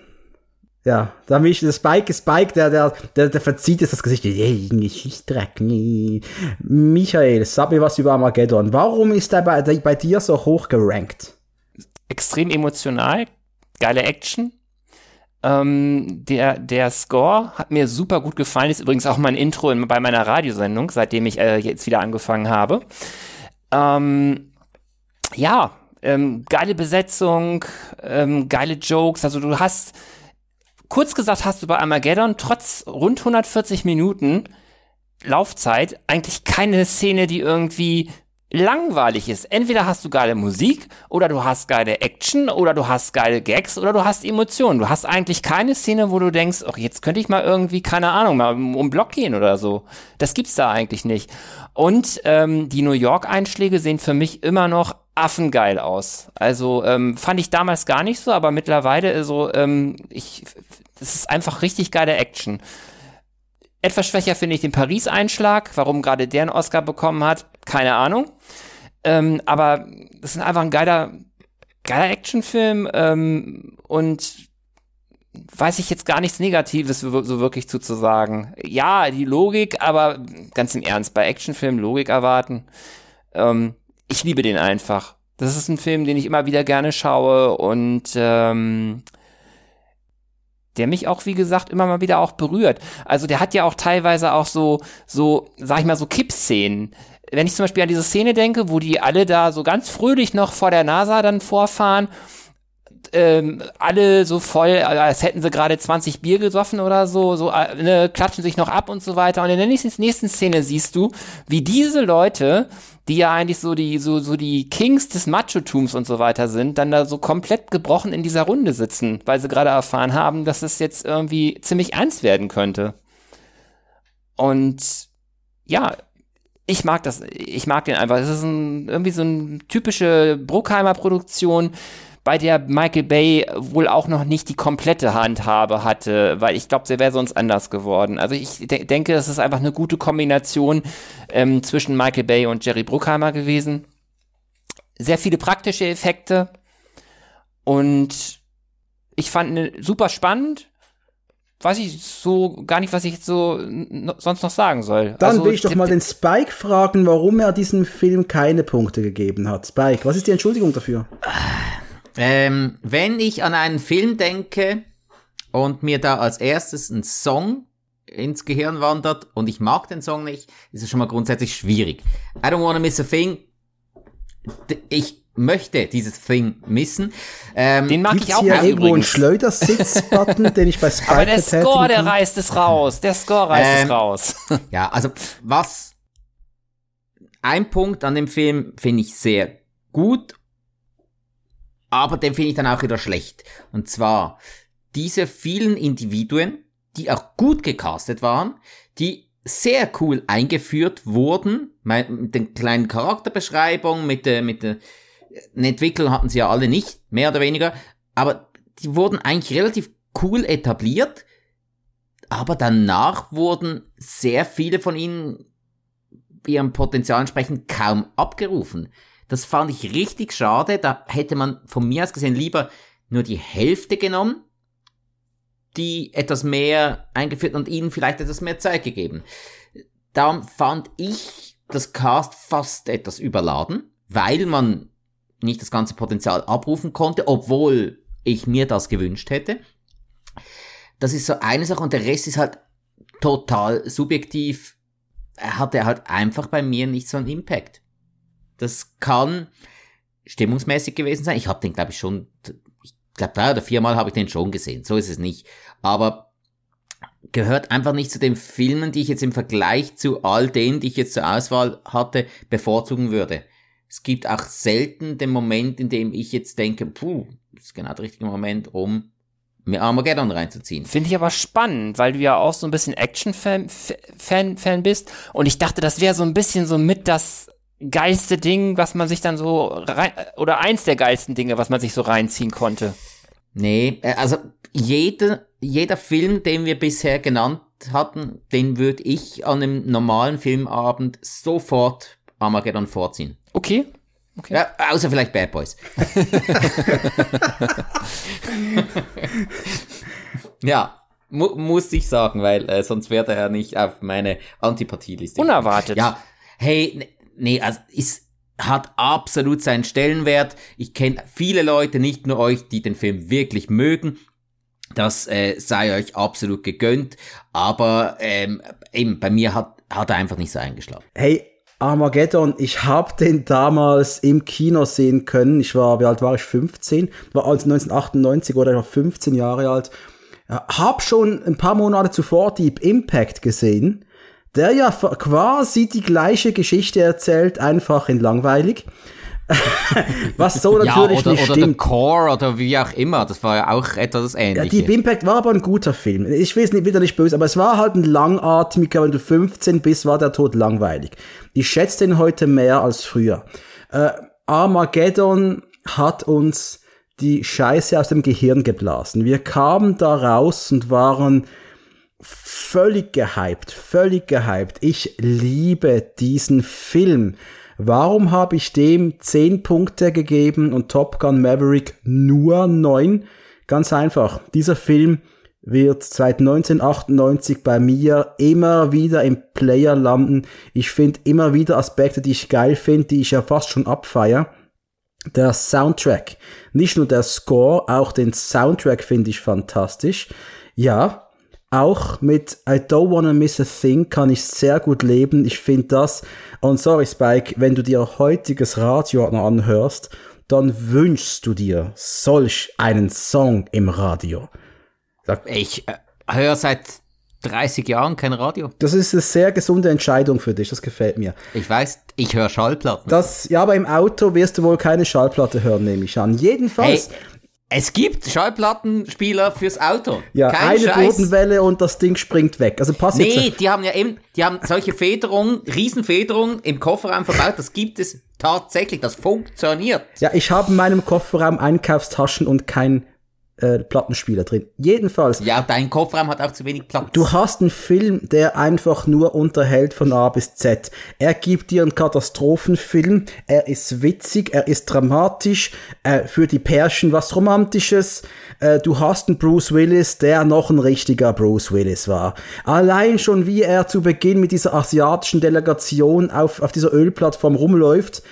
[SPEAKER 1] Ja, da mich der Spike, Spike, der, der, der, der verzieht jetzt das Gesicht. Ey, Geschichtsdreck. nee. Michael, sag mir was über Armageddon. Warum ist er bei, bei dir so hoch gerankt?
[SPEAKER 2] Extrem emotional, geile Action. Ähm, der, der Score hat mir super gut gefallen. Ist übrigens auch mein Intro in, bei meiner Radiosendung, seitdem ich äh, jetzt wieder angefangen habe. Ähm, ja, ähm, geile Besetzung, ähm, geile Jokes. Also du hast, kurz gesagt, hast du bei Armageddon trotz rund 140 Minuten Laufzeit eigentlich keine Szene, die irgendwie langweilig ist. Entweder hast du geile Musik oder du hast geile Action oder du hast geile Gags oder du hast Emotionen. Du hast eigentlich keine Szene, wo du denkst, ach, jetzt könnte ich mal irgendwie, keine Ahnung, mal um Block gehen oder so. Das gibt's da eigentlich nicht. Und ähm, die New York-Einschläge sehen für mich immer noch affengeil aus. Also ähm, fand ich damals gar nicht so, aber mittlerweile so, ähm, ich, das ist einfach richtig geile Action. Etwas schwächer finde ich den Paris-Einschlag. Warum gerade der einen Oscar bekommen hat, keine Ahnung. Ähm, aber das ist einfach ein geiler, geiler Actionfilm ähm, und weiß ich jetzt gar nichts Negatives so wirklich zu, zu sagen. Ja, die Logik, aber ganz im Ernst, bei Actionfilmen Logik erwarten. Ähm, ich liebe den einfach. Das ist ein Film, den ich immer wieder gerne schaue und ähm, der mich auch, wie gesagt, immer mal wieder auch berührt. Also der hat ja auch teilweise auch so, so, sag ich mal, so Kippszenen. Wenn ich zum Beispiel an diese Szene denke, wo die alle da so ganz fröhlich noch vor der NASA dann vorfahren, ähm, alle so voll, als hätten sie gerade 20 Bier gesoffen oder so, so äh, ne, klatschen sich noch ab und so weiter. Und in der nächsten Szene siehst du, wie diese Leute, die ja eigentlich so die, so, so die Kings des Macho-Tums und so weiter sind, dann da so komplett gebrochen in dieser Runde sitzen, weil sie gerade erfahren haben, dass es jetzt irgendwie ziemlich ernst werden könnte. Und ja, ich mag das, ich mag den einfach. Es ist ein, irgendwie so eine typische Bruckheimer Produktion, bei der Michael Bay wohl auch noch nicht die komplette Handhabe hatte, weil ich glaube, sie wäre sonst anders geworden. Also ich de denke, das ist einfach eine gute Kombination ähm, zwischen Michael Bay und Jerry Bruckheimer gewesen. Sehr viele praktische Effekte und ich fand ne, super spannend. Weiß ich so gar nicht, was ich jetzt so sonst noch sagen soll.
[SPEAKER 1] Dann
[SPEAKER 2] Also,
[SPEAKER 1] will ich doch mal den Spike fragen, warum er diesem Film keine Punkte gegeben hat. Spike, was ist die Entschuldigung dafür?
[SPEAKER 3] Ähm, wenn ich an einen Film denke und mir da als erstes ein Song ins Gehirn wandert und ich mag den Song nicht, ist es schon mal grundsätzlich schwierig. I don't wanna miss a thing. Ich möchte dieses Thing missen. Ähm,
[SPEAKER 2] Den mag
[SPEAKER 1] Gibt's
[SPEAKER 2] ich auch
[SPEAKER 1] hier
[SPEAKER 2] mal
[SPEAKER 1] irgendwo einen. Schleudersitz-Button, den ich bei Spike
[SPEAKER 2] Aber der Score, der reißt es raus. Der Score reißt
[SPEAKER 3] Ähm,
[SPEAKER 2] es raus.
[SPEAKER 3] Ja, also was ein Punkt an dem Film finde ich sehr gut, aber den finde ich dann auch wieder schlecht. Und zwar diese vielen Individuen, die auch gut gecastet waren, die sehr cool eingeführt wurden, mit den kleinen Charakterbeschreibungen, mit der, mit der, eine Entwicklung hatten sie ja alle nicht, mehr oder weniger, aber die wurden eigentlich relativ cool etabliert, aber danach wurden sehr viele von ihnen ihrem Potenzial entsprechend kaum abgerufen. Das fand ich richtig schade. Da hätte man von mir aus gesehen lieber nur die Hälfte genommen, die etwas mehr eingeführt und ihnen vielleicht etwas mehr Zeit gegeben. Darum fand ich das Cast fast etwas überladen, weil man nicht das ganze Potenzial abrufen konnte, obwohl ich mir das gewünscht hätte. Das ist so eine Sache und der Rest ist halt total subjektiv. Er hatte halt einfach bei mir nicht so einen Impact. Das kann stimmungsmäßig gewesen sein. Ich habe den, glaube ich, schon, ich glaube, drei oder viermal habe ich den schon gesehen. So ist es nicht. Aber gehört einfach nicht zu den Filmen, die ich jetzt im Vergleich zu all denen, die ich jetzt zur Auswahl hatte, bevorzugen würde. Es gibt auch selten den Moment, in dem ich jetzt denke, puh, das ist genau der richtige Moment, um mir Armageddon reinzuziehen.
[SPEAKER 2] Finde ich aber spannend, weil du ja auch so ein bisschen Action-Fan Fan, Fan bist. Und ich dachte, das wäre so ein bisschen so mit das geilste Ding, was man sich dann so rein, oder eins der geilsten Dinge, was man sich so reinziehen konnte.
[SPEAKER 3] Nee, äh, also jeder, jeder Film, den wir bisher genannt hatten, den würde ich an einem normalen Filmabend sofort Armageddon vorziehen.
[SPEAKER 2] Okay.
[SPEAKER 3] okay. Ja, außer vielleicht Bad Boys. ja, mu muss ich sagen, weil äh, sonst wäre er nicht auf meine Antipathieliste.
[SPEAKER 2] Unerwartet.
[SPEAKER 3] Ja, hey, nee, also ist, hat absolut seinen Stellenwert. Ich kenne viele Leute, nicht nur euch, die den Film wirklich mögen. Das äh, sei euch absolut gegönnt. Aber ähm, eben, bei mir hat, hat er einfach nicht so eingeschlagen.
[SPEAKER 1] Hey, Armageddon, ich habe den damals im Kino sehen können. Ich war, wie alt war ich? 15? War also 1998 oder ich war 15 Jahre alt. Hab schon ein paar Monate zuvor Deep Impact gesehen der ja quasi die gleiche Geschichte erzählt, einfach in langweilig. Was so natürlich ja,
[SPEAKER 3] oder,
[SPEAKER 1] nicht
[SPEAKER 3] oder
[SPEAKER 1] stimmt.
[SPEAKER 3] Der Core oder wie auch immer, das war ja auch etwas ähnliches.
[SPEAKER 1] Ja, Deep Impact war aber ein guter Film. Ich will es nicht wieder nicht böse, aber es war halt ein langatmiger, wenn du 15 bist, war der Tod langweilig. Ich schätze den heute mehr als früher. Äh, Armageddon hat uns die Scheiße aus dem Gehirn geblasen. Wir kamen da raus und waren völlig gehypt, völlig gehypt. Ich liebe diesen Film. Warum habe ich dem 10 Punkte gegeben und Top Gun Maverick nur 9? Ganz einfach. Dieser Film wird seit 1998 bei mir immer wieder im Player landen. Ich finde immer wieder Aspekte, die ich geil finde, die ich ja fast schon abfeier. Der Soundtrack, nicht nur der Score, auch den Soundtrack finde ich fantastisch. Ja, auch mit I Don't Wanna Miss a Thing kann ich sehr gut leben. Ich finde das, und sorry Spike, wenn du dir heutiges Radio anhörst, dann wünschst du dir solch einen Song im Radio.
[SPEAKER 3] Ich äh, höre seit 30 Jahren kein Radio.
[SPEAKER 1] Das ist eine sehr gesunde Entscheidung für dich, das gefällt mir.
[SPEAKER 3] Ich weiß, ich höre Schallplatten.
[SPEAKER 1] Das, ja, aber im Auto wirst du wohl keine Schallplatte hören, nehme ich an. Jedenfalls.
[SPEAKER 3] Hey, es gibt Schallplattenspieler fürs Auto.
[SPEAKER 1] Ja, Kein eine Scheiß. Bodenwelle und das Ding springt weg. Also pass
[SPEAKER 3] nee,
[SPEAKER 1] jetzt.
[SPEAKER 3] die haben ja eben, die haben solche Federungen, Riesenfederungen im Kofferraum verbaut. Das gibt es tatsächlich. Das funktioniert.
[SPEAKER 1] Ja, ich habe in meinem Kofferraum Einkaufstaschen und kein äh, Plattenspieler drin. Jedenfalls.
[SPEAKER 3] Ja, dein Kofferraum hat auch zu wenig Platz.
[SPEAKER 1] Du hast einen Film, der einfach nur unterhält von A bis Z. Er gibt dir einen Katastrophenfilm, er ist witzig, er ist dramatisch, äh, für die Pärchen was Romantisches. Äh, du hast einen Bruce Willis, der noch ein richtiger Bruce Willis war. Allein schon wie er zu Beginn mit dieser asiatischen Delegation auf, auf dieser Ölplattform rumläuft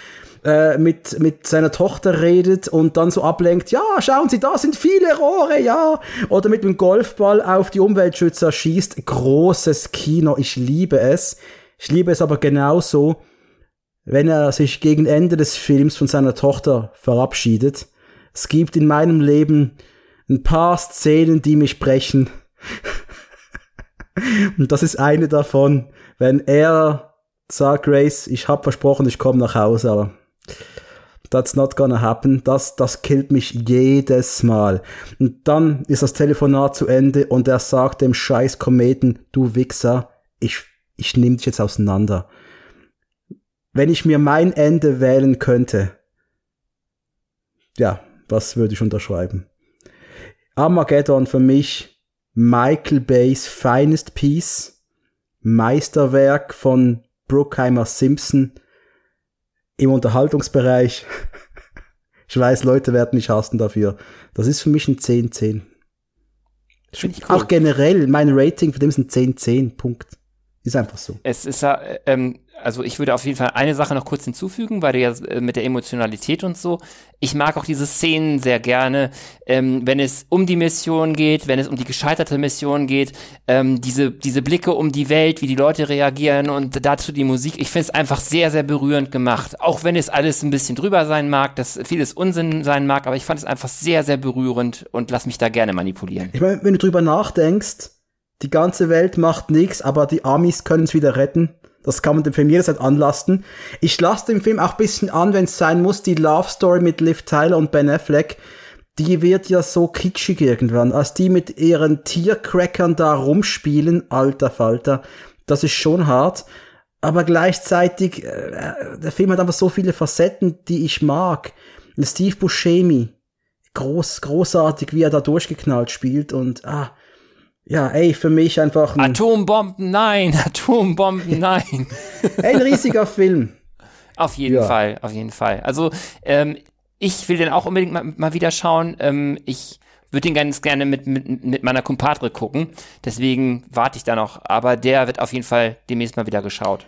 [SPEAKER 1] äh, mit, mit seiner Tochter redet und dann so ablenkt, ja, schauen Sie, da sind viele Rohre, ja. Oder mit dem Golfball auf die Umweltschützer schießt. Großes Kino, ich liebe es. Ich liebe es aber genauso, wenn er sich gegen Ende des Films von seiner Tochter verabschiedet. Es gibt in meinem Leben ein paar Szenen, die mich brechen. Und das ist eine davon, wenn er sagt, Grace, ich hab versprochen, ich komme nach Hause, aber That's not gonna happen. Das, das killt mich jedes Mal. Und dann ist das Telefonat zu Ende und er sagt dem scheiß Kometen, du Wichser, ich, ich nehm dich jetzt auseinander. Wenn ich mir mein Ende wählen könnte, ja, was würde ich unterschreiben? Armageddon für mich Michael Bays finest piece, Meisterwerk von Bruckheimer Simpson, im Unterhaltungsbereich. ich weiß, Leute werden mich hassen dafür. Das ist für mich ein 10-10. Cool. Auch generell, mein Rating für dem ist ein 10-10, Punkt. Ist einfach so.
[SPEAKER 2] Es ist ja, ähm, also ich würde auf jeden Fall eine Sache noch kurz hinzufügen, weil du ja äh, mit der Emotionalität und so. Ich mag auch diese Szenen sehr gerne, ähm, wenn es um die Mission geht, wenn es um die gescheiterte Mission geht, ähm, diese, diese Blicke um die Welt, wie die Leute reagieren und dazu die Musik. Ich finde es einfach sehr, sehr berührend gemacht. Auch wenn es alles ein bisschen drüber sein mag, dass vieles Unsinn sein mag, aber ich fand es einfach sehr, sehr berührend und lass mich da gerne manipulieren.
[SPEAKER 1] Ich meine, wenn du drüber nachdenkst, die ganze Welt macht nichts, aber die Amis können es wieder retten. Das kann man dem Film jederzeit anlasten. Ich lasse dem Film auch ein bisschen an, wenn es sein muss, die Love Story mit Liv Tyler und Ben Affleck. Die wird ja so kitschig irgendwann, als die mit ihren Tiercrackern da rumspielen, alter Falter. Das ist schon hart. Aber gleichzeitig, äh, der Film hat einfach so viele Facetten, die ich mag. Steve Buscemi, groß, großartig, wie er da durchgeknallt spielt und, ah, ja, ey, für mich einfach
[SPEAKER 2] ein Atombomben, nein, Atombomben, nein.
[SPEAKER 1] ein riesiger Film.
[SPEAKER 2] Auf jeden ja. Fall, auf jeden Fall. Also, ähm, ich will den auch unbedingt mal, mal wieder schauen. Ähm, ich würde ihn ganz gerne mit, mit, mit meiner Kumpadre gucken. Deswegen warte ich da noch. Aber der wird auf jeden Fall demnächst mal wieder geschaut.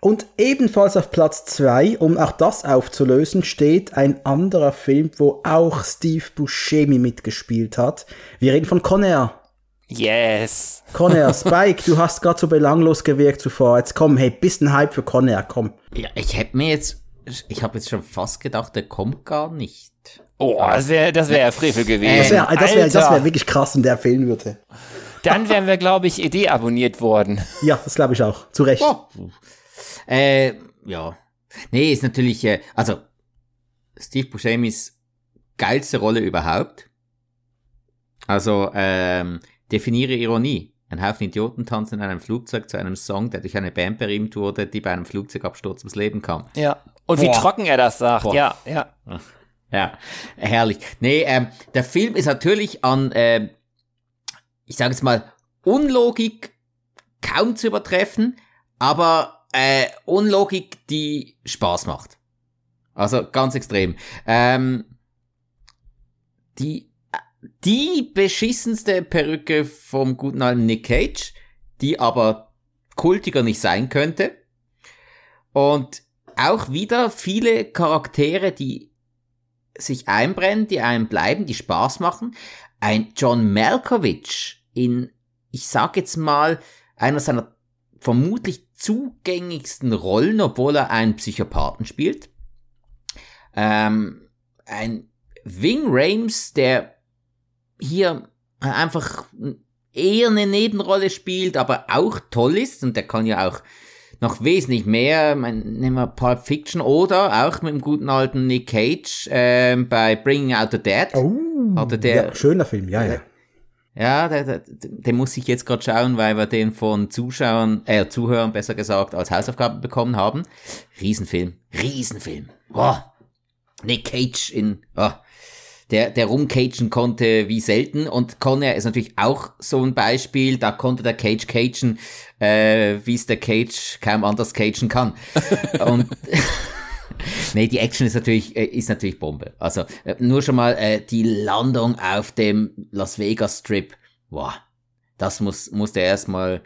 [SPEAKER 1] Und ebenfalls auf Platz 2, um auch das aufzulösen, steht ein anderer Film, wo auch Steve Buscemi mitgespielt hat. Wir reden von Conair.
[SPEAKER 2] Yes.
[SPEAKER 1] Conner, Spike, du hast gerade so belanglos gewirkt zuvor. Jetzt komm, hey, bisschen Hype für Conner, komm.
[SPEAKER 3] Ja, ich hätte mir jetzt, ich habe jetzt schon fast gedacht, der kommt gar nicht.
[SPEAKER 2] Oh, das wäre das wär ja Frevel gewesen. Das
[SPEAKER 1] wäre das wär, das wär wirklich krass, wenn der fehlen würde.
[SPEAKER 2] Dann wären wir, glaube ich, Idee abonniert worden.
[SPEAKER 1] Ja, das glaube ich auch. Zu Recht. Oh.
[SPEAKER 3] Äh, ja. Nee, ist natürlich, äh, also, Steve Buscemi's geilste Rolle überhaupt. Also, ähm, Definiere Ironie. Ein Haufen Idioten tanzen in einem Flugzeug zu einem Song, der durch eine Band berühmt wurde, die bei einem Flugzeugabsturz ums Leben kam.
[SPEAKER 2] Ja. Und Boah. wie trocken er das sagt. Boah. Ja, ja.
[SPEAKER 3] Ja, herrlich. Nee, ähm, der Film ist natürlich an, äh, ich sage jetzt mal, Unlogik kaum zu übertreffen, aber äh, Unlogik, die Spaß macht. Also ganz extrem. Ähm, die die beschissenste Perücke vom guten alten Nick Cage, die aber kultiger nicht sein könnte. Und auch wieder viele Charaktere, die sich einbrennen, die einem bleiben, die Spaß machen. Ein John Malkovich in, ich sag jetzt mal, einer seiner vermutlich zugängigsten Rollen, obwohl er einen Psychopathen spielt. Ähm, ein Wing Rames, der hier einfach eher eine Nebenrolle spielt, aber auch toll ist und der kann ja auch noch wesentlich mehr, nehmen wir Pulp Fiction oder auch mit dem guten alten Nick Cage äh, bei Bringing Out the Dead.
[SPEAKER 1] Oh, hatte der, ja, schöner Film, ja, ja.
[SPEAKER 3] Ja, der, der, den muss ich jetzt gerade schauen, weil wir den von Zuschauern, äh, Zuhörern besser gesagt, als Hausaufgabe bekommen haben. Riesenfilm, Riesenfilm. Boah. Nick Cage in, oh, der, der rumcagen konnte wie selten. Und Conner ist natürlich auch so ein Beispiel. Da konnte der Cage cagen, äh, wie es der Cage kaum anders cagen kann. und nee, die Action ist natürlich, äh, ist natürlich Bombe. Also äh, nur schon mal äh, die Landung auf dem Las Vegas Strip. Wow, das muss, muss der erstmal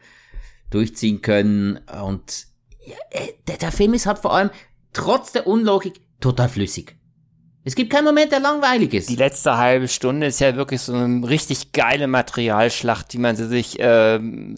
[SPEAKER 3] durchziehen können. Und ja, äh, der, der Film ist halt vor allem trotz der Unlogik total flüssig. Es gibt keinen Moment, der langweilig ist.
[SPEAKER 2] Die letzte halbe Stunde ist ja wirklich so eine richtig geile Materialschlacht, die man sich ähm,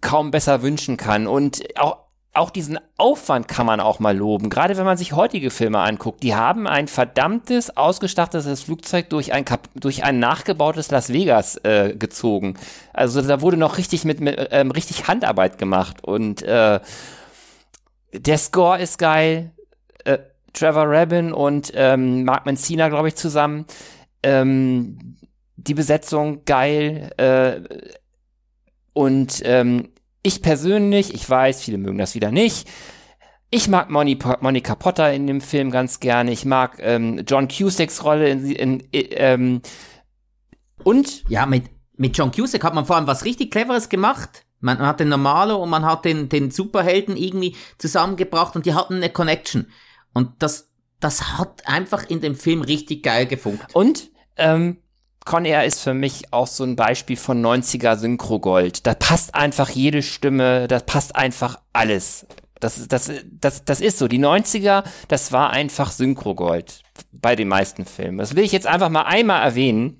[SPEAKER 2] kaum besser wünschen kann. Und auch, auch diesen Aufwand kann man auch mal loben. Gerade wenn man sich heutige Filme anguckt. Die haben ein verdammtes, ausgestattetes Flugzeug durch ein, durch ein nachgebautes Las Vegas äh, gezogen. Also da wurde noch richtig mit, mit ähm, richtig Handarbeit gemacht. Und äh, der Score ist geil. Äh, Trevor Rabin und ähm, Mark Mancina, glaube ich, zusammen. Ähm, die Besetzung geil. Äh, und ähm, ich persönlich, ich weiß, viele mögen das wieder nicht. Ich mag Moni, Monica Potter in dem Film ganz gerne. Ich mag ähm, John Cusacks Rolle in, in, in ähm, und
[SPEAKER 3] ja mit mit John Cusack hat man vor allem was richtig cleveres gemacht. Man hat den Normalo und man hat den den Superhelden irgendwie zusammengebracht und die hatten eine Connection. Und das, das hat einfach in dem Film richtig geil gefunkt.
[SPEAKER 2] Und, ähm, Con Air ist für mich auch so ein Beispiel von 90er Synchro-Gold. Da passt einfach jede Stimme, da passt einfach alles. Das, das, das, das ist so. Die 90er, das war einfach Synchrogold bei den meisten Filmen. Das will ich jetzt einfach mal einmal erwähnen.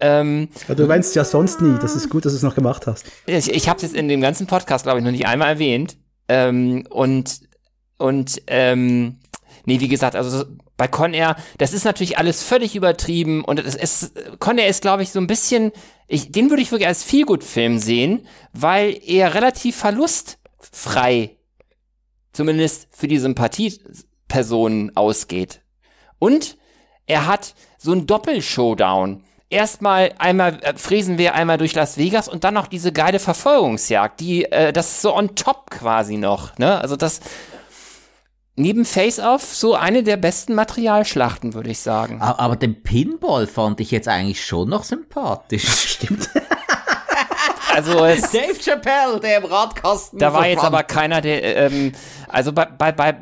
[SPEAKER 1] Ähm, ja, du weinst ja sonst nie. Das ist gut, dass du es noch gemacht hast.
[SPEAKER 2] Ich, ich habe es jetzt in dem ganzen Podcast, glaube ich, noch nicht einmal erwähnt. Ähm, und und ähm, nee, wie gesagt, also bei Con Air, das ist natürlich alles völlig übertrieben und es ist, Con Air ist, glaube ich, so ein bisschen, ich, den würde ich wirklich als Feelgood-Film sehen, weil er relativ verlustfrei, zumindest für die Sympathiepersonen ausgeht. Und er hat so ein Doppel-Showdown erstmal einmal äh, fräsen wir einmal durch Las Vegas und dann noch diese geile Verfolgungsjagd, die äh, das ist so on top quasi noch, ne? Also das neben Face-Off so eine der besten Materialschlachten, würde ich sagen.
[SPEAKER 3] Aber, den Pinball fand ich jetzt eigentlich schon noch sympathisch.
[SPEAKER 1] Stimmt.
[SPEAKER 2] also es,
[SPEAKER 3] Dave Chappelle, der im Radkasten.
[SPEAKER 2] Da war jetzt aber keiner, der, ähm, also bei, bei, bei,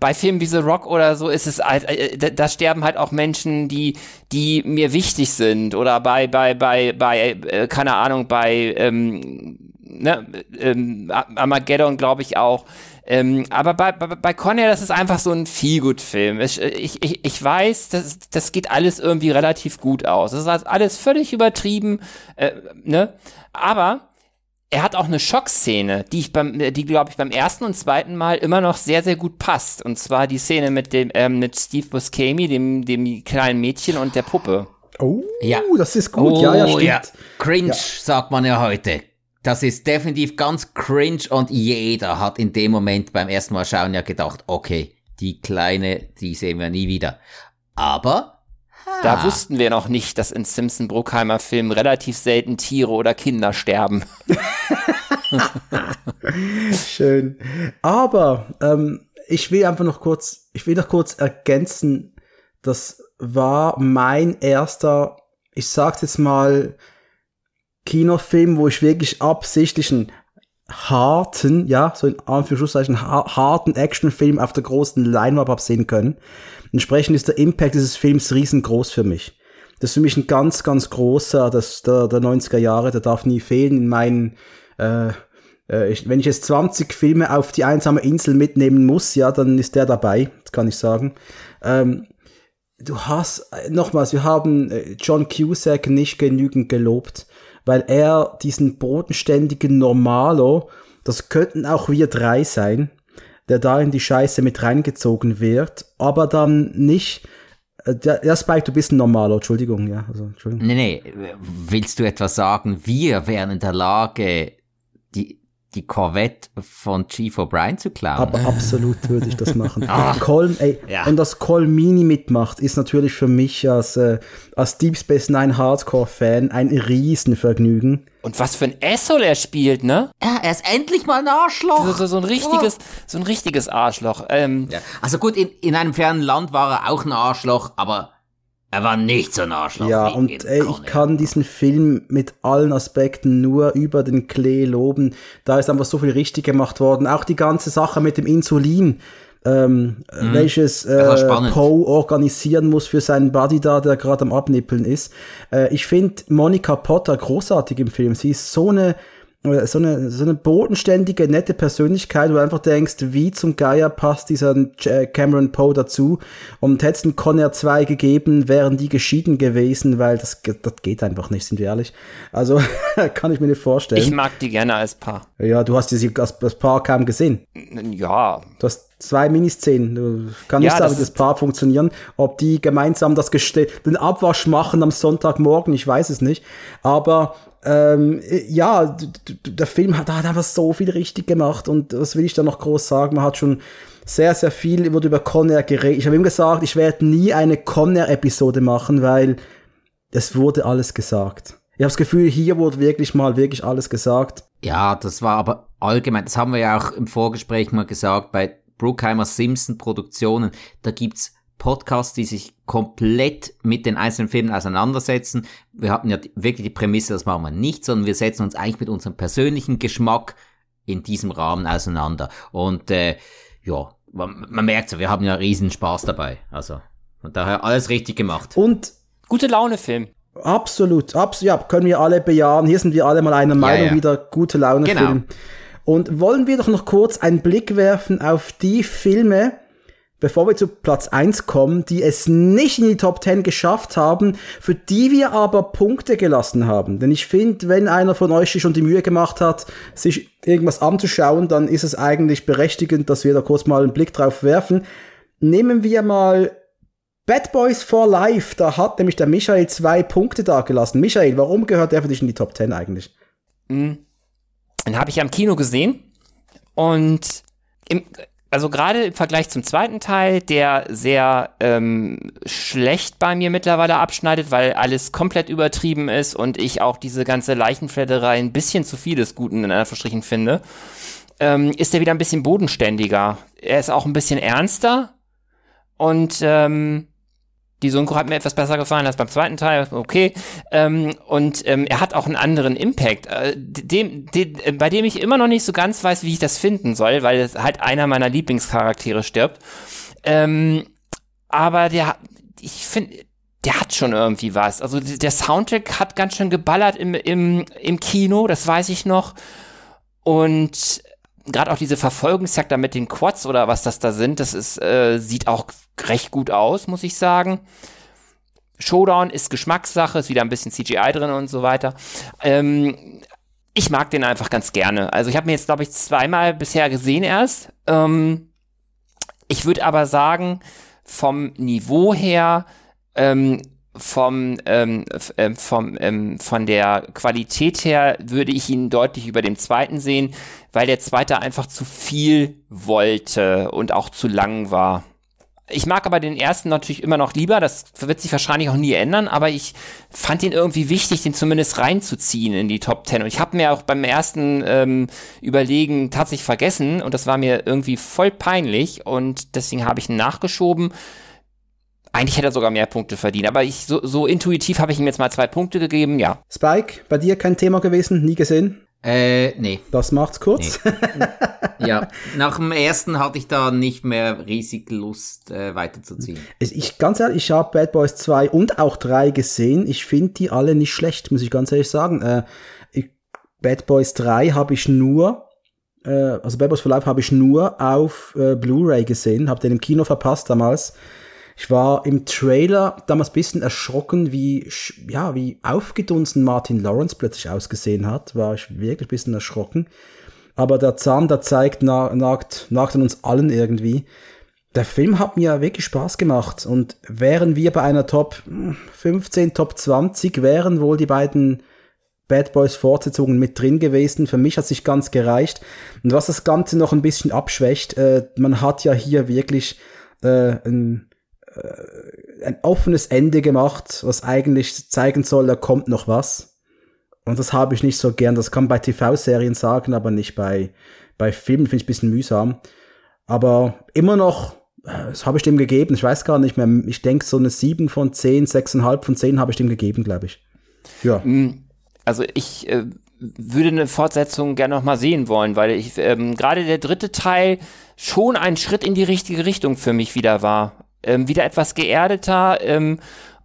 [SPEAKER 2] bei Filmen wie The Rock oder so ist es halt, äh, da sterben halt auch Menschen, die, die mir wichtig sind. Oder bei, bei, bei, bei, äh, keine Ahnung, bei ähm, ne, ähm, Armageddon glaube ich auch. Ähm, aber bei, bei, bei Conner, das ist einfach so ein Feelgood-Film. Ich, ich, ich weiß, das, das geht alles irgendwie relativ gut aus. Das ist alles völlig übertrieben, äh, ne? Aber er hat auch eine Schockszene, die ich beim, die glaube ich beim ersten und zweiten Mal immer noch sehr, sehr gut passt. Und zwar die Szene mit dem, ähm, mit Steve Buscemi, dem, dem kleinen Mädchen und der Puppe.
[SPEAKER 1] Oh, ja. das ist gut. Oh, ja, ja, stimmt. Ja.
[SPEAKER 3] Cringe, ja. sagt man ja heute. Das ist definitiv ganz cringe und jeder hat in dem Moment beim ersten Mal schauen ja gedacht, okay, die Kleine, die sehen wir nie wieder. Aber
[SPEAKER 2] da wussten wir noch nicht, dass in Simpson Bruckheimer Filmen relativ selten Tiere oder Kinder sterben.
[SPEAKER 1] Schön. Aber ähm, ich will einfach noch kurz, ich will noch kurz ergänzen, das war mein erster, ich sag's jetzt mal, Kinofilm, wo ich wirklich absichtlich einen harten, ja, so in Anführungszeichen harten Actionfilm auf der großen Leinwand habe sehen können. Entsprechend ist der Impact dieses Films riesengroß für mich. Das ist für mich ein ganz, ganz großer, das der, der 90er Jahre, der darf nie fehlen in meinen, äh, äh, ich, wenn ich jetzt 20 Filme auf die einsame Insel mitnehmen muss, ja, dann ist der dabei, das kann ich sagen. Ähm, du hast, nochmals, wir haben äh, John Cusack nicht genügend gelobt weil er diesen bodenständigen Normalo, das könnten auch wir drei sein, der da in die Scheiße mit reingezogen wird, aber dann nicht der, der Spike, du bist ein Normalo, Entschuldigung, ja. Also, Entschuldigung.
[SPEAKER 3] Nee, nee, willst du etwas sagen? Wir wären in der Lage, die, die Corvette von Chief O'Brien zu klauen.
[SPEAKER 1] Aber absolut würde ich das machen. ah, Colm, ey, ja. Und dass Colmini mitmacht, ist natürlich für mich als, äh, als Deep Space Nine Hardcore-Fan ein Riesenvergnügen.
[SPEAKER 2] Und was für ein Asshole er spielt, ne?
[SPEAKER 3] Ja, er ist endlich mal ein Arschloch.
[SPEAKER 2] So, so, so ein richtiges, oh. so ein richtiges Arschloch. Ähm,
[SPEAKER 3] ja. Also gut, in, in einem fernen Land war er auch ein Arschloch, aber er war nicht so ein Arschloch.
[SPEAKER 1] Ja, und ey, ich kann diesen Film mit allen Aspekten nur über den Klee loben. Da ist einfach so viel richtig gemacht worden. Auch die ganze Sache mit dem Insulin, ähm, mhm. welches äh, Poe organisieren muss für seinen Buddy da, der gerade am Abnippeln ist. Äh, ich finde Monica Potter großartig im Film. Sie ist so eine so eine, so eine bodenständige, nette Persönlichkeit, wo du einfach denkst, wie zum Geier passt dieser äh, Cameron Poe dazu. Und hätte es einen Conner 2 gegeben, wären die geschieden gewesen, weil das, das geht einfach nicht, sind wir ehrlich. Also, kann ich mir nicht vorstellen.
[SPEAKER 2] Ich mag die gerne als Paar.
[SPEAKER 1] Ja, du hast die als, als Paar kaum gesehen.
[SPEAKER 2] Ja.
[SPEAKER 1] Du hast zwei Miniszenen. Du kannst ja, nicht sagen, wie das Paar funktionieren. Ob die gemeinsam das Geste den Abwasch machen am Sonntagmorgen, ich weiß es nicht. Aber ähm, ja, der Film hat, hat einfach so viel richtig gemacht und was will ich da noch groß sagen? Man hat schon sehr, sehr viel wurde über Conner geredet. Ich habe ihm gesagt, ich werde nie eine Conner-Episode machen, weil es wurde alles gesagt. Ich habe das Gefühl, hier wurde wirklich mal wirklich alles gesagt.
[SPEAKER 3] Ja, das war aber allgemein, das haben wir ja auch im Vorgespräch mal gesagt, bei Bruckheimer Simpson Produktionen, da gibt's Podcasts, die sich komplett mit den einzelnen Filmen auseinandersetzen. Wir hatten ja wirklich die Prämisse, das machen wir nicht, sondern wir setzen uns eigentlich mit unserem persönlichen Geschmack in diesem Rahmen auseinander. Und äh, ja, man, man merkt so, wir haben ja riesen Spaß dabei. Also von daher alles richtig gemacht.
[SPEAKER 1] Und
[SPEAKER 2] gute Laune Film.
[SPEAKER 1] Absolut, absolut, ja, können wir alle bejahen. Hier sind wir alle mal einer Meinung ja, ja. wieder. Gute Laune genau. Film. Und wollen wir doch noch kurz einen Blick werfen auf die Filme, bevor wir zu Platz 1 kommen, die es nicht in die Top 10 geschafft haben, für die wir aber Punkte gelassen haben. Denn ich finde, wenn einer von euch sich schon die Mühe gemacht hat, sich irgendwas anzuschauen, dann ist es eigentlich berechtigend, dass wir da kurz mal einen Blick drauf werfen. Nehmen wir mal Bad Boys for Life. Da hat nämlich der Michael zwei Punkte dagelassen. Michael, warum gehört der für dich in die Top 10 eigentlich?
[SPEAKER 2] Mhm. Den habe ich am Kino gesehen und im, also gerade im Vergleich zum zweiten Teil, der sehr ähm, schlecht bei mir mittlerweile abschneidet, weil alles komplett übertrieben ist und ich auch diese ganze Leichenfledderei ein bisschen zu viel des Guten in Anführungsstrichen finde, ähm, ist er wieder ein bisschen bodenständiger. Er ist auch ein bisschen ernster und ähm, die Synchro hat mir etwas besser gefallen als beim zweiten Teil, okay. Ähm, und ähm, er hat auch einen anderen Impact, äh, dem, dem, äh, bei dem ich immer noch nicht so ganz weiß, wie ich das finden soll, weil halt einer meiner Lieblingscharaktere stirbt. Ähm, aber der, ich finde, der hat schon irgendwie was. Also der Soundtrack hat ganz schön geballert im, im, im Kino, das weiß ich noch. Und gerade auch diese Verfolgungsjagd da mit den Quads oder was das da sind, das ist, äh, sieht auch recht gut aus, muss ich sagen. Showdown ist Geschmackssache, ist wieder ein bisschen CGI drin und so weiter. Ähm, ich mag den einfach ganz gerne. Also ich habe mir jetzt, glaube ich, zweimal bisher gesehen erst. Ähm, ich würde aber sagen, vom Niveau her ähm, vom, ähm, äh, vom, ähm, von der Qualität her würde ich ihn deutlich über dem zweiten sehen, weil der zweite einfach zu viel wollte und auch zu lang war. Ich mag aber den ersten natürlich immer noch lieber, das wird sich wahrscheinlich auch nie ändern, aber ich fand ihn irgendwie wichtig, den zumindest reinzuziehen in die Top Ten. Und ich habe mir auch beim ersten ähm, Überlegen tatsächlich vergessen und das war mir irgendwie voll peinlich und deswegen habe ich ihn nachgeschoben eigentlich hätte er sogar mehr Punkte verdient, aber ich so, so intuitiv habe ich ihm jetzt mal zwei Punkte gegeben, ja.
[SPEAKER 1] Spike, bei dir kein Thema gewesen, nie gesehen?
[SPEAKER 3] Äh, nee.
[SPEAKER 1] Das macht's kurz.
[SPEAKER 3] Nee. ja, nach dem ersten hatte ich da nicht mehr riesig Lust äh, weiterzuziehen.
[SPEAKER 1] Ich, ganz ehrlich, ich habe Bad Boys 2 und auch 3 gesehen. Ich finde die alle nicht schlecht, muss ich ganz ehrlich sagen. Äh, ich, Bad Boys 3 habe ich nur, äh, also Bad Boys for Life habe ich nur auf äh, Blu-ray gesehen, habe den im Kino verpasst damals. Ich war im Trailer damals ein bisschen erschrocken, wie, ja, wie aufgedunsen Martin Lawrence plötzlich ausgesehen hat. War ich wirklich ein bisschen erschrocken. Aber der Zahn, der zeigt, nagt, nagt an uns allen irgendwie. Der Film hat mir wirklich Spaß gemacht. Und wären wir bei einer Top 15, Top 20, wären wohl die beiden Bad Boys Fortsetzungen mit drin gewesen. Für mich hat sich ganz gereicht. Und was das Ganze noch ein bisschen abschwächt, äh, man hat ja hier wirklich äh, ein ein offenes Ende gemacht, was eigentlich zeigen soll, da kommt noch was. Und das habe ich nicht so gern. Das kann man bei TV-Serien sagen, aber nicht bei, bei Filmen. Finde ich ein bisschen mühsam. Aber immer noch, äh, das habe ich dem gegeben. Ich weiß gar nicht mehr. Ich denke, so eine 7 von 10, 6,5 von 10 habe ich dem gegeben, glaube ich.
[SPEAKER 2] Ja. Mm, also ich äh, würde eine Fortsetzung gerne noch mal sehen wollen, weil ich ähm, gerade der dritte Teil schon ein Schritt in die richtige Richtung für mich wieder war ähm, wieder etwas geerdeter ähm,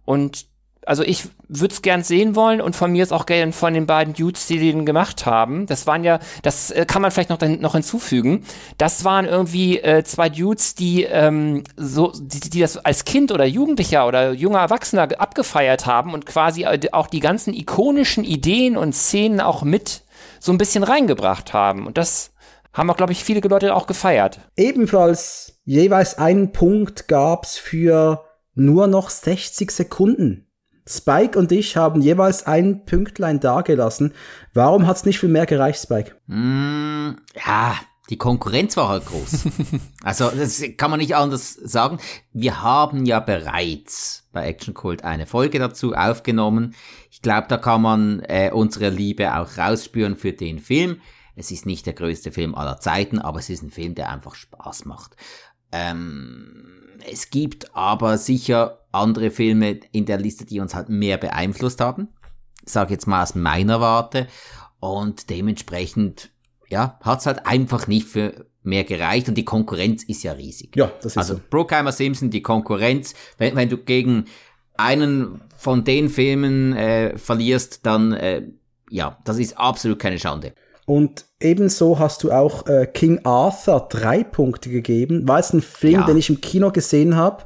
[SPEAKER 2] und also ich würde es gern sehen wollen und von mir ist auch gern von den beiden Dudes, die den gemacht haben. Das waren ja, das äh, kann man vielleicht noch, noch hinzufügen. Das waren irgendwie äh, zwei Dudes, die ähm, so, die, die das als Kind oder Jugendlicher oder junger Erwachsener abgefeiert haben und quasi äh, auch die ganzen ikonischen Ideen und Szenen auch mit so ein bisschen reingebracht haben. Und das haben auch, glaube ich, viele Leute auch gefeiert.
[SPEAKER 1] Ebenfalls jeweils einen Punkt gab's für nur noch 60 Sekunden. Spike und ich haben jeweils ein Pünktlein dagelassen. Warum hat's nicht viel mehr gereicht, Spike?
[SPEAKER 3] Mm, ja, die Konkurrenz war halt groß. also, das kann man nicht anders sagen. Wir haben ja bereits bei Action Cult eine Folge dazu aufgenommen. Ich glaube, da kann man äh, unsere Liebe auch rausspüren für den Film. Es ist nicht der größte Film aller Zeiten, aber es ist ein Film, der einfach Spaß macht. Ähm, es gibt aber sicher andere Filme in der Liste, die uns halt mehr beeinflusst haben. Sage jetzt mal aus meiner Warte. Und dementsprechend, ja, hat es halt einfach nicht für mehr gereicht und die Konkurrenz ist ja riesig.
[SPEAKER 1] Ja, das ist
[SPEAKER 3] also
[SPEAKER 1] so.
[SPEAKER 3] Brookheimer Simpson, die Konkurrenz, wenn, wenn du gegen einen von den Filmen äh, verlierst, dann äh, ja, das ist absolut keine Schande.
[SPEAKER 1] Und ebenso hast du auch äh, King Arthur drei Punkte gegeben. War es ein Film,
[SPEAKER 3] Ja.
[SPEAKER 1] den ich im Kino gesehen habe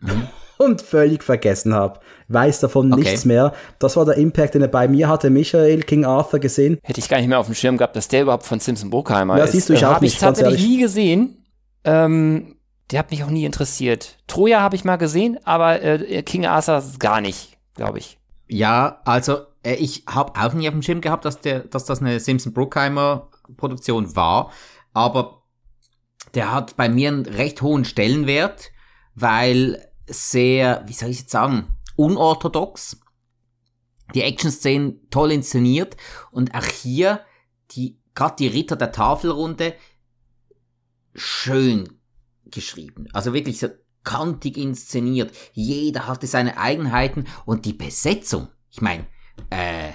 [SPEAKER 1] und völlig vergessen habe. Weiß davon
[SPEAKER 3] Okay.
[SPEAKER 1] nichts mehr. Das war der Impact, den er bei mir hatte. Michael, King Arthur gesehen.
[SPEAKER 2] Hätte ich gar nicht mehr auf dem Schirm gehabt, dass der überhaupt von Simpson Bruckheimer
[SPEAKER 1] Ja,
[SPEAKER 2] ist.
[SPEAKER 1] siehst du, ich
[SPEAKER 2] Habe ich
[SPEAKER 1] nicht, ganz
[SPEAKER 2] tatsächlich
[SPEAKER 1] ehrlich.
[SPEAKER 2] nie gesehen. Ähm, der hat mich auch nie interessiert. Troja habe ich mal gesehen, aber äh, King Arthur gar nicht, glaube ich.
[SPEAKER 3] Ja, also äh, ich habe auch nie auf dem Schirm gehabt, dass, der, dass das eine Simpson Bruckheimer Produktion war, aber der hat bei mir einen recht hohen Stellenwert, weil sehr, wie soll ich jetzt sagen, unorthodox, die Action-Szenen toll inszeniert und auch hier die gerade die Ritter der Tafelrunde schön geschrieben. Also wirklich so kantig inszeniert. Jeder hatte seine Eigenheiten und die Besetzung. Ich meine, äh,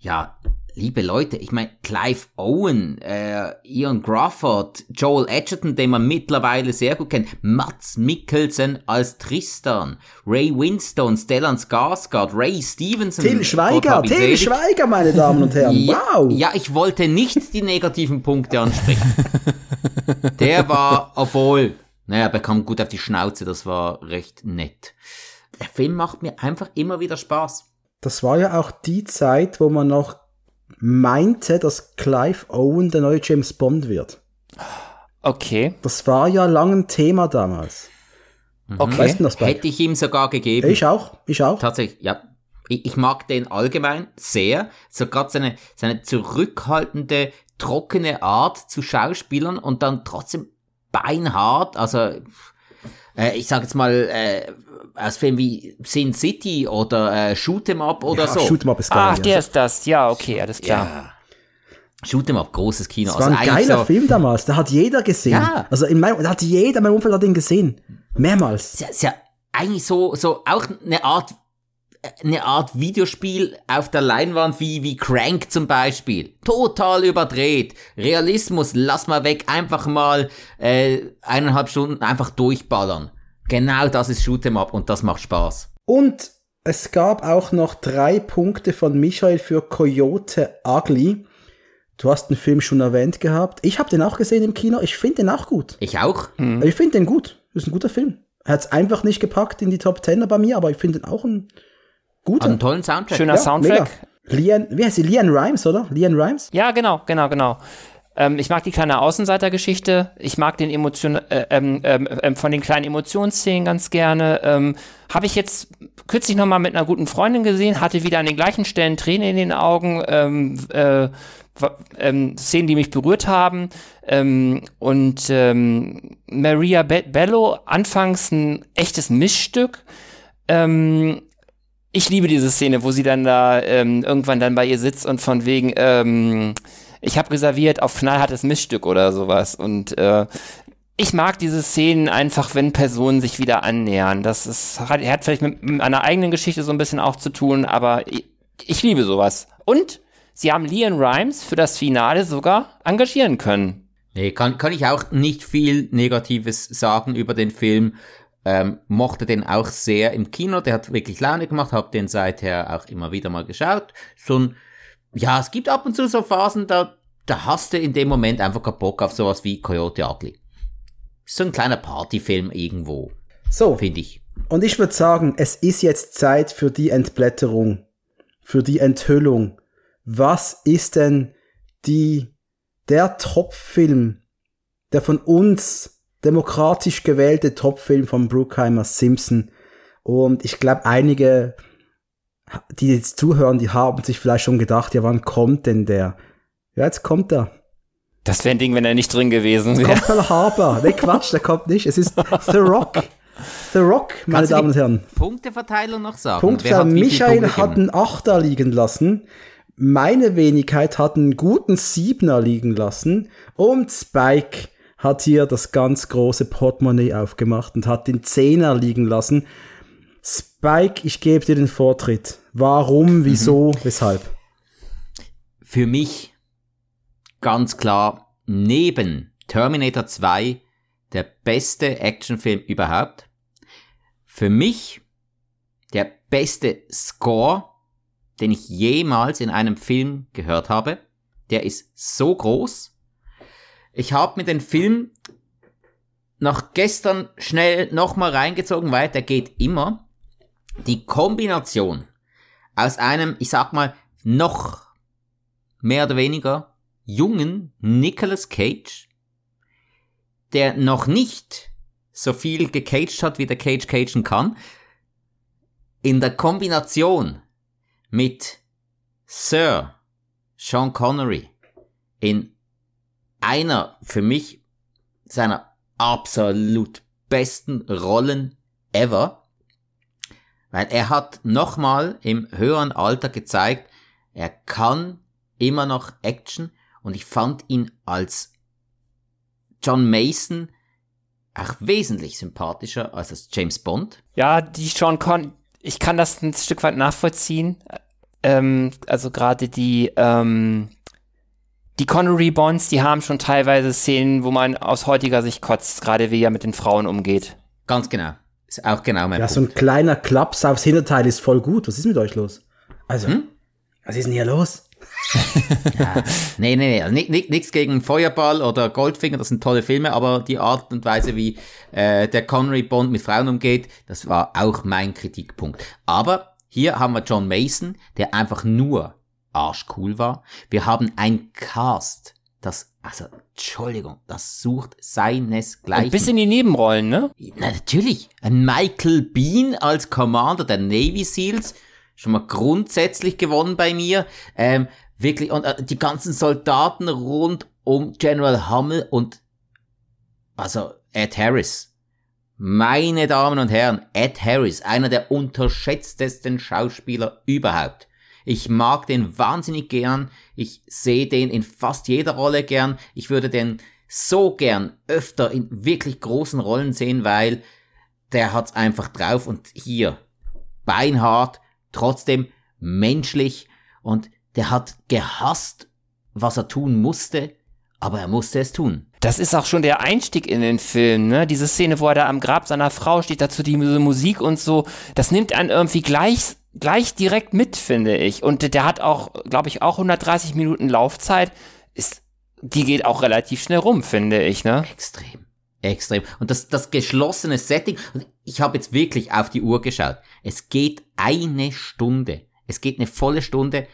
[SPEAKER 3] ja, liebe Leute, ich meine, Clive Owen, äh, Ian Crawford, Joel Edgerton, den man mittlerweile sehr gut kennt, Mats Mikkelsen als Tristan, Ray Winstone, Stellan Skarsgård, Ray Stevenson,
[SPEAKER 1] Till
[SPEAKER 3] Gott
[SPEAKER 1] Schweiger, Till
[SPEAKER 3] selig.
[SPEAKER 1] Schweiger, meine Damen und Herren.
[SPEAKER 3] Ja,
[SPEAKER 1] Wow.
[SPEAKER 3] ja, ich wollte nicht die negativen Punkte ansprechen. Der war, obwohl, naja, er bekam gut auf die Schnauze, das war recht nett. Der Film macht mir einfach immer wieder Spaß.
[SPEAKER 1] Das war ja auch die Zeit, wo man noch meinte, dass Clive Owen der neue James Bond wird.
[SPEAKER 2] Okay,
[SPEAKER 1] Das war ja lang ein Thema damals.
[SPEAKER 2] okay.
[SPEAKER 1] Weißt du das bei?
[SPEAKER 3] Hätte ich ihm sogar gegeben.
[SPEAKER 1] Ich auch, ich auch.
[SPEAKER 3] Tatsächlich, ja. Ich, ich mag den allgemein sehr. So gerade seine, seine zurückhaltende, trockene Art zu Schauspielern und dann trotzdem beinhart. Also, äh, ich sag jetzt mal, äh, aus Filmen wie Sin City oder äh, Shoot 'em Up oder
[SPEAKER 1] ja,
[SPEAKER 3] so.
[SPEAKER 1] Shoot 'em up ist geil.
[SPEAKER 2] Ach,
[SPEAKER 1] ja.
[SPEAKER 2] der ist das. Ja, okay, alles klar.
[SPEAKER 3] ja. Shoot 'em Up, großes Kino.
[SPEAKER 1] Das war ein
[SPEAKER 3] eigentlich
[SPEAKER 1] geiler
[SPEAKER 3] so,
[SPEAKER 1] Film damals. Da hat jeder gesehen.
[SPEAKER 3] Ja.
[SPEAKER 1] Also in meinem, da hat jeder in meinem Umfeld hat den gesehen. Mehrmals.
[SPEAKER 3] ist ja, ist ja eigentlich so, so auch eine Art, eine Art Videospiel auf der Leinwand wie, wie Crank zum Beispiel. Total überdreht. Realismus, lass mal weg, einfach mal äh, eineinhalb Stunden einfach durchballern. Genau das ist Shoot'em Up und das macht Spaß.
[SPEAKER 1] Und es gab auch noch drei Punkte von Michael für Coyote Ugly. Du hast den Film schon erwähnt gehabt. Ich habe den auch gesehen im Kino. Ich finde den auch gut.
[SPEAKER 3] Ich auch.
[SPEAKER 1] Ich finde den gut. Das ist ein guter Film. Er hat es einfach nicht gepackt in die Top 10 bei mir, aber ich finde den auch ein guter.
[SPEAKER 3] Einen tollen Soundtrack.
[SPEAKER 2] Schöner
[SPEAKER 1] Ja,
[SPEAKER 2] Soundtrack.
[SPEAKER 1] mega. Lian, wie heißt sie? Lian Rimes, oder? Lian Rimes?
[SPEAKER 2] Ja, genau, genau, genau. Ähm, ich mag die kleine Außenseitergeschichte. Ich mag den Emotion, äh, ähm, ähm, ähm, von den kleinen Emotionsszenen ganz gerne. Ähm, Habe ich jetzt kürzlich noch mal mit einer guten Freundin gesehen, hatte wieder an den gleichen Stellen Tränen in den Augen, ähm, äh, ähm, Szenen, die mich berührt haben. Ähm, und ähm, Maria Be Bello, anfangs ein echtes Missstück. Ähm, ich liebe diese Szene, wo sie dann da ähm, irgendwann dann bei ihr sitzt und von wegen, ähm, ich habe reserviert auf knallhartes Missstück oder sowas. Und äh, ich mag diese Szenen einfach, wenn Personen sich wieder annähern. Das ist, hat, hat vielleicht mit, mit einer eigenen Geschichte so ein bisschen auch zu tun, aber ich, ich liebe sowas. Und sie haben Leon Rimes für das Finale sogar engagieren können.
[SPEAKER 3] Nee, kann, kann ich auch nicht viel Negatives sagen über den Film. Ähm, mochte den auch sehr im Kino, der hat wirklich Laune gemacht, hab den seither auch immer wieder mal geschaut. So ein, ja, es gibt ab und zu so Phasen, da, da hast du in dem Moment einfach keinen Bock auf sowas wie Coyote Ugly. So ein kleiner Partyfilm irgendwo,
[SPEAKER 1] So,
[SPEAKER 3] finde ich.
[SPEAKER 1] und ich würde sagen, es ist jetzt Zeit für die Entblätterung, für die Enthüllung. Was ist denn die, der Top-Film, der von uns demokratisch gewählte Top-Film von Bruckheimer Simpson? Und ich glaube, einige, die jetzt zuhören, die haben sich vielleicht schon gedacht, ja, wann kommt denn der? Ja, jetzt kommt er.
[SPEAKER 2] Das wäre ein Ding, wenn er nicht drin gewesen wäre.
[SPEAKER 1] Kommt Pearl Harbor. Nee, Quatsch, der kommt nicht. Es ist The Rock. The Rock, meine
[SPEAKER 3] Kannst
[SPEAKER 1] Damen und Herren.
[SPEAKER 3] Punkteverteilung noch sagen?
[SPEAKER 1] Punkt
[SPEAKER 3] Wer
[SPEAKER 1] für
[SPEAKER 3] hat wie viel
[SPEAKER 1] Michael
[SPEAKER 3] Punkte
[SPEAKER 1] hat einen Achter liegen lassen. Meine Wenigkeit hat einen guten Siebner liegen lassen. Und Spike hat hier das ganz große Portemonnaie aufgemacht und hat den Zehner liegen lassen. Spike, ich gebe dir den Vortritt. Warum, wieso, weshalb?
[SPEAKER 3] für mich ganz klar neben Terminator 2 der beste Actionfilm überhaupt. Für mich der beste Score, den ich jemals in einem Film gehört habe. der ist so groß. Ich habe mir den Film noch gestern schnell nochmal reingezogen, weil der geht immer. Die Kombination aus einem, ich sag mal, noch mehr oder weniger jungen Nicolas Cage, der noch nicht so viel gecaged hat, wie der Cage cagen kann, in der Kombination mit Sir Sean Connery in einer für mich seiner absolut besten Rollen ever, weil er hat nochmal im höheren Alter gezeigt, er kann immer noch Action und ich fand ihn als John Mason auch wesentlich sympathischer als als James Bond.
[SPEAKER 2] Ja, die Sean Con, ich kann das ein Stück weit nachvollziehen. Ähm, also gerade die, ähm, die Connery Bonds, die haben schon teilweise Szenen, wo man aus heutiger Sicht kotzt, gerade wie er mit den Frauen umgeht.
[SPEAKER 3] Ganz genau. Ist auch genau mein
[SPEAKER 1] Ja,
[SPEAKER 3] Punkt.
[SPEAKER 1] so ein kleiner Klaps aufs Hinterteil ist voll gut. Was ist mit euch los? Also,
[SPEAKER 3] Hm?
[SPEAKER 1] was ist denn hier los?
[SPEAKER 3] Nee, nee, nee, also ni- ni- nichts gegen Feuerball oder Goldfinger, das sind tolle Filme, aber die Art und Weise, wie äh, der Connery Bond mit Frauen umgeht, das war auch mein Kritikpunkt. Aber hier haben wir John Mason, der einfach nur arschcool war. Wir haben ein Cast, das, also, Entschuldigung, das sucht
[SPEAKER 2] Ein
[SPEAKER 3] seinesgleichen.
[SPEAKER 2] bisschen die Nebenrollen, ne?
[SPEAKER 3] Na, natürlich. Ein Michael Bean als Commander der Navy Seals. Schon mal grundsätzlich gewonnen bei mir. Ähm, wirklich, und äh, die ganzen Soldaten rund um General Hummel und, also, Ed Harris. Meine Damen und Herren, Ed Harris, einer der unterschätztesten Schauspieler überhaupt. Ich mag den wahnsinnig gern. Ich sehe den in fast jeder Rolle gern. Ich würde den so gern öfter in wirklich großen Rollen sehen, weil der hat's einfach drauf und hier beinhart, trotzdem menschlich und der hat gehasst, was er tun musste, aber er musste es tun.
[SPEAKER 2] Das ist auch schon der Einstieg in den Film, ne? Diese Szene, wo er da am Grab seiner Frau steht, dazu die Musik und so, das nimmt einen irgendwie gleich, gleich direkt mit, finde ich. Und der hat auch, glaube ich, auch 130 Minuten Laufzeit. Ist, die geht auch relativ schnell rum, finde ich, ne?
[SPEAKER 3] Extrem. Extrem. Und das, das geschlossene Setting, ich habe jetzt wirklich auf die Uhr geschaut. Es geht eine Stunde. Es geht eine volle Stunde,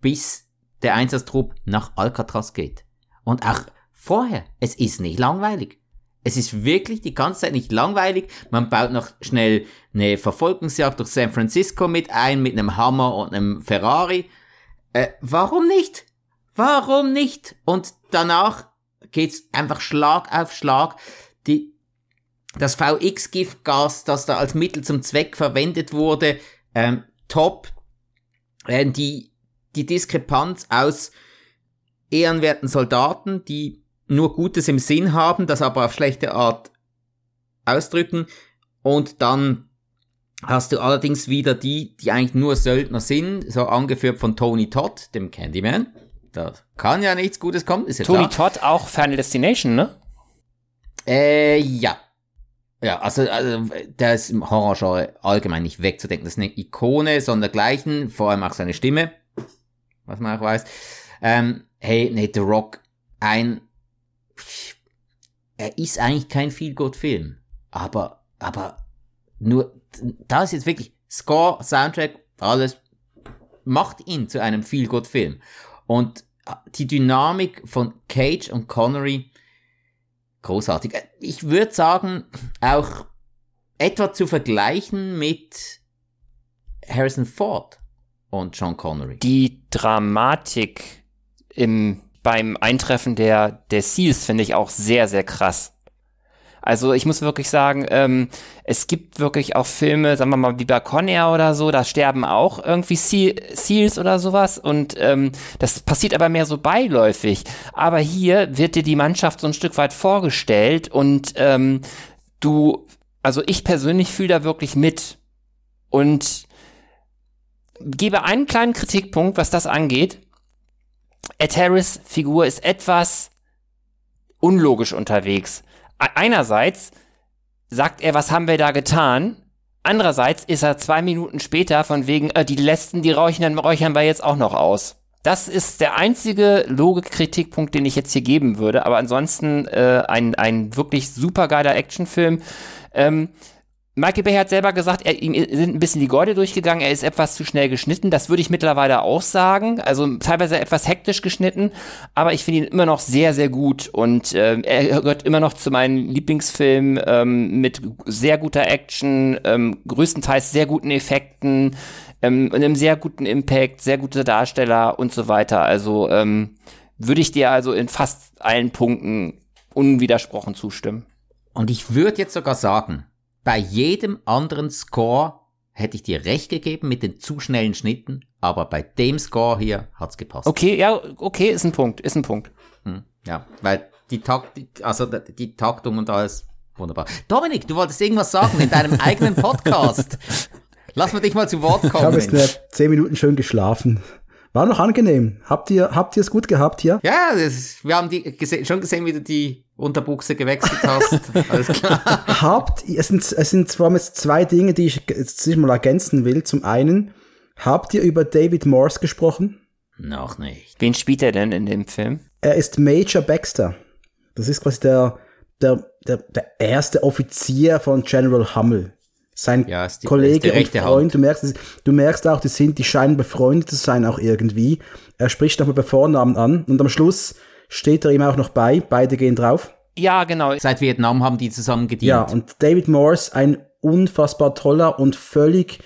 [SPEAKER 3] bis der Einsatztrupp nach Alcatraz geht. Und auch vorher, es ist nicht langweilig. Es ist wirklich die ganze Zeit nicht langweilig. Man baut noch schnell eine Verfolgungsjagd durch San Francisco mit ein, mit einem Hammer und einem Ferrari. Äh, warum nicht? Warum nicht? Und danach geht's einfach Schlag auf Schlag. Die, das VX-Giftgas, das da als Mittel zum Zweck verwendet wurde, ähm, top. Äh, die, die Diskrepanz aus ehrenwerten Soldaten, die nur Gutes im Sinn haben, das aber auf schlechte Art ausdrücken. Und dann hast du allerdings wieder die, die eigentlich nur Söldner sind, so angeführt von Tony Todd, dem Candyman. Da kann ja nichts Gutes kommen, ist ja
[SPEAKER 2] Tony
[SPEAKER 3] klar.
[SPEAKER 2] Todd auch Final Destination, ne?
[SPEAKER 3] Äh, ja. Ja, also, also der ist im Horrorgenre allgemein nicht wegzudenken. Das ist eine Ikone sondergleichen, vor allem auch seine Stimme, was man auch weiß. Ähm, hey, nee, The Rock, ein, er ist eigentlich kein Feel-Good-Film, aber, aber nur, da ist jetzt wirklich Score, Soundtrack, alles macht ihn zu einem Feel-Good-Film. Und die Dynamik von Cage und Connery, großartig. Ich würde sagen, auch etwa zu vergleichen mit Harrison Ford und Sean Connery.
[SPEAKER 2] Die Dramatik im, beim Eintreffen der, der Seals finde ich auch sehr, sehr krass. Also ich muss wirklich sagen, ähm, es gibt wirklich auch Filme, sagen wir mal, wie bei Conair oder so, da sterben auch irgendwie Seal, Seals oder sowas und ähm, das passiert aber mehr so beiläufig. Aber hier wird dir die Mannschaft so ein Stück weit vorgestellt und ähm, du, also ich persönlich fühle da wirklich mit und gebe einen kleinen Kritikpunkt, was das angeht. Ed Harris Figur ist etwas unlogisch unterwegs. Einerseits sagt er, was haben wir da getan? Andererseits ist er zwei Minuten später von wegen, äh, die letzten, die räuchern, räuchern wir jetzt auch noch aus. das ist der einzige Logik-Kritikpunkt, den ich jetzt hier geben würde. Aber ansonsten äh, ein, ein wirklich supergeiler Actionfilm. Ähm, Michael Bay hat selber gesagt, er, ihm sind ein bisschen die Gorde durchgegangen, er ist etwas zu schnell geschnitten. Das würde ich mittlerweile auch sagen. Also teilweise etwas hektisch geschnitten, aber ich finde ihn immer noch sehr, sehr gut. Und äh, er gehört immer noch zu meinen Lieblingsfilmen ähm, mit sehr guter Action, ähm, größtenteils sehr guten Effekten ähm, einem sehr guten Impact, sehr gute Darsteller und so weiter. Also ähm, würde ich dir also in fast allen Punkten unwidersprochen zustimmen.
[SPEAKER 3] Und ich würde jetzt sogar sagen, bei jedem anderen Score hätte ich dir recht gegeben mit den zu schnellen Schnitten, aber bei dem Score hier hat's gepasst.
[SPEAKER 2] Okay, ja, okay, ist ein Punkt, ist ein Punkt.
[SPEAKER 3] Hm, ja, weil die Taktik, also die Taktung und alles wunderbar. Dominik, du wolltest irgendwas sagen in deinem eigenen Podcast. Lass mal dich mal zu Wort kommen. Ich
[SPEAKER 1] habe jetzt nur zehn Minuten schön geschlafen. War noch angenehm. Habt ihr, habt ihr es gut gehabt hier?
[SPEAKER 3] Ja, das, wir haben die gese schon gesehen, wie du die Unterbuchse gewechselt hast. Alles klar.
[SPEAKER 1] habt, es sind, es sind zwar jetzt zwei Dinge, die ich jetzt mal ergänzen will. Zum einen, habt ihr über David Morse gesprochen?
[SPEAKER 3] Noch nicht.
[SPEAKER 2] Wen spielt er denn in dem Film?
[SPEAKER 1] Er ist Major Baxter. Das ist quasi der, der, der, der erste Offizier von General Hummel sein ja, die, Kollege und Freund. Du merkst, du merkst auch, die sind, die scheinen befreundet zu sein auch irgendwie. Er spricht nochmal bei Vornamen an und am Schluss steht er ihm auch noch bei. Beide gehen drauf.
[SPEAKER 2] Ja, genau.
[SPEAKER 3] Seit Vietnam haben die zusammen gedient.
[SPEAKER 1] Ja, und David Morse, ein unfassbar toller und völlig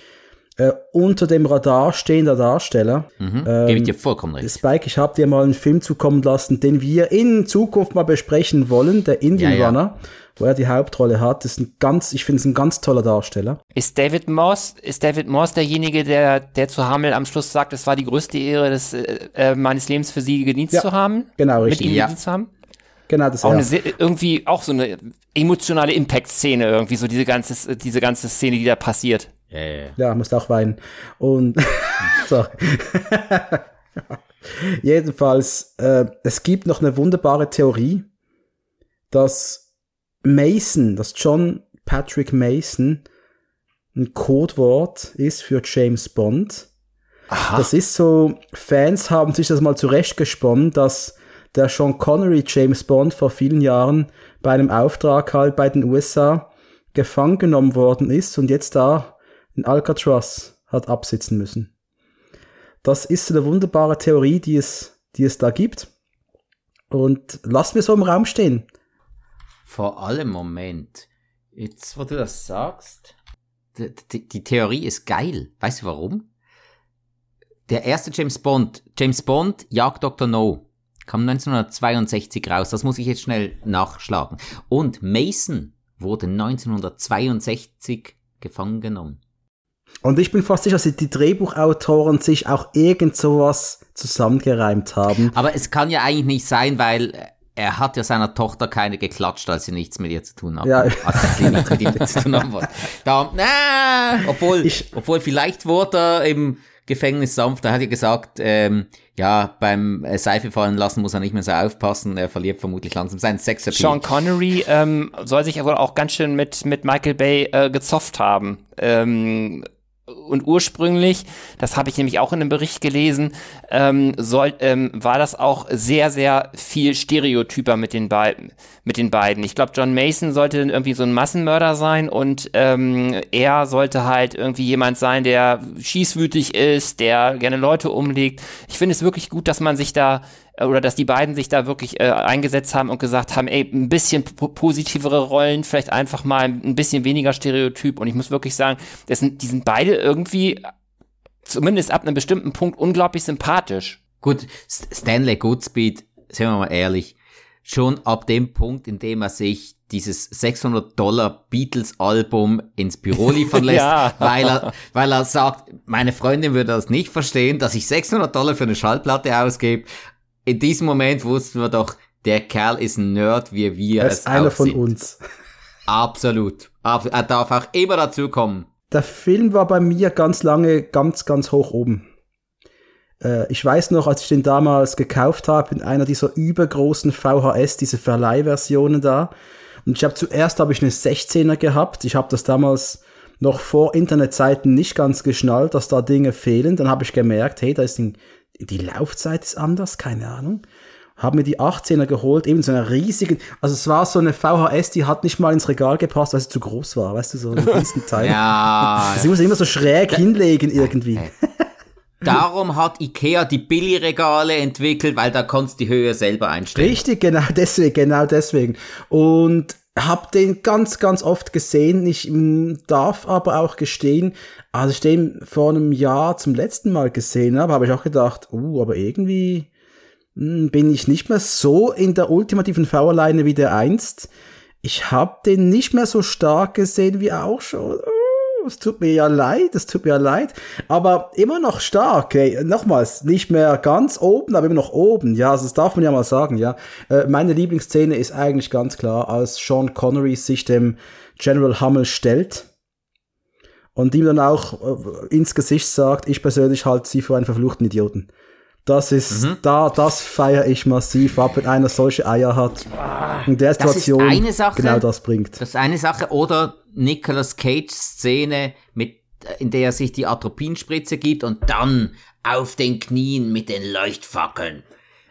[SPEAKER 1] äh, unter dem Radar stehender Darsteller.
[SPEAKER 3] Mhm, ähm, Gebe ich dir vollkommen recht.
[SPEAKER 1] Spike, ich habe dir mal einen Film zukommen lassen, den wir in Zukunft mal besprechen wollen, der Indian ja, ja. Runner wo er die Hauptrolle hat. Das ist ein ganz, ich finde es ein ganz toller Darsteller.
[SPEAKER 2] Ist David Morse, ist David Morse derjenige, der, der zu Hamel am Schluss sagt, es war die größte Ehre des, äh, äh meines Lebens für sie gedient ja, zu haben?
[SPEAKER 1] Genau, richtig.
[SPEAKER 2] Mit ihm
[SPEAKER 1] ja.
[SPEAKER 2] gedient zu haben?
[SPEAKER 1] Genau, das
[SPEAKER 2] auch eine sehr, irgendwie auch so eine emotionale Impact-Szene irgendwie, so diese ganze, diese ganze Szene, die da passiert.
[SPEAKER 1] Ja, ja, ja. ja musst auch weinen. Und sorry. Jedenfalls, äh, es gibt noch eine wunderbare Theorie, dass Mason, das John Patrick Mason, ein Codewort ist für James Bond. Aha. Das ist so, Fans haben sich das mal zurechtgesponnen, dass der Sean Connery James Bond vor vielen Jahren bei einem Auftrag halt bei den USA gefangen genommen worden ist und jetzt da in Alcatraz hat absitzen müssen. Das ist so eine wunderbare Theorie, die es, die es da gibt. Und lassen wir so im Raum stehen.
[SPEAKER 3] Vor allem, Moment. Jetzt, wo du das sagst, die, die, die Theorie ist geil. Weißt du warum? Der erste James Bond, James Bond, Jagd Dr. No, kam 1962 raus. Das muss ich jetzt schnell nachschlagen. Und Mason wurde 1962 gefangen genommen.
[SPEAKER 1] Und ich bin fast sicher, dass die Drehbuchautoren sich auch irgend sowas zusammengereimt haben.
[SPEAKER 3] Aber es kann ja eigentlich nicht sein, weil er hat ja seiner Tochter keine geklatscht, als sie nichts mit ihr zu tun haben.
[SPEAKER 1] Ja.
[SPEAKER 3] Also sie nichts mit ihm zu tun haben wollte. Da, na, obwohl, ich, obwohl vielleicht wurde er im Gefängnis sanft. Er hat ja gesagt, ähm, ja, beim äh, Seife fallen lassen muss er nicht mehr so aufpassen. Er verliert vermutlich langsam seinen Sex.
[SPEAKER 2] Sean Connery ähm, soll sich aber auch ganz schön mit mit Michael Bay äh, gezofft haben. Ähm, und ursprünglich, das habe ich nämlich auch in einem Bericht gelesen, ähm, soll, ähm, war das auch sehr, sehr viel Stereotyper mit den beiden. Mit den beiden. Ich glaube, John Mason sollte irgendwie so ein Massenmörder sein und ähm, er sollte halt irgendwie jemand sein, der schießwütig ist, der gerne Leute umlegt. Ich finde es wirklich gut, dass man sich da oder dass die beiden sich da wirklich äh, eingesetzt haben und gesagt haben, ey, ein bisschen positivere Rollen, vielleicht einfach mal ein bisschen weniger Stereotyp. Und ich muss wirklich sagen, das sind, die sind beide irgendwie, zumindest ab einem bestimmten Punkt, unglaublich sympathisch.
[SPEAKER 3] Gut, Stanley Goodspeed, sagen wir mal ehrlich, schon ab dem Punkt, in dem er sich dieses 600 Dollar Beatles Album ins Büro liefern lässt, ja. weil er, weil er sagt, meine Freundin würde das nicht verstehen, dass ich 600 Dollar für eine Schallplatte ausgebe in diesem Moment wussten wir doch, der Kerl ist ein Nerd, wie wir
[SPEAKER 1] er ist einer von uns.
[SPEAKER 3] Absolut. Er darf auch immer dazu kommen.
[SPEAKER 1] Der Film war bei mir ganz lange ganz, ganz hoch oben. Äh, ich weiß noch, als ich den damals gekauft habe, in einer dieser übergroßen VHS, diese Verleihversionen da. Und ich habe zuerst habe ich eine 16er gehabt. Ich habe das damals noch vor Internetzeiten nicht ganz geschnallt, dass da Dinge fehlen. Dann habe ich gemerkt, hey, da ist ein die Laufzeit ist anders, keine Ahnung. Haben mir die 18er geholt, eben so eine riesige, also es war so eine VHS, die hat nicht mal ins Regal gepasst, weil sie zu groß war, weißt du, so ein Teil.
[SPEAKER 3] Ja.
[SPEAKER 1] Sie muss immer so schräg hinlegen irgendwie.
[SPEAKER 3] Darum hat Ikea die Billigregale entwickelt, weil da konntest du die Höhe selber einstellen.
[SPEAKER 1] Richtig, genau deswegen, genau deswegen. Und hab den ganz, ganz oft gesehen. Ich mm, darf aber auch gestehen, als ich den vor einem Jahr zum letzten Mal gesehen habe, habe ich auch gedacht, uh, aber irgendwie mh, bin ich nicht mehr so in der ultimativen V-Alleine wie der einst. Ich habe den nicht mehr so stark gesehen wie auch schon. Uh, es tut mir ja leid, es tut mir ja leid. Aber immer noch stark, ey. Nochmals, nicht mehr ganz oben, aber immer noch oben. Ja, also das darf man ja mal sagen, ja. Äh, meine Lieblingsszene ist eigentlich ganz klar, als Sean Connery sich dem General Hummel stellt und ihm dann auch äh, ins Gesicht sagt, ich persönlich halte sie für einen verfluchten Idioten. Das ist,
[SPEAKER 3] Mhm.
[SPEAKER 1] da, das feiere ich massiv ab, wenn einer solche Eier hat. In der
[SPEAKER 3] Ah, Das ist
[SPEAKER 1] Situation
[SPEAKER 3] eine Sache.
[SPEAKER 1] genau das bringt.
[SPEAKER 3] Das ist eine Sache. Oder Nicolas Cage Szene, mit, in der er sich die Atropinspritze gibt und dann auf den Knien mit den Leuchtfackeln.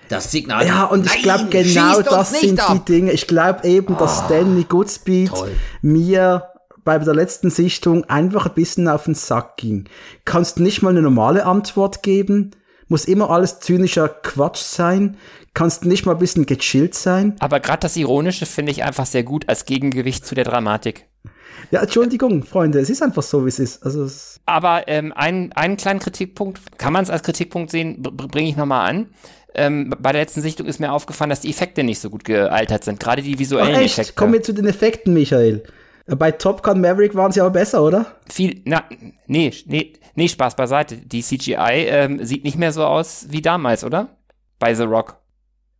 [SPEAKER 3] Das Signal.
[SPEAKER 1] Ja, und ich
[SPEAKER 3] Nein,
[SPEAKER 1] glaube, genau das sind
[SPEAKER 3] ab. Ah,
[SPEAKER 1] die Dinge. Ich glaube eben, dass Stanley Goodspeed
[SPEAKER 3] toll.
[SPEAKER 1] mir bei der letzten Sichtung einfach ein bisschen auf den Sack ging. Kannst nicht mal eine normale Antwort geben? Muss immer alles zynischer Quatsch sein? Kannst nicht mal ein bisschen gechillt sein?
[SPEAKER 2] Aber gerade das Ironische finde ich einfach sehr gut als Gegengewicht zu der Dramatik.
[SPEAKER 1] Ja, Entschuldigung, Freunde, es ist einfach so, wie es ist. Also, es,
[SPEAKER 2] Aber ähm, einen, einen kleinen Kritikpunkt, kann man es als Kritikpunkt sehen, bringe ich nochmal an. Ähm, bei der letzten Sichtung ist mir aufgefallen, dass die Effekte nicht so gut gealtert sind, gerade die
[SPEAKER 1] Ach
[SPEAKER 2] visuellen
[SPEAKER 1] echt,
[SPEAKER 2] Effekte.
[SPEAKER 1] kommen wir zu den Effekten, Michael. Bei Top Gun Maverick waren sie aber besser, oder?
[SPEAKER 2] Viel, na, nee, nee, nee, Spaß beiseite. Die CGI ähm, sieht nicht mehr so aus wie damals, oder? Bei The Rock.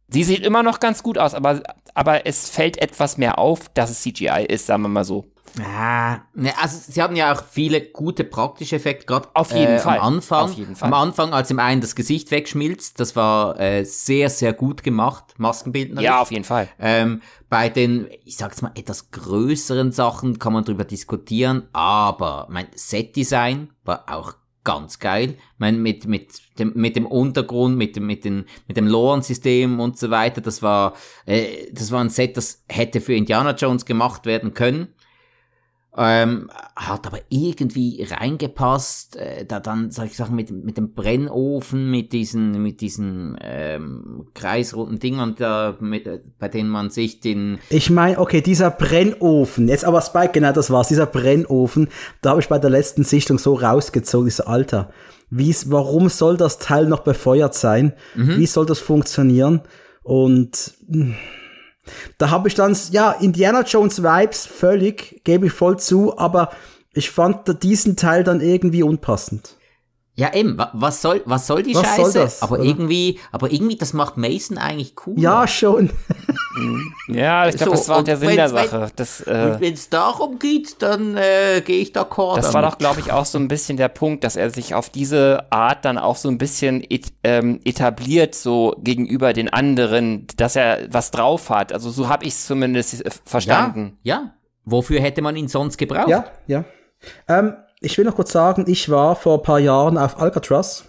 [SPEAKER 2] Die sieht immer noch ganz gut aus, aber, aber es fällt etwas mehr auf, dass es CGI ist, sagen wir mal so.
[SPEAKER 3] Ja, ne, also sie hatten ja auch viele gute praktische Effekte, gerade
[SPEAKER 2] Auf jeden
[SPEAKER 3] äh,
[SPEAKER 2] Fall.
[SPEAKER 3] am Anfang.
[SPEAKER 2] Auf jeden Fall.
[SPEAKER 3] Am Anfang, als ihm einen das Gesicht wegschmilzt, das war äh, sehr, sehr gut gemacht, Maskenbildner.
[SPEAKER 2] Ja, auf jeden Fall.
[SPEAKER 3] Ähm, bei den, ich sag's mal, etwas größeren Sachen kann man drüber diskutieren, aber mein Setdesign war auch ganz geil. Ich mein, mit, mit dem, mit dem Untergrund, mit dem, mit den, mit dem Loren-System und so weiter, das war, äh, das war ein Set, das hätte für Indiana Jones gemacht werden können. Ähm, hat aber irgendwie reingepasst, äh, da dann, sag ich sagen, mit, mit dem Brennofen, mit diesen, mit diesen ähm, kreisrunden Dingern da, mit, äh, bei denen man sich den,
[SPEAKER 1] Ich meine, okay, dieser Brennofen, jetzt aber Spike, genau das war's, dieser Brennofen, da habe ich bei der letzten Sichtung so rausgezogen, dieser Alter. Wie's, warum soll das Teil noch befeuert sein? Wie soll das funktionieren? Und mh, da habe ich dann, ja, Indiana Jones Vibes, völlig, gebe ich voll zu, aber ich fand diesen Teil dann irgendwie unpassend.
[SPEAKER 3] Ja eben, wa- was soll, was soll die
[SPEAKER 1] Was
[SPEAKER 3] Scheiße?
[SPEAKER 1] soll das,
[SPEAKER 3] aber
[SPEAKER 1] oder?
[SPEAKER 3] irgendwie, aber irgendwie, das macht Mason eigentlich cool.
[SPEAKER 1] Ja, schon.
[SPEAKER 2] Ja, ich glaube,
[SPEAKER 3] So,
[SPEAKER 2] das war der Sinn
[SPEAKER 3] wenn's-
[SPEAKER 2] der Sache. Das, äh,
[SPEAKER 3] Und wenn es darum geht, dann äh, gehe ich d'accord
[SPEAKER 2] Das war doch, glaube ich, auch so ein bisschen der Punkt, dass er sich auf diese Art dann auch so ein bisschen et, ähm, etabliert, so gegenüber den anderen, dass er was drauf hat. Also so habe ich es zumindest äh, verstanden.
[SPEAKER 3] Ja, ja. Wofür hätte man ihn sonst gebraucht?
[SPEAKER 1] Ja, ja. Ähm, ich will noch kurz sagen, ich war vor ein paar Jahren auf Alcatraz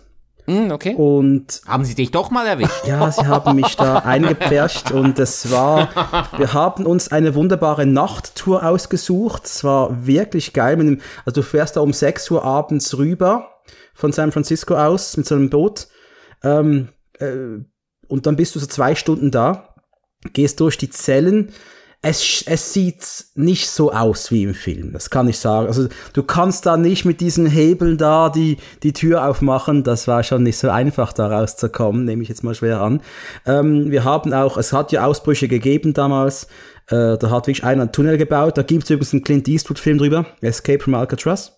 [SPEAKER 2] Hm, okay.
[SPEAKER 1] und
[SPEAKER 3] Haben sie dich doch mal erwischt?
[SPEAKER 1] Ja, sie haben mich da eingepfercht und es war, wir haben uns eine wunderbare Nachttour ausgesucht. Es war wirklich geil. Mit dem, also du fährst da um 6 Uhr abends rüber von San Francisco aus mit so einem Boot ähm, äh, und dann bist du so zwei Stunden da, gehst durch die Zellen. Es, es sieht nicht so aus wie im Film, das kann ich sagen. Also du kannst da nicht mit diesen Hebeln da die, die Tür aufmachen. Das war schon nicht so einfach, da rauszukommen, nehme ich jetzt mal schwer an. Ähm, wir haben auch, es hat ja Ausbrüche gegeben damals. Äh, da hat wirklich einer einen Tunnel gebaut. Da gibt es übrigens einen Clint Eastwood-Film drüber, Escape from Alcatraz.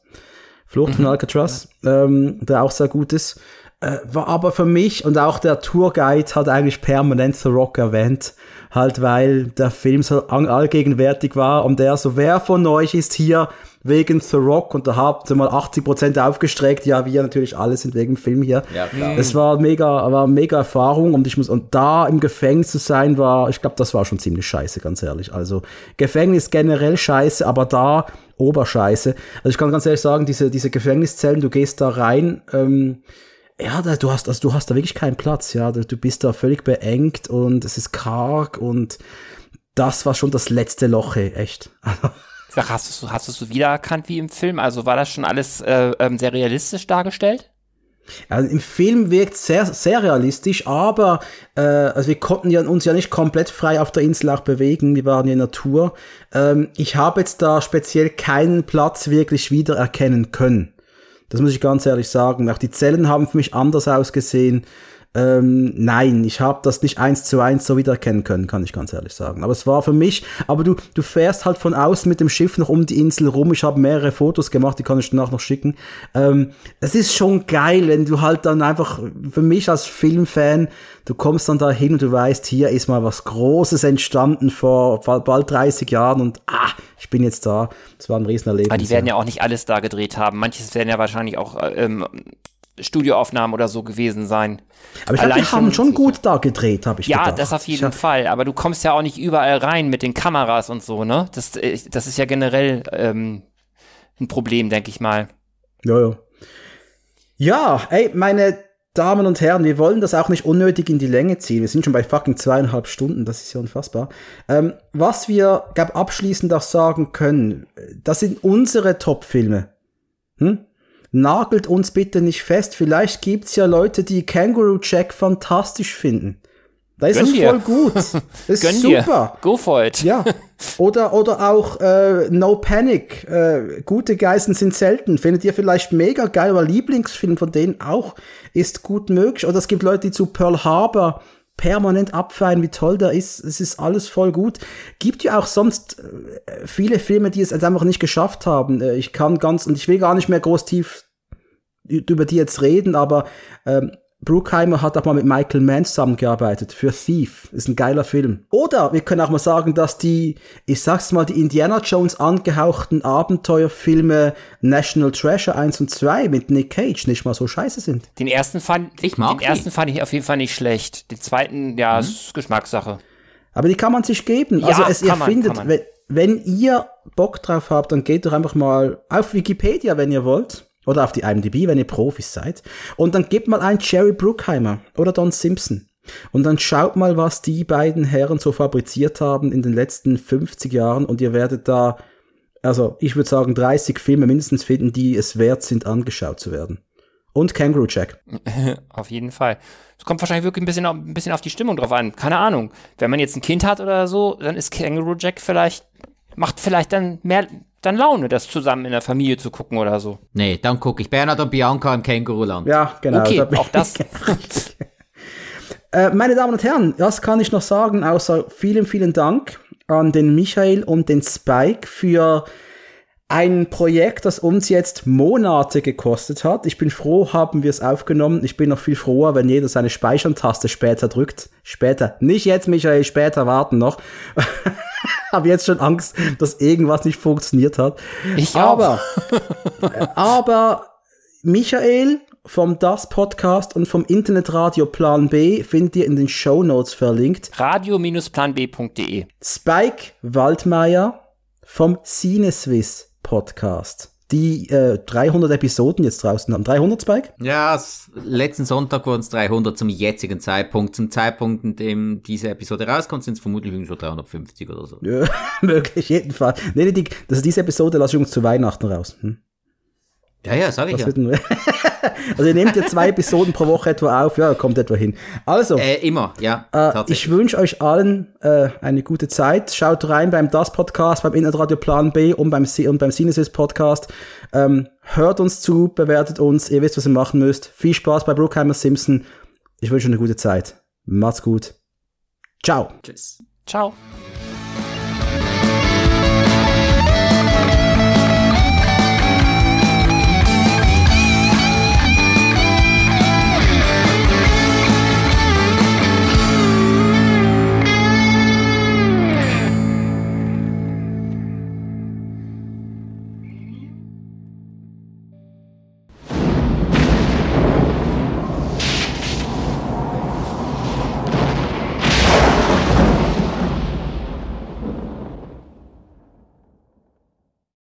[SPEAKER 1] Flucht von Alcatraz, ähm, der auch sehr gut ist. Äh, war aber für mich und auch der Tourguide hat eigentlich permanent The Rock erwähnt, halt weil der Film so allgegenwärtig war und der so, wer von euch ist hier wegen The Rock und da habt ihr mal 80% aufgestreckt, ja wir natürlich alle sind wegen dem Film hier.
[SPEAKER 3] Ja, klar.
[SPEAKER 1] Es war mega, war mega Erfahrung und ich muss, und da im Gefängnis zu sein war, ich glaube, das war schon ziemlich scheiße, ganz ehrlich. Also Gefängnis generell scheiße, aber da Oberscheiße. Also ich kann ganz ehrlich sagen, diese, diese Gefängniszellen, du gehst da rein, ähm, ja, du hast, also du hast da wirklich keinen Platz, ja. Du, bist da völlig beengt und es ist karg und das war schon das letzte Loch, ey, echt.
[SPEAKER 2] Sag, hast du hast du so wiedererkannt wie im Film? Also war das schon alles äh, ähm, sehr realistisch dargestellt?
[SPEAKER 1] Also Im Film wirkt sehr, sehr realistisch, aber äh, also wir konnten ja, uns ja nicht komplett frei auf der Insel auch bewegen, wir waren ja in Natur. Ähm, ich habe jetzt da speziell keinen Platz wirklich wiedererkennen können. Das muss ich ganz ehrlich sagen. Auch die Zellen haben für mich anders ausgesehen. Ähm, nein, ich habe das nicht eins zu eins so wiedererkennen können, kann ich ganz ehrlich sagen. Aber es war für mich, aber du, du fährst halt von außen mit dem Schiff noch um die Insel rum. Ich habe mehrere Fotos gemacht, die kann ich danach noch schicken. Ähm, es ist schon geil, wenn du halt dann einfach, für mich als Filmfan, du kommst dann da hin und du weißt, hier ist mal was Großes entstanden vor bald 30 Jahren und ah, ich bin jetzt da. Das war ein Riesenerlebnis.
[SPEAKER 2] Aber die werden ja auch nicht alles da gedreht haben. Manches werden ja wahrscheinlich auch ähm, Studioaufnahmen oder so gewesen sein.
[SPEAKER 1] Aber ich glaube, die haben schon gut da gedreht, habe ich
[SPEAKER 2] Ja,
[SPEAKER 1] gedacht.
[SPEAKER 2] das auf jeden Fall. Aber du kommst ja auch nicht überall rein mit den Kameras und so, ne? Das, äh, das ist ja generell ähm, ein Problem, denke ich mal.
[SPEAKER 1] Ja, ja. Ja, ey, meine Damen und Herren, wir wollen das auch nicht unnötig in die Länge ziehen. Wir sind schon bei fucking zweieinhalb Stunden, das ist ja unfassbar. Ähm, was wir, glaube abschließend auch sagen können, das sind unsere Top-Filme. Hm? nagelt uns bitte nicht fest. Vielleicht gibt's ja Leute, die Kangaroo Jack fantastisch finden. Da ist Gönn es dir. voll gut. Das ist Gönn super.
[SPEAKER 2] Dir. Go for it.
[SPEAKER 1] Ja. Oder, oder auch äh, No Panic. Äh, gute Geißen sind selten. Findet ihr vielleicht mega geil, aber Lieblingsfilm von denen auch ist gut möglich. Oder es gibt Leute, die zu Pearl Harbor permanent abfeiern, wie toll der ist. Es ist alles voll gut. Gibt ja auch sonst äh, viele Filme, die es einfach nicht geschafft haben. Äh, ich kann ganz, und ich will gar nicht mehr groß tief über die jetzt reden, aber ähm, Bruckheimer hat auch mal mit Michael Mann zusammengearbeitet für Thief. Ist ein geiler Film. Oder wir können auch mal sagen, dass die, ich sag's mal, die Indiana Jones angehauchten Abenteuerfilme National Treasure 1 und 2 mit Nick Cage nicht mal so scheiße sind.
[SPEAKER 2] Den ersten fand ich mag den ersten fand ich auf jeden Fall nicht schlecht. Den zweiten, ja, mhm. ist Geschmackssache.
[SPEAKER 1] Aber die kann man sich geben. Ja, also es, ihr man, findet, wenn, wenn ihr Bock drauf habt, dann geht doch einfach mal auf Wikipedia, wenn ihr wollt oder auf die IMDb, wenn ihr Profis seid. Und dann gebt mal ein Jerry Bruckheimer oder Don Simpson. Und dann schaut mal, was die beiden Herren so fabriziert haben in den letzten 50 Jahren und ihr werdet da, also ich würde sagen, 30 Filme mindestens finden, die es wert sind, angeschaut zu werden. Und Kangaroo Jack.
[SPEAKER 2] Auf jeden Fall. Es kommt wahrscheinlich wirklich ein bisschen, ein bisschen auf die Stimmung drauf an. Keine Ahnung. Wenn man jetzt ein Kind hat oder so, dann ist Kangaroo Jack vielleicht, macht vielleicht dann mehr, dann Laune, das zusammen in der Familie zu gucken oder so.
[SPEAKER 3] Nee, dann gucke ich Bernhard und Bianca im Känguruland.
[SPEAKER 1] Ja, genau.
[SPEAKER 2] Okay, auch das.
[SPEAKER 1] äh, meine Damen und Herren, was kann ich noch sagen, außer vielen, vielen Dank an den Michael und den Spike für ein Projekt, das uns jetzt Monate gekostet hat. Ich bin froh, haben wir es aufgenommen. Ich bin noch viel froher, wenn jeder seine Speichern-Taste später drückt. Später. Nicht jetzt, Michael, später warten noch. habe jetzt schon Angst, dass irgendwas nicht funktioniert hat.
[SPEAKER 2] Ich
[SPEAKER 1] aber, aber Michael vom Das Podcast und vom Internetradio Plan B findet ihr in den Show Notes verlinkt.
[SPEAKER 2] Radio-planb.de.
[SPEAKER 1] Spike Waldmeier vom Cineswiss Podcast die äh, 300 Episoden jetzt draußen haben. 300, Spike?
[SPEAKER 3] Ja, letzten Sonntag wurden es 300 zum jetzigen Zeitpunkt. Zum Zeitpunkt, in dem diese Episode rauskommt, sind es vermutlich irgendwo 350 oder so.
[SPEAKER 1] Ja, möglich, jedenfalls. Nee, nee, die, das ist diese Episode lasse ich uns zu Weihnachten raus. Hm?
[SPEAKER 3] Ja, ja, sag ich ja.
[SPEAKER 1] also ihr nehmt ja zwei Episoden pro Woche etwa auf, ja, kommt etwa hin. Also.
[SPEAKER 3] Äh, immer, ja.
[SPEAKER 1] Äh, ich wünsche euch allen äh, eine gute Zeit. Schaut rein beim Das Podcast, beim Internetradio Plan B und beim, und beim Cinesis Podcast. Ähm, hört uns zu, bewertet uns, ihr wisst, was ihr machen müsst. Viel Spaß bei Brookheimer Simpson. Ich wünsche euch eine gute Zeit. Macht's gut. Ciao.
[SPEAKER 3] Tschüss.
[SPEAKER 2] Ciao.